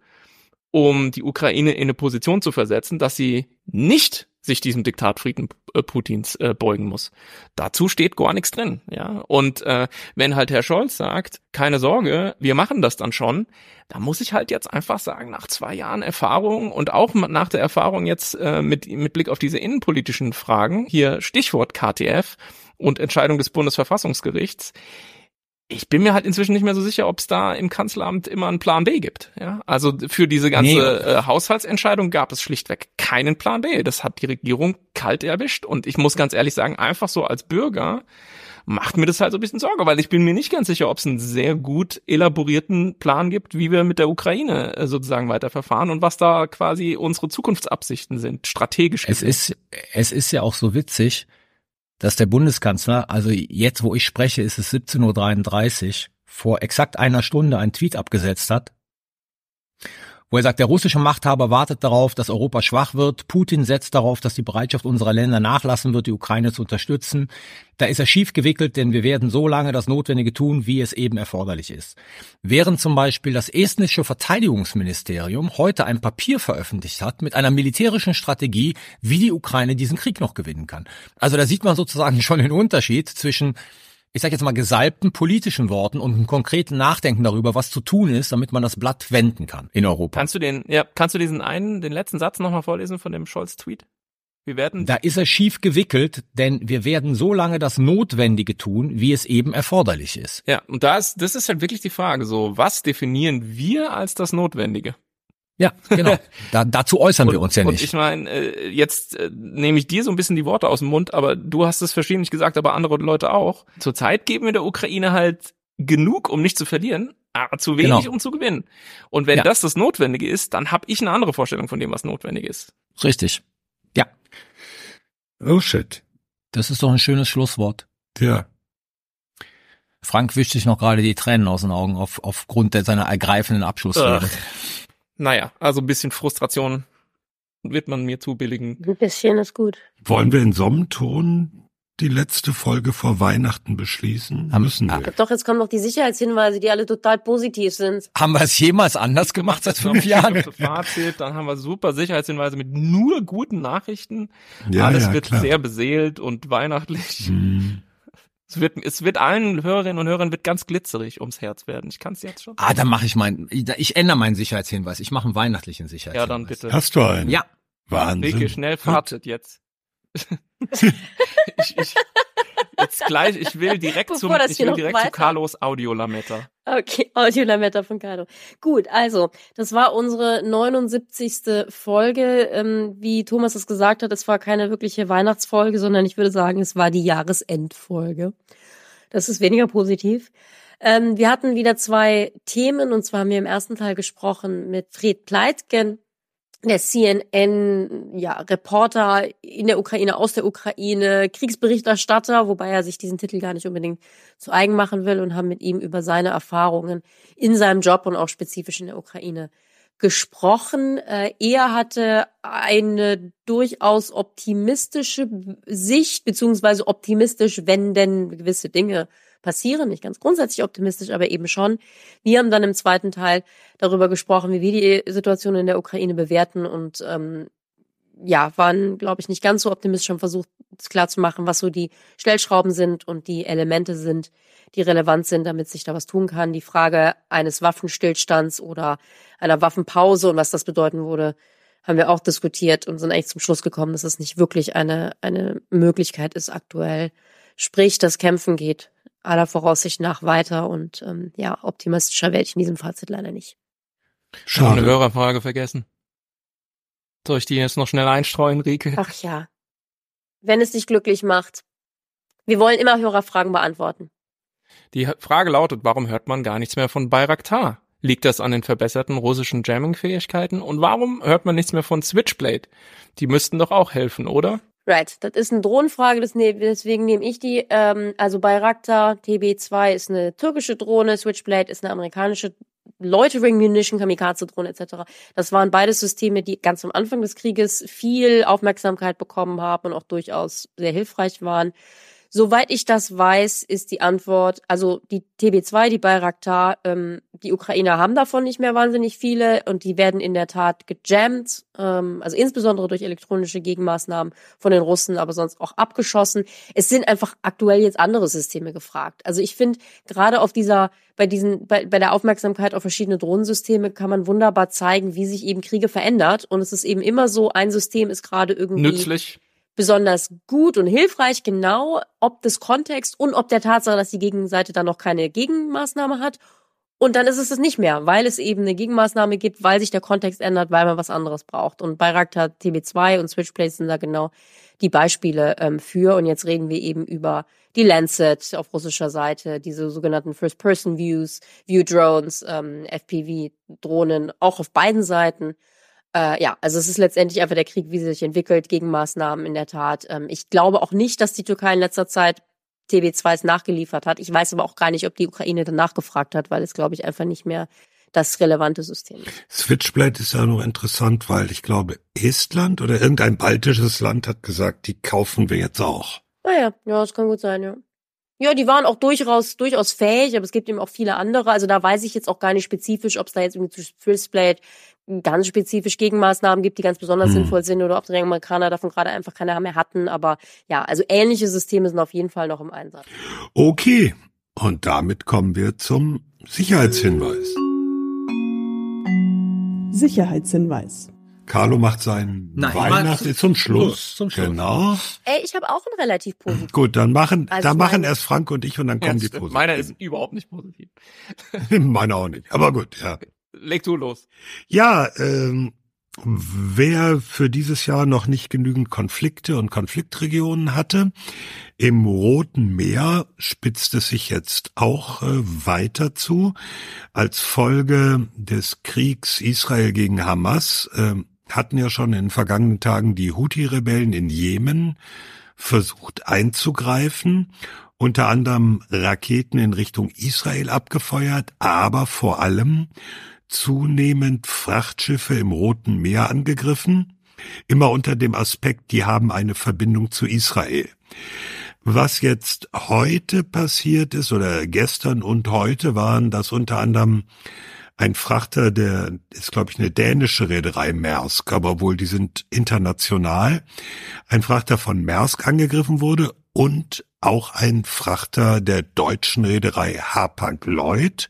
um die Ukraine in eine Position zu versetzen, dass sie nicht sich diesem Diktat Frieden äh, Putins äh, beugen muss. Dazu steht gar nichts drin, ja. Und äh, wenn halt Herr Scholz sagt, keine Sorge, wir machen das dann schon, da muss ich halt jetzt einfach sagen, nach zwei Jahren Erfahrung und auch nach der Erfahrung jetzt äh, mit mit Blick auf diese innenpolitischen Fragen, hier Stichwort KTF und Entscheidung des Bundesverfassungsgerichts, ich bin mir halt inzwischen nicht mehr so sicher, ob es da im Kanzleramt immer einen Plan B gibt. Ja, also für diese ganze Nee. äh, Haushaltsentscheidung gab es schlichtweg keinen Plan B. Das hat die Regierung kalt erwischt. Und ich muss ganz ehrlich sagen, einfach so als Bürger macht mir das halt so ein bisschen Sorge, weil ich bin mir nicht ganz sicher, ob es einen sehr gut elaborierten Plan gibt, wie wir mit der Ukraine äh, sozusagen weiterverfahren und was da quasi unsere Zukunftsabsichten sind, strategisch. Es gesehen. ist, es ist ja auch so witzig, dass der Bundeskanzler, also jetzt, wo ich spreche, ist es 17.33 Uhr, vor exakt einer Stunde einen Tweet abgesetzt hat, wo er sagt, der russische Machthaber wartet darauf, dass Europa schwach wird. Putin setzt darauf, dass die Bereitschaft unserer Länder nachlassen wird, die Ukraine zu unterstützen. Da ist er schief gewickelt, denn wir werden so lange das Notwendige tun, wie es eben erforderlich ist. Während zum Beispiel das estnische Verteidigungsministerium heute ein Papier veröffentlicht hat mit einer militärischen Strategie, wie die Ukraine diesen Krieg noch gewinnen kann. Also da sieht man sozusagen schon den Unterschied zwischen ich sage jetzt mal gesalbten politischen Worten und einem konkreten Nachdenken darüber, was zu tun ist, damit man das Blatt wenden kann in Europa. Kannst du den, ja, kannst du diesen einen, den letzten Satz nochmal vorlesen von dem Scholz-Tweet? Wir werden Da ist er schief gewickelt, denn wir werden so lange das Notwendige tun, wie es eben erforderlich ist. Ja, und da ist, das ist halt wirklich die Frage, so, was definieren wir als das Notwendige? Ja, genau. Da, dazu äußern wir uns ja Und nicht. ich meine, äh, jetzt äh, nehme ich dir so ein bisschen die Worte aus dem Mund, aber du hast es verschiedentlich gesagt, aber andere Leute auch. Zurzeit geben wir der Ukraine halt genug, um nicht zu verlieren, aber zu wenig, Genau. um zu gewinnen. Und wenn Ja. das das Notwendige ist, dann habe ich eine andere Vorstellung von dem, was notwendig ist. Richtig. Ja, Oh shit. das ist doch ein schönes Schlusswort. Ja. Frank wischt sich noch gerade die Tränen aus den Augen auf, aufgrund der, seiner ergreifenden Abschlussrede. Naja, also ein bisschen Frustration wird man mir zubilligen. Ein bisschen ist gut. Wollen wir in so einem Ton die letzte Folge vor Weihnachten beschließen? Haben- Müssen wir. Doch, jetzt kommen noch die Sicherheitshinweise, die alle total positiv sind. Haben wir es jemals anders gemacht seit fünf Jahren? Fazit, dann haben wir super Sicherheitshinweise mit nur guten Nachrichten. Ja, Alles ja, wird klar. sehr beseelt und weihnachtlich. Hm. Es wird, es wird allen Hörerinnen und Hörern wird ganz glitzerig ums Herz werden. Ich kann es jetzt schon. Ah, dann mache ich mein, ich, ich ändere meinen Sicherheitshinweis. Ich mache einen weihnachtlichen Ja, Sicherheitshinweis. dann bitte. Hast du einen? Ja. Wahnsinn. Rike, schnell fartet jetzt. ich, ich, jetzt gleich, ich will direkt Bevor zum, ich will direkt zu Carlos Audiolametta. Okay, Audiolametta von Carlo. Gut, also, das war unsere 79. Folge. Ähm, wie Thomas es gesagt hat, es war keine wirkliche Weihnachtsfolge, sondern ich würde sagen, es war die Jahresendfolge. Das ist weniger positiv. Ähm, wir hatten wieder zwei Themen, und zwar haben wir im ersten Teil gesprochen mit Fred Pleitgen, der CNN, ja, Reporter in der Ukraine, aus der Ukraine, Kriegsberichterstatter, wobei er sich diesen Titel gar nicht unbedingt zu eigen machen will und haben mit ihm über seine Erfahrungen in seinem Job und auch spezifisch in der Ukraine gesprochen. Äh, er hatte eine durchaus optimistische Sicht, beziehungsweise optimistisch, wenn denn gewisse Dinge passieren. Nicht ganz grundsätzlich optimistisch, aber eben schon. Wir haben dann im zweiten Teil darüber gesprochen, wie wir die Situation in der Ukraine bewerten und ähm, ja, waren, glaube ich, nicht ganz so optimistisch, haben versucht klarzumachen, was so die Stellschrauben sind und die Elemente sind, die relevant sind, damit sich da was tun kann. Die Frage eines Waffenstillstands oder einer Waffenpause und was das bedeuten würde, haben wir auch diskutiert und sind eigentlich zum Schluss gekommen, dass es nicht wirklich eine, eine Möglichkeit ist aktuell. Sprich, das Kämpfen geht aller Voraussicht nach weiter und ähm, ja, optimistischer werde ich in diesem Fazit leider nicht. Ich habe eine Schade. Hörerfrage vergessen. Soll ich die jetzt noch schnell einstreuen, Rike? Ach ja. Wenn es dich glücklich macht. Wir wollen immer Hörerfragen beantworten. Die Frage lautet, warum hört man gar nichts mehr von Bayraktar? Liegt das an den verbesserten russischen Jamming-Fähigkeiten? Und warum hört man nichts mehr von Switchblade? Die müssten doch auch helfen, oder? Right, das ist eine Drohnenfrage, ne, deswegen nehme ich die. Ähm, also Bayraktar TB2 ist eine türkische Drohne, Switchblade ist eine amerikanische Loitering Munition, Kamikaze-Drohne etc. Das waren beides Systeme, die ganz am Anfang des Krieges viel Aufmerksamkeit bekommen haben und auch durchaus sehr hilfreich waren. Soweit ich das weiß, ist die Antwort, also die TB2, die Bayraktar, ähm, die Ukrainer haben davon nicht mehr wahnsinnig viele und die werden in der Tat gejammt, ähm, also insbesondere durch elektronische Gegenmaßnahmen von den Russen, aber sonst auch abgeschossen. Es sind einfach aktuell jetzt andere Systeme gefragt. Also ich finde, gerade auf dieser, bei diesen, bei, bei der Aufmerksamkeit auf verschiedene Drohnensysteme kann man wunderbar zeigen, wie sich eben Kriege verändert. Und es ist eben immer so, ein System ist gerade irgendwie Nützlich. Besonders gut und hilfreich, genau ob des Kontext und ob der Tatsache, dass die Gegenseite dann noch keine Gegenmaßnahme hat. Und dann ist es es nicht mehr, weil es eben eine Gegenmaßnahme gibt, weil sich der Kontext ändert, weil man was anderes braucht. Und Bayraktar TB2 und Switchblade sind da genau die Beispiele ähm, für. Und jetzt reden wir eben über die Lancet auf russischer Seite, diese sogenannten First-Person-Views, View-Drones, ähm, FPV-Drohnen, auch auf beiden Seiten. Äh, ja, also es ist letztendlich einfach der Krieg, wie sie sich entwickelt, Gegenmaßnahmen in der Tat. Ähm, ich glaube auch nicht, dass die Türkei in letzter Zeit TB2s nachgeliefert hat. Ich weiß aber auch gar nicht, ob die Ukraine danach gefragt hat, weil es, glaube ich, einfach nicht mehr das relevante System ist. Switchblade ist ja nur interessant, weil ich glaube, Estland oder irgendein baltisches Land hat gesagt, die kaufen wir jetzt auch. Ah ja, das kann gut sein, ja. Ja, die waren auch durchaus, durchaus fähig, aber es gibt eben auch viele andere. Also da weiß ich jetzt auch gar nicht spezifisch, ob es da jetzt irgendwie zu Swissblade ganz spezifisch Gegenmaßnahmen gibt, die ganz besonders Hm. sinnvoll sind oder ob die Amerikaner davon gerade einfach keine mehr hatten. Aber ja, also ähnliche Systeme sind auf jeden Fall noch im Einsatz. Okay, und damit kommen wir zum Sicherheitshinweis. Sicherheitshinweis. Carlo macht seinen Nein, Weihnachts mal- zum Schluss. Zum Schluss. Genau. Ey, ich habe auch einen relativ positiv. Gut, dann machen, Also dann machen erst Frank und ich und dann kommen die stimmt. positiven. Meiner ist überhaupt nicht positiv. Meiner auch nicht. Aber gut, ja. Leg du los. Ja, ähm, wer für dieses Jahr noch nicht genügend Konflikte und Konfliktregionen hatte, im Roten Meer spitzt es sich jetzt auch äh, weiter zu. Als Folge des Kriegs Israel gegen Hamas äh, hatten ja schon in den vergangenen Tagen die Houthi-Rebellen in Jemen versucht einzugreifen, unter anderem Raketen in Richtung Israel abgefeuert, aber vor allem zunehmend Frachtschiffe im Roten Meer angegriffen, immer unter dem Aspekt, die haben eine Verbindung zu Israel. Was jetzt heute passiert ist oder gestern und heute waren, dass unter anderem ein Frachter, der ist, glaube ich, eine dänische Reederei Maersk, aber wohl die sind international, ein Frachter von Maersk angegriffen wurde und auch ein Frachter der deutschen Reederei Hapag-Lloyd.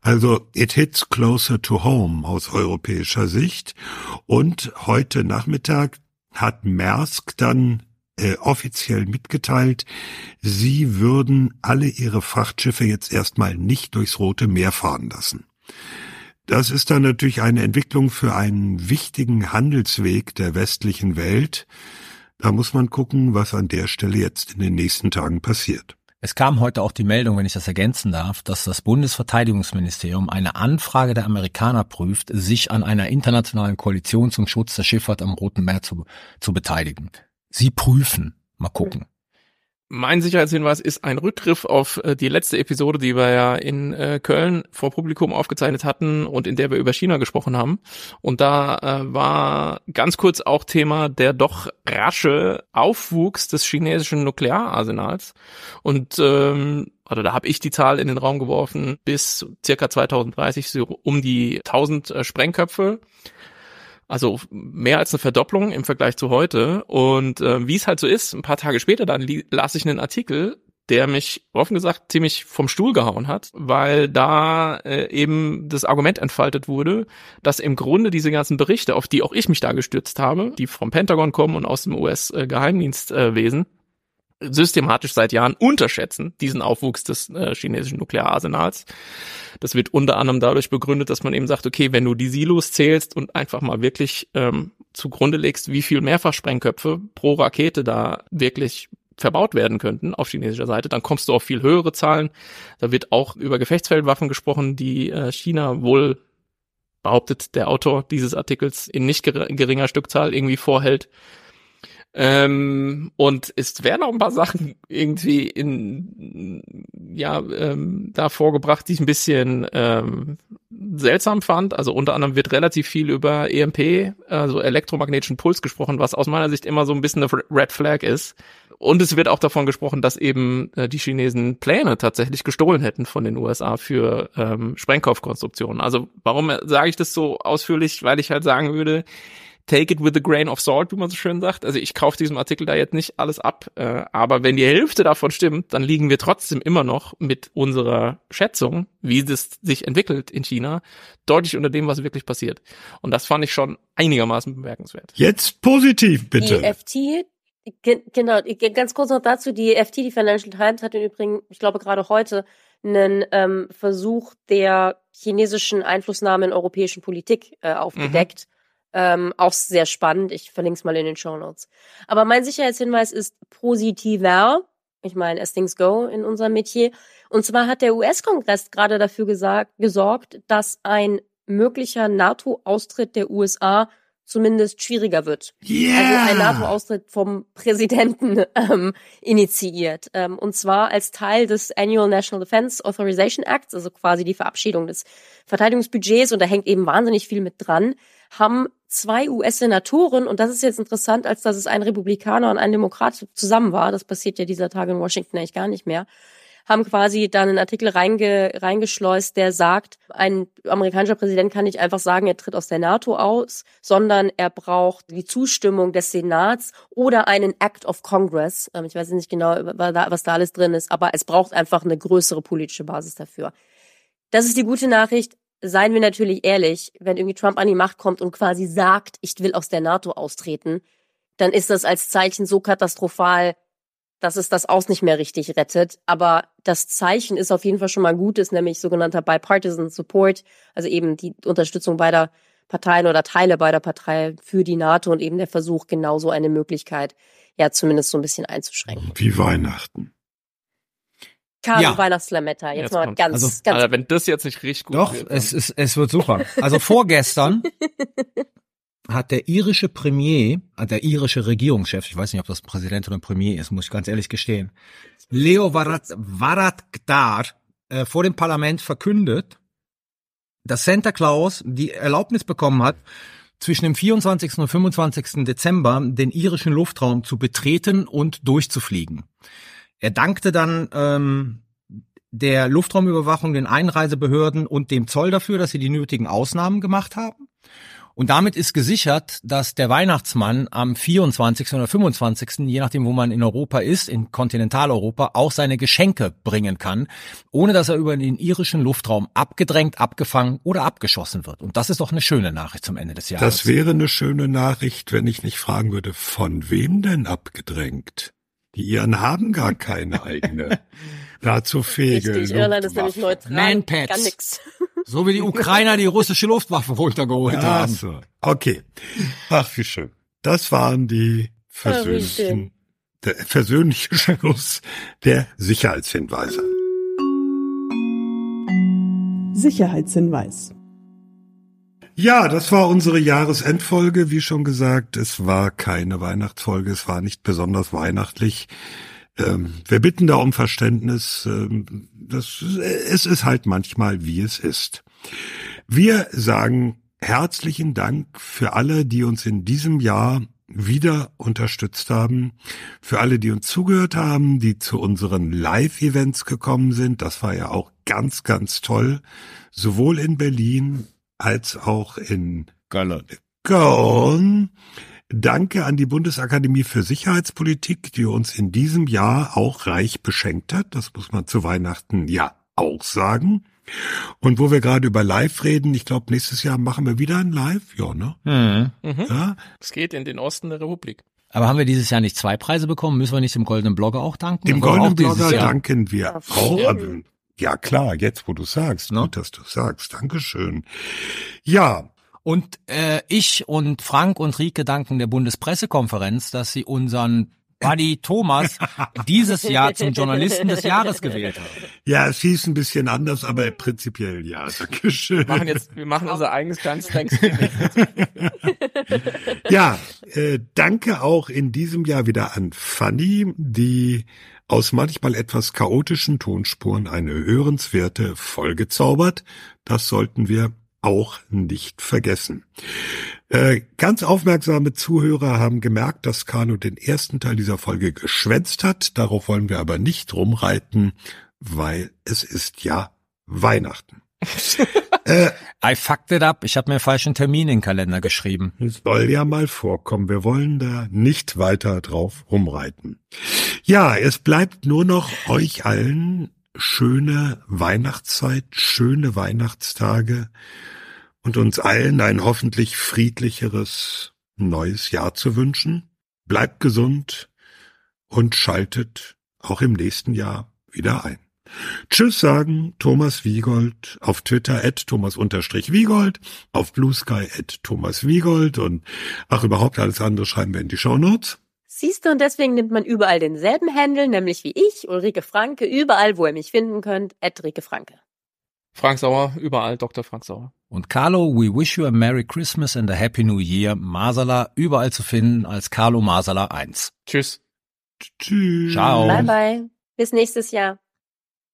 Also it hits closer to home aus europäischer Sicht. Und heute Nachmittag hat Maersk dann äh, offiziell mitgeteilt, sie würden alle ihre Frachtschiffe jetzt erstmal nicht durchs Rote Meer fahren lassen. Das ist dann natürlich eine Entwicklung für einen wichtigen Handelsweg der westlichen Welt. Da muss man gucken, was an der Stelle jetzt in den nächsten Tagen passiert. Es kam heute auch die Meldung, wenn ich das ergänzen darf, dass das Bundesverteidigungsministerium eine Anfrage der Amerikaner prüft, sich an einer internationalen Koalition zum Schutz der Schifffahrt am Roten Meer zu, zu beteiligen. Sie prüfen. Mal gucken. Mein Sicherheitshinweis ist ein Rückgriff auf äh, die letzte Episode, die wir ja in äh, Köln vor Publikum aufgezeichnet hatten und in der wir über China gesprochen haben. Und da äh, war ganz kurz auch Thema der doch rasche Aufwuchs des chinesischen Nukleararsenals. Und ähm, also da habe ich die Zahl in den Raum geworfen, bis circa 2030 so um die 1000 äh, Sprengköpfe. Also mehr als eine Verdopplung im Vergleich zu heute. Und äh, wie es halt so ist, ein paar Tage später dann las ich einen Artikel, der mich offen gesagt ziemlich vom Stuhl gehauen hat, weil da äh, eben das Argument entfaltet wurde, dass im Grunde diese ganzen Berichte, auf die auch ich mich da gestützt habe, die vom Pentagon kommen und aus dem US-Geheimdienstwesen, systematisch seit Jahren unterschätzen, diesen Aufwuchs des äh, chinesischen Nukleararsenals. Das wird unter anderem dadurch begründet, dass man eben sagt, okay, wenn du die Silos zählst und einfach mal wirklich ähm, zugrunde legst, wie viel Mehrfachsprengköpfe pro Rakete da wirklich verbaut werden könnten auf chinesischer Seite, dann kommst du auf viel höhere Zahlen. Da wird auch über Gefechtsfeldwaffen gesprochen, die äh, China wohl behauptet der Autor dieses Artikels in nicht geringer Stückzahl irgendwie vorhält. Ähm, und es werden auch ein paar Sachen irgendwie in ja ähm, da vorgebracht, die ich ein bisschen ähm, seltsam fand. Also unter anderem wird relativ viel über EMP, also elektromagnetischen Puls gesprochen, was aus meiner Sicht immer so ein bisschen eine Red Flag ist. Und es wird auch davon gesprochen, dass eben äh, die Chinesen Pläne tatsächlich gestohlen hätten von den USA für ähm, Sprengkopfkonstruktionen. Also warum sage ich das so ausführlich? Weil ich halt sagen würde, take it with a grain of salt, wie man so schön sagt. Also ich kaufe diesem Artikel da jetzt nicht alles ab, äh, aber wenn die Hälfte davon stimmt, dann liegen wir trotzdem immer noch mit unserer Schätzung, wie das sich entwickelt in China, deutlich unter dem, was wirklich passiert. Und das fand ich schon einigermaßen bemerkenswert. Jetzt positiv, bitte. Die FT Genau, ganz kurz noch dazu, die FT, die Financial Times, hat im Übrigen, ich glaube gerade heute, einen ähm, Versuch der chinesischen Einflussnahme in europäischen Politik äh, aufgedeckt. Ähm, auch sehr spannend. Ich verlinke es mal in den Show Notes. Aber mein Sicherheitshinweis ist positiver. Ich meine, as things go in unserem Metier. Und zwar hat der US-Kongress gerade dafür gesagt, gesorgt, dass ein möglicher NATO-Austritt der USA zumindest schwieriger wird. Yeah. Also ein NATO-Austritt vom Präsidenten ähm, initiiert. Ähm, und zwar als Teil des Annual National Defense Authorization Acts, also quasi die Verabschiedung des Verteidigungsbudgets. Und da hängt eben wahnsinnig viel mit dran. Haben zwei US-Senatoren, und das ist jetzt interessant, als dass es ein Republikaner und ein Demokrat zusammen war, das passiert ja dieser Tage in Washington eigentlich gar nicht mehr, haben quasi dann einen Artikel reinge, reingeschleust, der sagt, ein amerikanischer Präsident kann nicht einfach sagen, er tritt aus der NATO aus, sondern er braucht die Zustimmung des Senats oder einen Act of Congress. Ähm, ich weiß nicht genau, was da alles drin ist, aber es braucht einfach eine größere politische Basis dafür. Das ist die gute Nachricht. Seien wir natürlich ehrlich, wenn irgendwie Trump an die Macht kommt und quasi sagt, ich will aus der NATO austreten, dann ist das als Zeichen so katastrophal, dass es das Aus nicht mehr richtig rettet. Aber das Zeichen ist auf jeden Fall schon mal gut, ist nämlich sogenannter Bipartisan Support, also eben die Unterstützung beider Parteien oder Teile beider Parteien für die NATO und eben der Versuch, genauso eine Möglichkeit ja zumindest so ein bisschen einzuschränken. Wie Weihnachten. Karl ja. Weihnachtslametta. Jetzt, jetzt mal kommt. ganz, also, ganz. Also, wenn das jetzt nicht richtig gut Doch, wird. Doch, es ist, es wird super. Also vorgestern hat der irische Premier, der irische Regierungschef, ich weiß nicht, ob das ein Präsident oder ein Premier ist, muss ich ganz ehrlich gestehen, Leo Varadkar äh, vor dem Parlament verkündet, dass Santa Claus die Erlaubnis bekommen hat, zwischen dem 24. und 25. Dezember den irischen Luftraum zu betreten und durchzufliegen. Er dankte dann ähm, der Luftraumüberwachung, den Einreisebehörden und dem Zoll dafür, dass sie die nötigen Ausnahmen gemacht haben Und damit ist gesichert, dass der Weihnachtsmann am 24. oder 25., je nachdem, wo man in Europa ist, in Kontinentaleuropa, auch seine Geschenke bringen kann, ohne dass er über den irischen Luftraum abgedrängt, abgefangen oder abgeschossen wird. Und das ist doch eine schöne Nachricht zum Ende des Jahres. Das wäre eine schöne Nachricht, wenn ich nicht fragen würde, von wem denn abgedrängt? Die Iren haben gar keine eigene. Dazu fähige Richtig, Irland ist nämlich neutral. Manpads. Gar nix. So wie die Ukrainer die russische Luftwaffe runtergeholt Ach haben. so. Okay. Ach, wie schön. Das waren die Ah, versöhnlichen, der versöhnliche Schluss der Sicherheitshinweise. Sicherheitshinweis. Ja, das war unsere Jahresendfolge. Wie schon gesagt, es war keine Weihnachtsfolge, es war nicht besonders weihnachtlich. Ähm, wir bitten da um Verständnis. Ähm, das, es ist halt manchmal, wie es ist. Wir sagen herzlichen Dank für alle, die uns in diesem Jahr wieder unterstützt haben, für alle, die uns zugehört haben, die zu unseren Live-Events gekommen sind. Das war ja auch ganz, ganz toll, sowohl in Berlin als auch in Köln. Köln. Danke an die Bundesakademie für Sicherheitspolitik, die uns in diesem Jahr auch reich beschenkt hat. Das muss man zu Weihnachten ja auch sagen. Und wo wir gerade über Live reden, ich glaube, nächstes Jahr machen wir wieder ein Live. Ja, ne? Hm. Mhm. Ja. Es geht in den Osten der Republik. Aber haben wir dieses Jahr nicht zwei Preise bekommen? Müssen wir nicht dem Goldenen Blogger auch danken? Dem Goldenen Blogger danken wir auch. Ja, klar, jetzt wo du sagst. Ne? Gut, dass du sagst. Dankeschön. Ja, Und äh, ich und Frank und Rike danken der Bundespressekonferenz, dass sie unseren Buddy Thomas dieses Jahr zum Journalisten des Jahres gewählt haben. ja, es hieß ein bisschen anders, aber prinzipiell ja. Dankeschön. Wir machen jetzt, wir machen unser eigenes Thanksgiving. Ja, äh, danke auch in diesem Jahr wieder an Fanny, die aus manchmal etwas chaotischen Tonspuren eine hörenswerte Folge zaubert. Das sollten wir auch nicht vergessen. Äh, ganz aufmerksame Zuhörer haben gemerkt, dass Kano den ersten Teil dieser Folge geschwänzt hat. Darauf wollen wir aber nicht rumreiten, weil es ist ja Weihnachten. äh, I fucked it up. Ich habe mir falschen Termin in den Kalender geschrieben. es soll ja mal vorkommen. Wir wollen da nicht weiter drauf rumreiten. Ja, es bleibt nur noch euch allen schöne Weihnachtszeit, schöne Weihnachtstage und uns allen ein hoffentlich friedlicheres neues Jahr zu wünschen. Bleibt gesund und schaltet auch im nächsten Jahr wieder ein. Tschüss sagen Thomas Wiegold auf Twitter at Thomas-Wiegold, auf Blue Sky at Thomas Wiegold und ach überhaupt alles andere schreiben wir in die Shownotes. Siehst du, und deswegen nimmt man überall denselben Handle, nämlich wie ich, Ulrike Franke, überall, wo ihr mich finden könnt, at Rike Franke. Frank Sauer, überall Dr. Frank Sauer. Und Carlo, we wish you a Merry Christmas and a Happy New Year. Masala überall zu finden als Carlo Masala 1. Tschüss. Tschüss. Ciao. Bye bye. Bis nächstes Jahr.